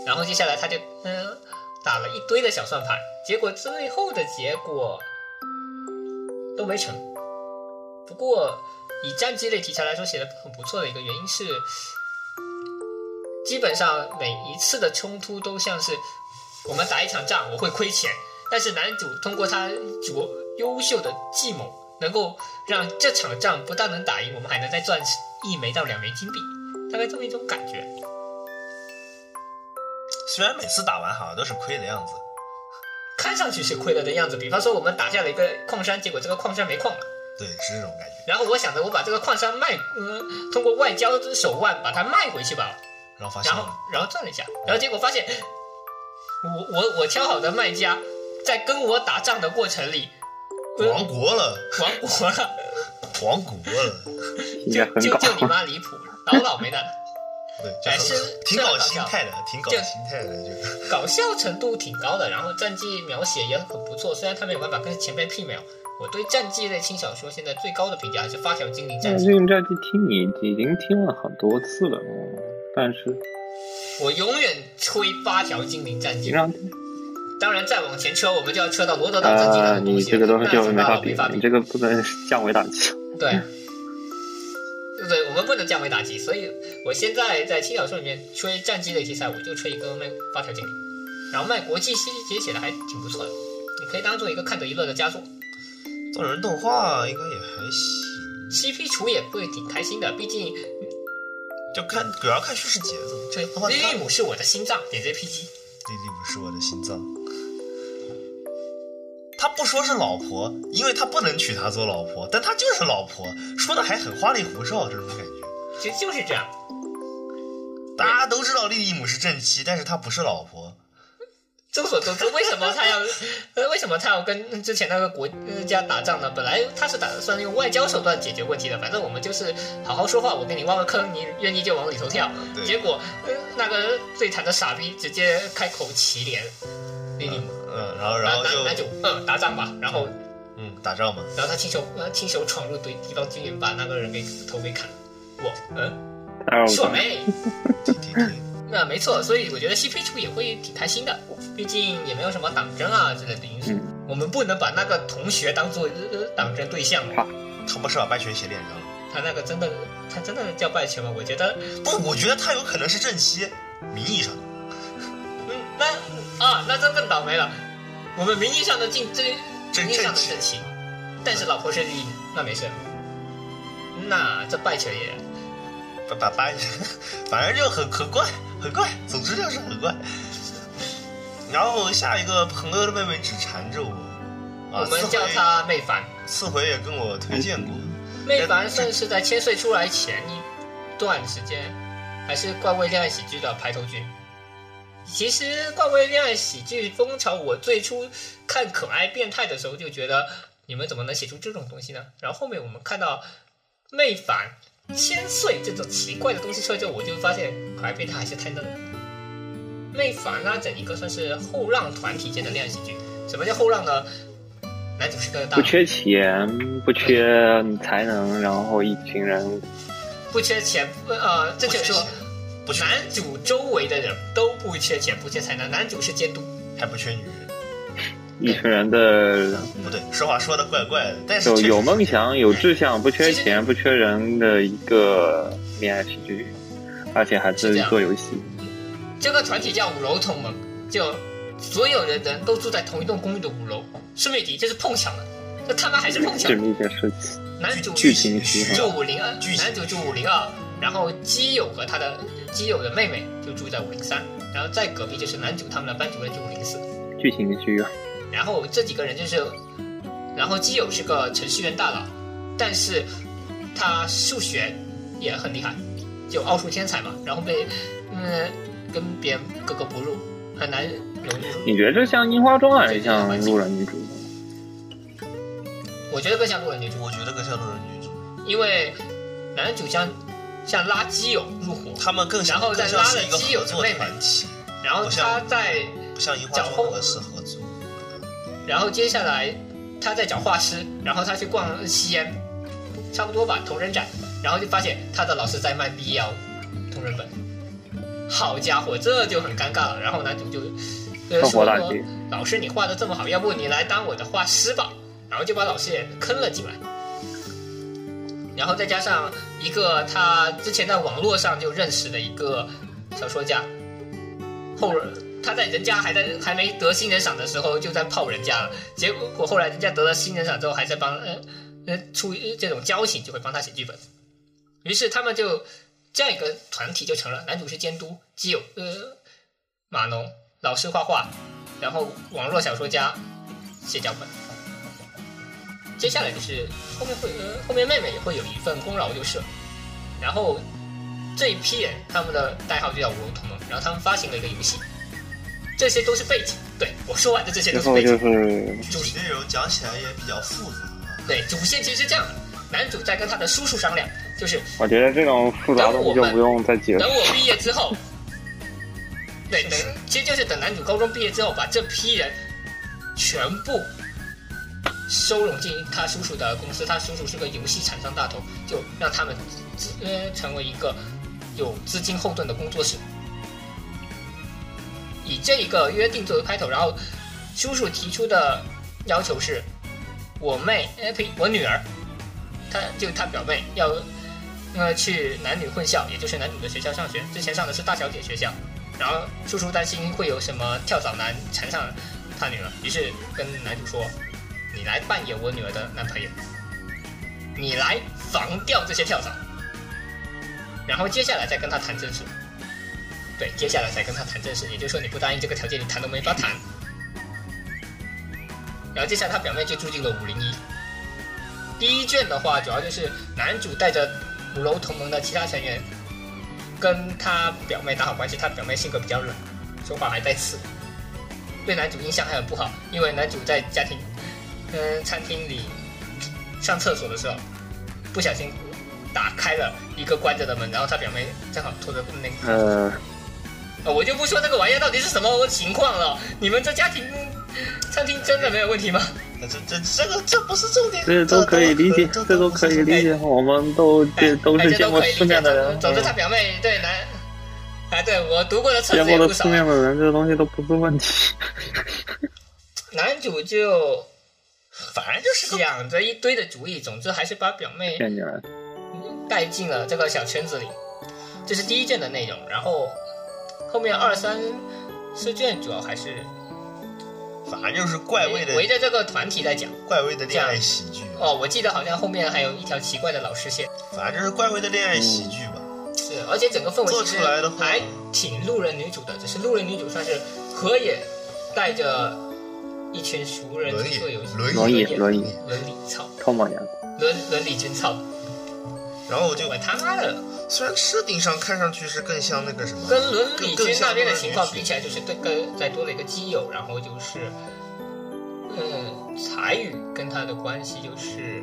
Speaker 1: 然后接下来他就嗯打了一堆的小算盘，结果最后的结果都没成。不过以战机类题材来说，写的很不错的一个原因是，基本上每一次的冲突都像是我们打一场仗，我会亏钱，但是男主通过他卓优秀的计谋，能够让这场仗不但能打赢，我们还能再赚一枚到两枚金币，大概这么一种感觉。
Speaker 2: 虽然每次打完好像都是亏的样子，
Speaker 1: 看上去是亏了的样子，比方说我们打下了一个矿山，结果这个矿山没矿了。
Speaker 2: 对，是这种感觉。
Speaker 1: 然后我想着我把这个矿山卖，嗯，通过外交手腕把它卖回去吧，
Speaker 2: 然后发现
Speaker 1: 然后然后转了一下，然后结果发现，我我我挑好的卖家在跟我打仗的过程里，呃
Speaker 2: 亡国了，
Speaker 1: 亡国了，
Speaker 2: 亡国了。
Speaker 1: 就就就你妈离谱，倒倒霉的，
Speaker 2: 对，
Speaker 1: 哎是
Speaker 2: 挺搞心态的，挺搞
Speaker 1: 就
Speaker 2: 心态的，就
Speaker 1: 搞笑程度挺高的，然后战绩描写也很不错，虽然他没有办法跟前辈媲美哦。我对战绩类轻小说现在最高的评价还是《发条精灵战
Speaker 3: 但
Speaker 1: 记
Speaker 3: 战绩听你已经听了很多次了，嗯但是
Speaker 1: 我永远吹《发条精灵战记》。当然，再往前车，我们就要车到罗德岛战记了。
Speaker 3: 你这个东西就
Speaker 1: 那
Speaker 3: 没法比
Speaker 1: 没法，比
Speaker 3: 你。这个不能降维打击。
Speaker 1: 对，对，我们不能降维打击，所以我现在在轻小说里面吹战机类题材，我就吹一个卖发条精灵，然后卖国际系其实写的还挺不错的，你可以当做一个看得一乐的佳作。
Speaker 2: 做人动画应该也还行
Speaker 1: ，CP 处也会挺开心的，毕竟
Speaker 2: 就看主要看叙事节奏。
Speaker 1: 这莉莉姆是我的心脏，点 JPG。
Speaker 2: 莉莉姆是我的心脏。他不说是老婆，因为他不能娶她做老婆，但他就是老婆，说的还很花里胡哨，这种感觉。
Speaker 1: 其实就是这样。
Speaker 2: 大家都知道莉莉姆是正妻，但是她不是老婆。
Speaker 1: 众所周知，为什么他要呃为什么他要跟之前那个国呃家打仗呢？本来他是打算用外交手段解决问题的，反正我们就是好好说话，我给你挖个坑，你愿意就往里头跳。结果、呃、那个最惨的傻逼直接开口齐连莉莉姆，
Speaker 2: 嗯，然后然后就
Speaker 1: 男男主嗯打仗吧，然后
Speaker 2: 嗯打仗嘛，
Speaker 1: 然后他亲手呃亲手闯入对地方军营，把那个人给头给砍了。我嗯。爽妹。那没错，所以我觉得 CP 处也会挺开心的，毕竟也没有什么党争啊之类的因素。
Speaker 3: 嗯
Speaker 1: 我们不能把那个同学当做呃党争对象。
Speaker 3: 好
Speaker 2: 他不是把拜泉写脸上了？
Speaker 1: 他那个真的，他真的叫拜泉吗？我觉得，
Speaker 2: 不，我觉得他有可能是正妻，名义上。
Speaker 1: 嗯，那啊，那这更倒霉了。我们名义上的进这
Speaker 2: 正
Speaker 1: 名义上的
Speaker 2: 正妻，
Speaker 1: 但是老婆是丽，那没事。那这败犬也
Speaker 2: 把把把，反正就很很怪，很怪，总之就是很怪。然后下一个朋友的妹妹只缠着我，啊，
Speaker 1: 我们叫她妹凡。
Speaker 2: 次回也跟我推荐过，
Speaker 1: 妹凡算是在千岁出来前一段时间，还是怪味恋爱喜剧的排头剧。其实怪味恋爱喜剧风潮，我最初看可爱变态的时候就觉得，你们怎么能写出这种东西呢？然后后面我们看到妹凡、千岁这种奇怪的东西出来之后，我就发现可爱变态还是太嫩了。妹凡啊，整一个算是后浪团体间的恋爱喜剧。什么叫后浪呢？男主是个大
Speaker 3: 不缺钱，不缺才能，然后一群人
Speaker 1: 不缺钱，不呃，正确说，
Speaker 2: 不缺
Speaker 1: 男主周围的人都不缺钱，不缺才能，男主是监督。
Speaker 2: 还不缺女人。
Speaker 3: 一群人的
Speaker 2: 不对，说话说的怪怪的，但是
Speaker 3: 有有梦想、有志向、不缺钱、不缺人的一个恋爱喜剧，而且还是做游戏。
Speaker 1: 这个团体叫五楼同盟，就所有的人都住在同一栋公寓的五楼。顺便一提，这是碰巧的，这他妈还是碰巧
Speaker 3: 这。么一件事情，
Speaker 1: 男主
Speaker 3: 剧情需
Speaker 1: 住
Speaker 3: 要。
Speaker 1: 五零二，男主住五零二，然后基友和他的基友的妹妹就住在五零三，然后在隔壁就是男主他们的班主任就五零四。
Speaker 3: 剧情需要。
Speaker 1: 然后这几个人就是，然后基友是个程序员大佬，但是他数学也很厉害，就奥数天才嘛，然后被嗯跟别人格格不入，很难融入。
Speaker 3: 你觉得这像樱花庄还是像路人女主？
Speaker 1: 我觉得更像路人女主，
Speaker 2: 我觉得更像路人女主，
Speaker 1: 因为男主像像拉基友入伙，
Speaker 2: 他们更像
Speaker 1: 然后再拉了基友
Speaker 2: 合作
Speaker 1: 的妹妹
Speaker 2: 团体，
Speaker 1: 然后他在，
Speaker 2: 不像樱花庄那个是合作。
Speaker 1: 然后接下来他在找画师，然后他去逛西安，差不多吧，同人展，然后就发现他的老师在卖 BL 同人本，好家伙，这就很尴尬了。然后男主就说老师你画的这么好，要不你来当我的画师吧？然后就把老师也坑了进来。然后再加上一个他之前在网络上就认识的一个小说家，后他在人家还在还没得新人赏的时候就在泡人家了，结果后来人家得了新人赏之后还在帮呃呃出于这种交情就会帮他写剧本，于是他们就这样一个团体就成了，男主是监督，基友呃码农，老师画画，然后网络小说家写脚本。接下来就是后面会呃后面妹妹也会有一份功劳就是，然后这一批人他们的代号就叫五龙同盟，然后他们发行了一个游戏，这些都是背景。对我说完的这些都是背
Speaker 3: 最后就
Speaker 1: 景。
Speaker 3: 是
Speaker 1: 主
Speaker 2: 内容讲起来也比较复杂。
Speaker 1: 对主线其实是这样的，男主在跟他的叔叔商量，就是
Speaker 3: 我觉得这种复杂的东西就不用再解释
Speaker 1: 等。我毕业之后，对，等其实就是等男主高中毕业之后，把这批人全部收拢进他叔叔的公司。他叔叔是个游戏厂商大头，就让他们资呃成为一个有资金后盾的工作室。以这一个约定作为开头，然后叔叔提出的要求是，我妹，哎呸，我女儿，她就她表妹要呃去男女混校，也就是男主的学校上学。之前上的是大小姐学校，然后叔叔担心会有什么跳蚤男缠上他女儿，于是跟男主说：“你来扮演我女儿的男朋友，你来防掉这些跳蚤。”然后接下来再跟他谈正事。对，接下来才跟他谈正事，也就是说你不答应这个条件，你谈都没法谈。然后接下来他表妹就住进了五零一。第一卷的话，主要就是男主带着五楼同盟的其他成员，跟他表妹打好关系。他表妹性格比较冷，说话还带刺，对男主印象还很不好，因为男主在家庭，嗯，餐厅里上厕所的时候，不小心打开了一个关着的门，然后他表妹正好拖着那个。我就不说这个玩意儿到底是什么情况了。你们这家庭餐厅真的没有问题吗？
Speaker 2: 这这这个这不是重点，
Speaker 3: 这都可以理解，这都可以理解，我们都这都
Speaker 1: 哎
Speaker 3: 是见过世面的人，
Speaker 1: 总之，他表妹对男，哎，对我读过的册
Speaker 3: 见
Speaker 1: 子也不少
Speaker 3: 过的世。面的人，这东西都不是问题。
Speaker 1: 男主就
Speaker 2: 反正就是
Speaker 1: 想着一堆的主意，总之还是把表妹带进了这个小圈子里。这是第一卷的内容，然后后面二三四卷主要还是
Speaker 2: 反正就是怪味的
Speaker 1: 围着这个团体在讲。
Speaker 2: 怪味的恋爱喜剧，
Speaker 1: 哦，我记得好像后面还有一条奇怪的老师线。
Speaker 2: 反正就是怪味的恋爱喜剧吧。
Speaker 1: 是，而且整个氛围
Speaker 2: 做出来的话。
Speaker 1: 还挺路人女主的，只是路人女主算是河野带着一群熟人
Speaker 2: 轮椅
Speaker 1: 去做游戏，
Speaker 2: 轮
Speaker 3: 轮椅
Speaker 1: 轮
Speaker 3: 轮椅
Speaker 1: 伦理操，
Speaker 3: 臭毛娘，
Speaker 1: 伦伦理真操，
Speaker 2: 然后我就
Speaker 1: 管他妈的
Speaker 2: 虽然设定上看上去是更像那个什么，
Speaker 1: 跟伦理
Speaker 2: 更
Speaker 1: 君那边的情况比起来，就是对跟再多了一个基友，然后就是，嗯，彩羽跟他的关系就是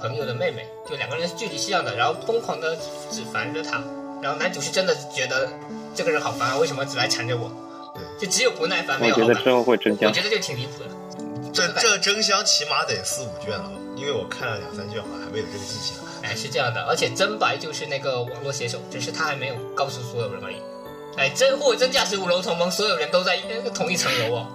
Speaker 1: 朋友的妹妹，就两个人是距离是一样的，然后疯狂的只烦着他，然后男主是真的觉得这个人好烦啊，为什么只来缠着我？
Speaker 2: 对，
Speaker 1: 就只有不耐烦没有好感
Speaker 3: 觉得之。后会真香
Speaker 1: 我觉。得就挺离谱的。
Speaker 2: 这这真香起码得四五卷了吧？因为我看了两三卷，好像还没有这个迹象。
Speaker 1: 哎，是这样的，而且真白就是那个网络写手，只是他还没有告诉所有人而已。哎，真货真价实五楼同盟，所有人都在呃同一层楼哦。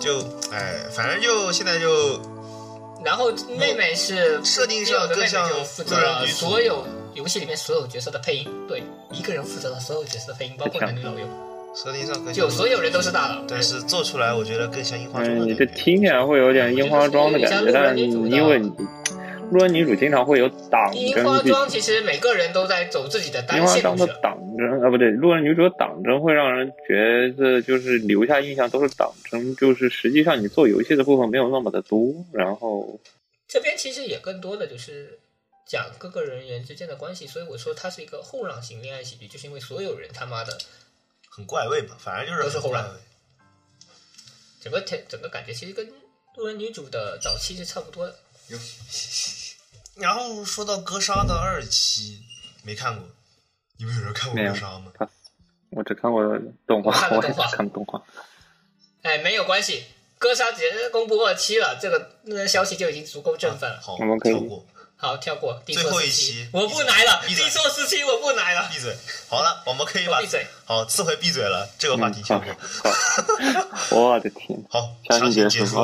Speaker 2: 就哎，反正就现在就
Speaker 1: 然后妹妹是
Speaker 2: 设定上更像
Speaker 1: 就负责所有游戏里面所有角色的配音，对，一个人负责了所有角色的配音，包括男女老幼，
Speaker 2: 设定上
Speaker 1: 就所有人都是大佬。
Speaker 2: 但是做出来我觉得更像樱花妆
Speaker 3: 你这。听起来会有点樱花妆的感觉，但因为你路人女主经常会有党
Speaker 1: 樱
Speaker 3: 争剧
Speaker 1: 花庄其实每个人都在走自己的单
Speaker 3: 樱花庄的
Speaker 1: 线路线。
Speaker 3: 党争啊，不对，路人女主的党争会让人觉得就是留下印象都是党争，就是实际上你做游戏的部分没有那么的多，然后
Speaker 1: 这边其实也更多的就是讲各个人员之间的关系，所以我说它是一个后浪型恋爱喜剧，就是因为所有人他妈的
Speaker 2: 很怪味吧，反正就是
Speaker 1: 都是后浪
Speaker 2: 很怪味。
Speaker 1: 整个整个感觉其实跟路人女主的早期是差不多的。
Speaker 2: 然后说到哥杀的二期，没看过，你们有人看过
Speaker 3: 没有
Speaker 2: 哥杀吗？
Speaker 3: 我只看过动画，我也
Speaker 1: 看了动画
Speaker 3: 只看动画。
Speaker 1: 哎，没有关系，哥杀节公布二期了，这个那个消息就已经足够振奋了。
Speaker 2: 好，
Speaker 3: 我们可以
Speaker 2: 跳过，
Speaker 1: 好，跳过第
Speaker 2: 最后一期
Speaker 1: 期，我不来了，第
Speaker 2: 闭嘴
Speaker 1: 错四期我不来了。
Speaker 2: 闭嘴。好了，我们可以把
Speaker 1: 闭嘴。
Speaker 2: 好，次回闭嘴了，这个话题
Speaker 3: 嗯，
Speaker 2: 跳过。，
Speaker 3: 我的天，
Speaker 2: 好，
Speaker 3: 强
Speaker 2: 强
Speaker 3: 行结束，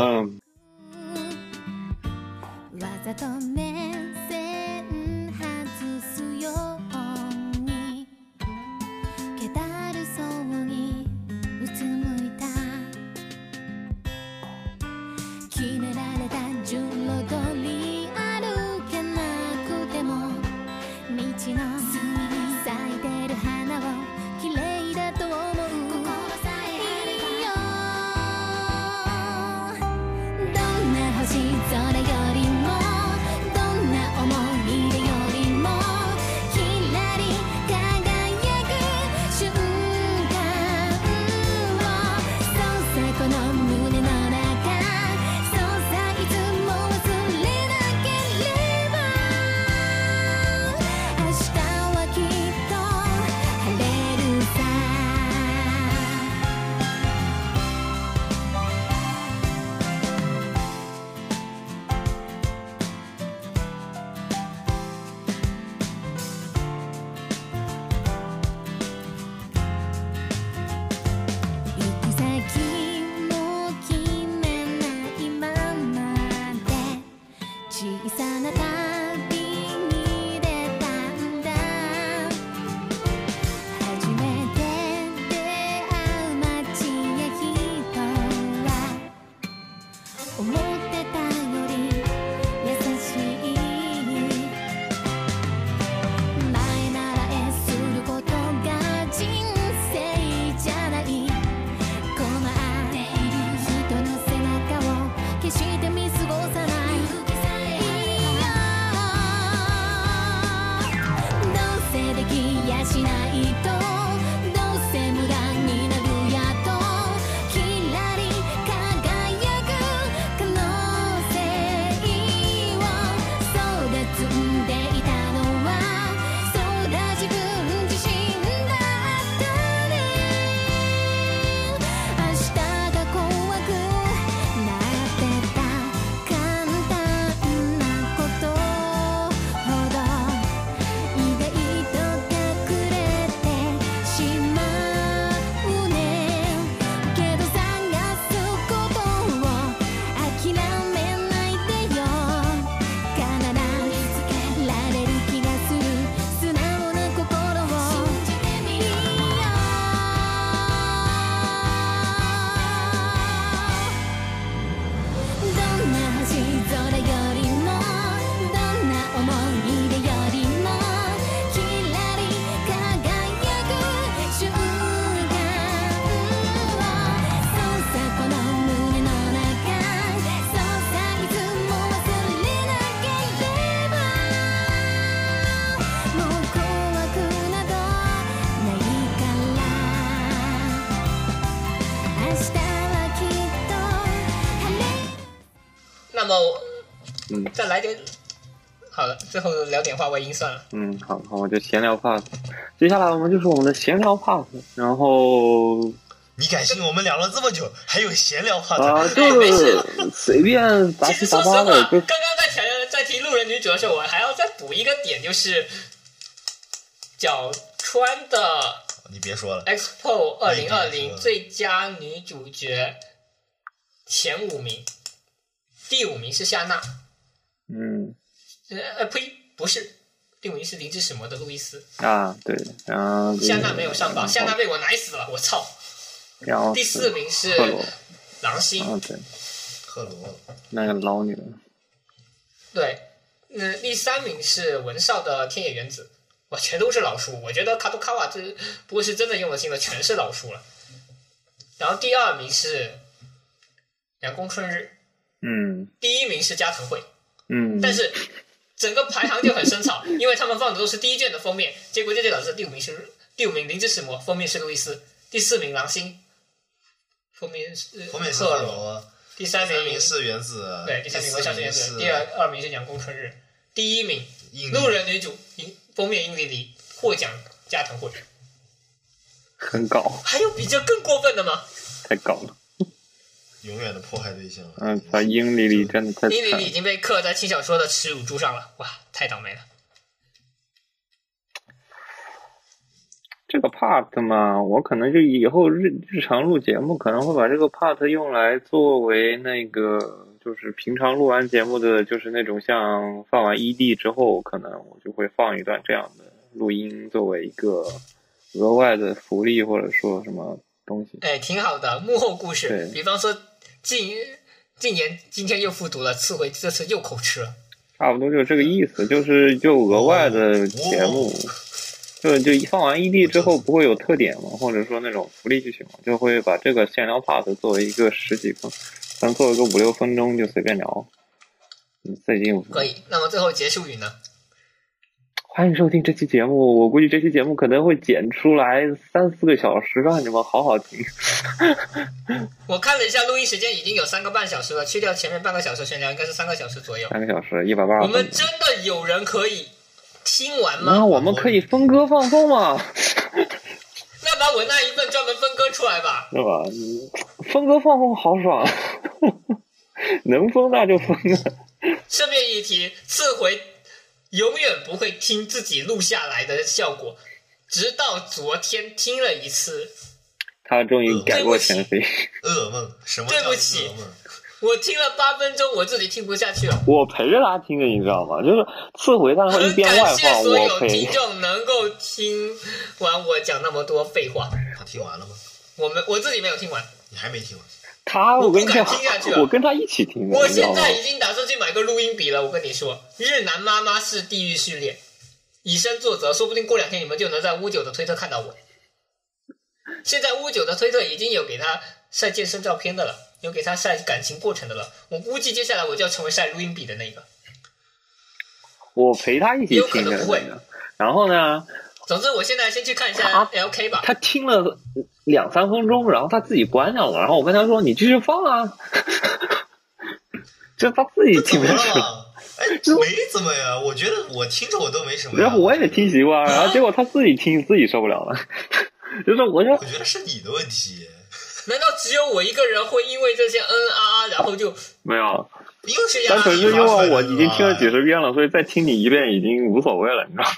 Speaker 1: 最后聊点话外音算了。
Speaker 3: 嗯，好，好，我就闲聊 pass。接下来我们就是我们的闲聊 pass，然后
Speaker 2: 你敢信我们聊了这么久，还有闲聊话
Speaker 3: 啊、
Speaker 2: 题？
Speaker 3: 就是随便杂七
Speaker 1: 其实说实话，
Speaker 3: 杂八的，就
Speaker 1: 刚刚在谈在提路人女主的时候，我还要再补一个点，就是角川的
Speaker 2: 你别说了
Speaker 1: ，Expo 二零二零最佳女主角前五名，第五名是夏娜，
Speaker 3: 嗯
Speaker 1: 呃呃呸，不是，第五名是灵之使魔的路易斯，
Speaker 3: 啊，对，然后
Speaker 1: 夏娜没有上榜，夏娜
Speaker 3: 娜，
Speaker 1: 被我奶死了，我操！
Speaker 3: 然后
Speaker 1: 第四名是，狼星，
Speaker 3: 啊对，
Speaker 2: 赫罗，
Speaker 3: 那个老女人，
Speaker 1: 对，嗯，第三名是文少的天野原子，哇，全都是老书。我觉得卡多卡瓦这不过是真的用了心了，全是老书了。然后第二名是阳宫春日，
Speaker 3: 嗯
Speaker 1: 第一名是加藤惠，
Speaker 3: 嗯，
Speaker 1: 但是整个排行就很生草，因为他们放的都是第一卷的封面，结果这就导致第五名是第五名灵之使魔，封面是路易斯，第四名狼星，封面是
Speaker 2: 封面是
Speaker 1: 赫
Speaker 2: 赫罗，
Speaker 1: 第三名
Speaker 2: 第三名是原子，
Speaker 1: 对，第三名是原
Speaker 2: 是
Speaker 1: 子，第二二名是阳光春日，第一名
Speaker 2: 印
Speaker 1: 路人女主英封面英里里获奖加藤惠，
Speaker 3: 很搞，
Speaker 1: 还有比这更过分的吗？
Speaker 3: 太搞了，
Speaker 2: 永远的迫害对象。
Speaker 3: 嗯，把英里里真的太惨了
Speaker 1: 英里里已。经被刻在轻小说的耻辱柱上了，哇，太倒霉了。
Speaker 3: 这个 part 嘛，我可能就以后日日常录节目，可能会把这个 part 用来作为那个，就是平常录完节目的，就是那种像放完 ED 之后，可能我就会放一段这样的录音，作为一个额外的福利或者说什么东西。
Speaker 1: 哎，挺好的，幕后故事，比方说禁禁言今天又复读了，次回这次又口吃了。
Speaker 3: 差不多就是这个意思，就是就额外的节目，就就一放完 ED 之后不会有特点嘛，或者说那种福利剧情嘛，就会把这个闲聊 part 作为一个十几分，咱做一个五六分钟就随便聊。嗯，这已经有
Speaker 1: 可以，那么最后结束语呢？
Speaker 3: 欢迎收听这期节目，我估计这期节目可能会剪出来三四个小时，让你们好好听。
Speaker 1: 我看了一下录音时间，已经有三个半小时了，去掉前面半个小时闲聊，应该是三个小时左右。
Speaker 3: 三个小时，一百八十
Speaker 1: 我们。真的有人可以听完
Speaker 3: 那
Speaker 1: 吗？
Speaker 3: 我们可以分割放送吗，
Speaker 1: 那把我那一份专门分割出来吧。
Speaker 3: 是吧？嗯分割放送好爽，能分那就分啊。
Speaker 1: 顺便一提，次回永远不会听自己录下来的效果，直到昨天听了一次，
Speaker 3: 他终于改过前非。
Speaker 2: 噩梦，什么
Speaker 1: 对不起？我听了八分钟，我自己听不下去了。
Speaker 3: 我陪着他听的，你知道吗？就是次回他会一
Speaker 1: 很
Speaker 3: 边外
Speaker 1: 感谢
Speaker 3: 放，
Speaker 1: 所有听。众能够听完我讲那么多废话。
Speaker 2: 他听完了吗？
Speaker 1: 我们我自己没有听完，
Speaker 2: 你还没听完？
Speaker 3: 他，
Speaker 1: 我
Speaker 3: 跟你讲
Speaker 1: 听下去，了
Speaker 3: 我跟他一起听的，
Speaker 1: 我？现在已经打算去买个录音笔了。我跟你说，日南妈妈是地狱训练，以身作则，说不定过两天你们就能在乌九的推特看到我。现在乌九的推特已经有给他晒健身照片的了，有给他晒感情过程的了。我估计接下来我就要成为晒录音笔的那个。
Speaker 3: 我陪他一起
Speaker 1: 有可能不会。
Speaker 3: 然后呢，
Speaker 1: 总之，我现在先去看一下
Speaker 3: 啊
Speaker 1: LK 吧。
Speaker 3: 他听了两三分钟，然后他自己关掉了。然后我跟他说：“你继续放啊。”就他自己听不下去。
Speaker 2: 了？哎，没怎么呀，我觉得我听着我都没什么呀。
Speaker 3: 然后我也听习惯了，然后结果他自己听自己受不了了。就是我就
Speaker 2: 我觉得是你的问题，
Speaker 1: 难道只有我一个人会因为这些嗯啊啊，然后就
Speaker 3: 没有，
Speaker 2: 因为是
Speaker 3: 单纯是因为我已经听了几
Speaker 2: 十，
Speaker 3: 十遍了，所以再听你一遍已经无所谓了，你知道吗？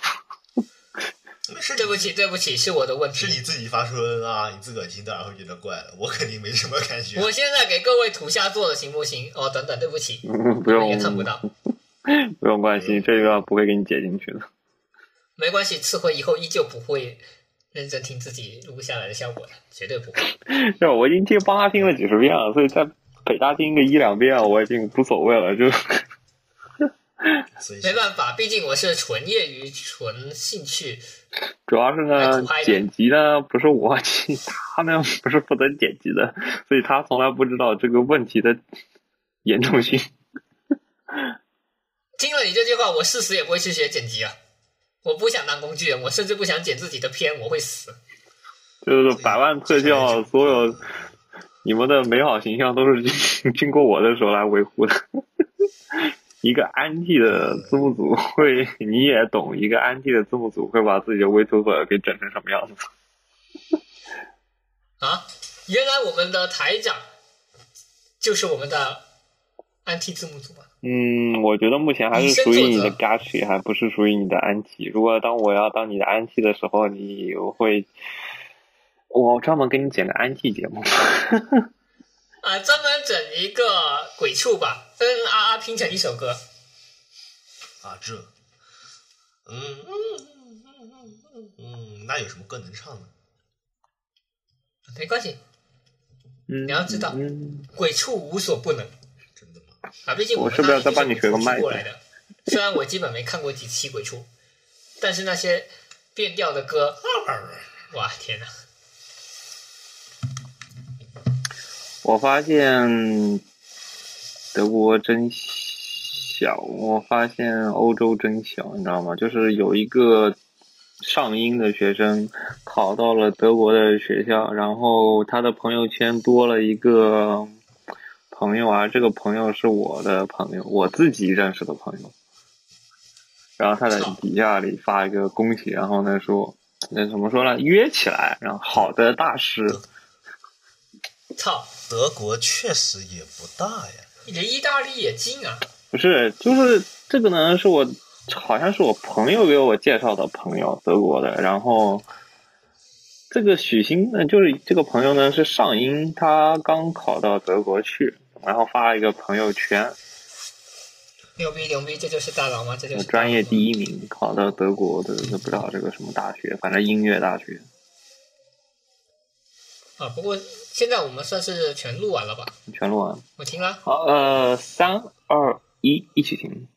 Speaker 2: 是
Speaker 1: 对不起对不起，是我的问题
Speaker 2: 是。你自己发出嗯啊，你自个儿听当然会觉得怪了，我肯定没什么感觉。
Speaker 1: 我现在给各位土下做的行不行？哦，等等，对不起，
Speaker 3: 嗯不用
Speaker 1: 看不到，
Speaker 3: 不用关心，这个不会给你解进去的。
Speaker 1: 没关系，次回以后依旧不会认真听自己录下来的效果的，绝对不会。
Speaker 3: 是我已经听帮他听了几十遍了，所以在北大听个一两遍，我已经无所谓了。就
Speaker 2: 所以
Speaker 1: 没办法，毕竟我是纯业余、纯兴趣。
Speaker 3: 主要是呢剪辑呢不是我，他呢不是负责剪辑的，所以他从来不知道这个问题的严重性。
Speaker 1: 听了你这句话，我誓死也不会去学剪辑啊！我不想当工具人，我甚至不想剪自己的片，我会死。
Speaker 3: 就是百万特效，所有你们的美好形象都是经 经过我的手来维护的。一个 anti 的字幕组会，你也懂，一个 anti 的字幕组会把自己的 VTuber 给整成什么样子？
Speaker 1: 啊，原来我们的台长就是我们的安 T 字幕组吗？
Speaker 3: 嗯，我觉得目前还是属于你的 gachi，还不是属于你的 anti。如果当我要当你的 anti 的时候，你会，我专门给你剪个 anti 节目。
Speaker 1: 啊，专门整一个鬼畜吧嗯啊啊拼成一首歌。
Speaker 2: 啊，这，嗯嗯嗯嗯嗯嗯，那有什么歌能唱呢？
Speaker 1: 没关系，你要知道，鬼畜无所不能
Speaker 2: 真的吗？
Speaker 1: 啊！毕竟
Speaker 3: 我是不是要
Speaker 1: 那里
Speaker 3: 再帮你学个
Speaker 1: 就是
Speaker 3: 麦子
Speaker 1: 过来的。虽然我基本没看过几期鬼畜，但是那些变调的歌，哇天哪！
Speaker 3: 我发现德国真小，我发现欧洲真小，你知道吗？就是有一个上音的学生考到了德国的学校，然后他的朋友圈多了一个朋友啊，这个朋友是我的朋友，我自己认识的朋友。然后他在底下里发一个恭喜，然后呢说，那怎么说呢？约起来，然后好的大师，
Speaker 1: 操，
Speaker 2: 德国确实也不大呀。
Speaker 1: 你离意大利也近啊！
Speaker 3: 不是，就是这个呢，是我好像是我朋友给我介绍的朋友，德国的。然后这个许昕呢，就是这个朋友呢是上音，他刚考到德国去，然后发了一个朋友圈，
Speaker 1: 牛逼牛逼，这就是大佬吗？这就是
Speaker 3: 专业第一名，考到德国的不知道这个什么大学，反正音乐大学。
Speaker 1: 啊！不过现在我们算是全录完了吧？
Speaker 3: 全录完。
Speaker 1: 我听了。
Speaker 3: 好，呃，三二一，一起听。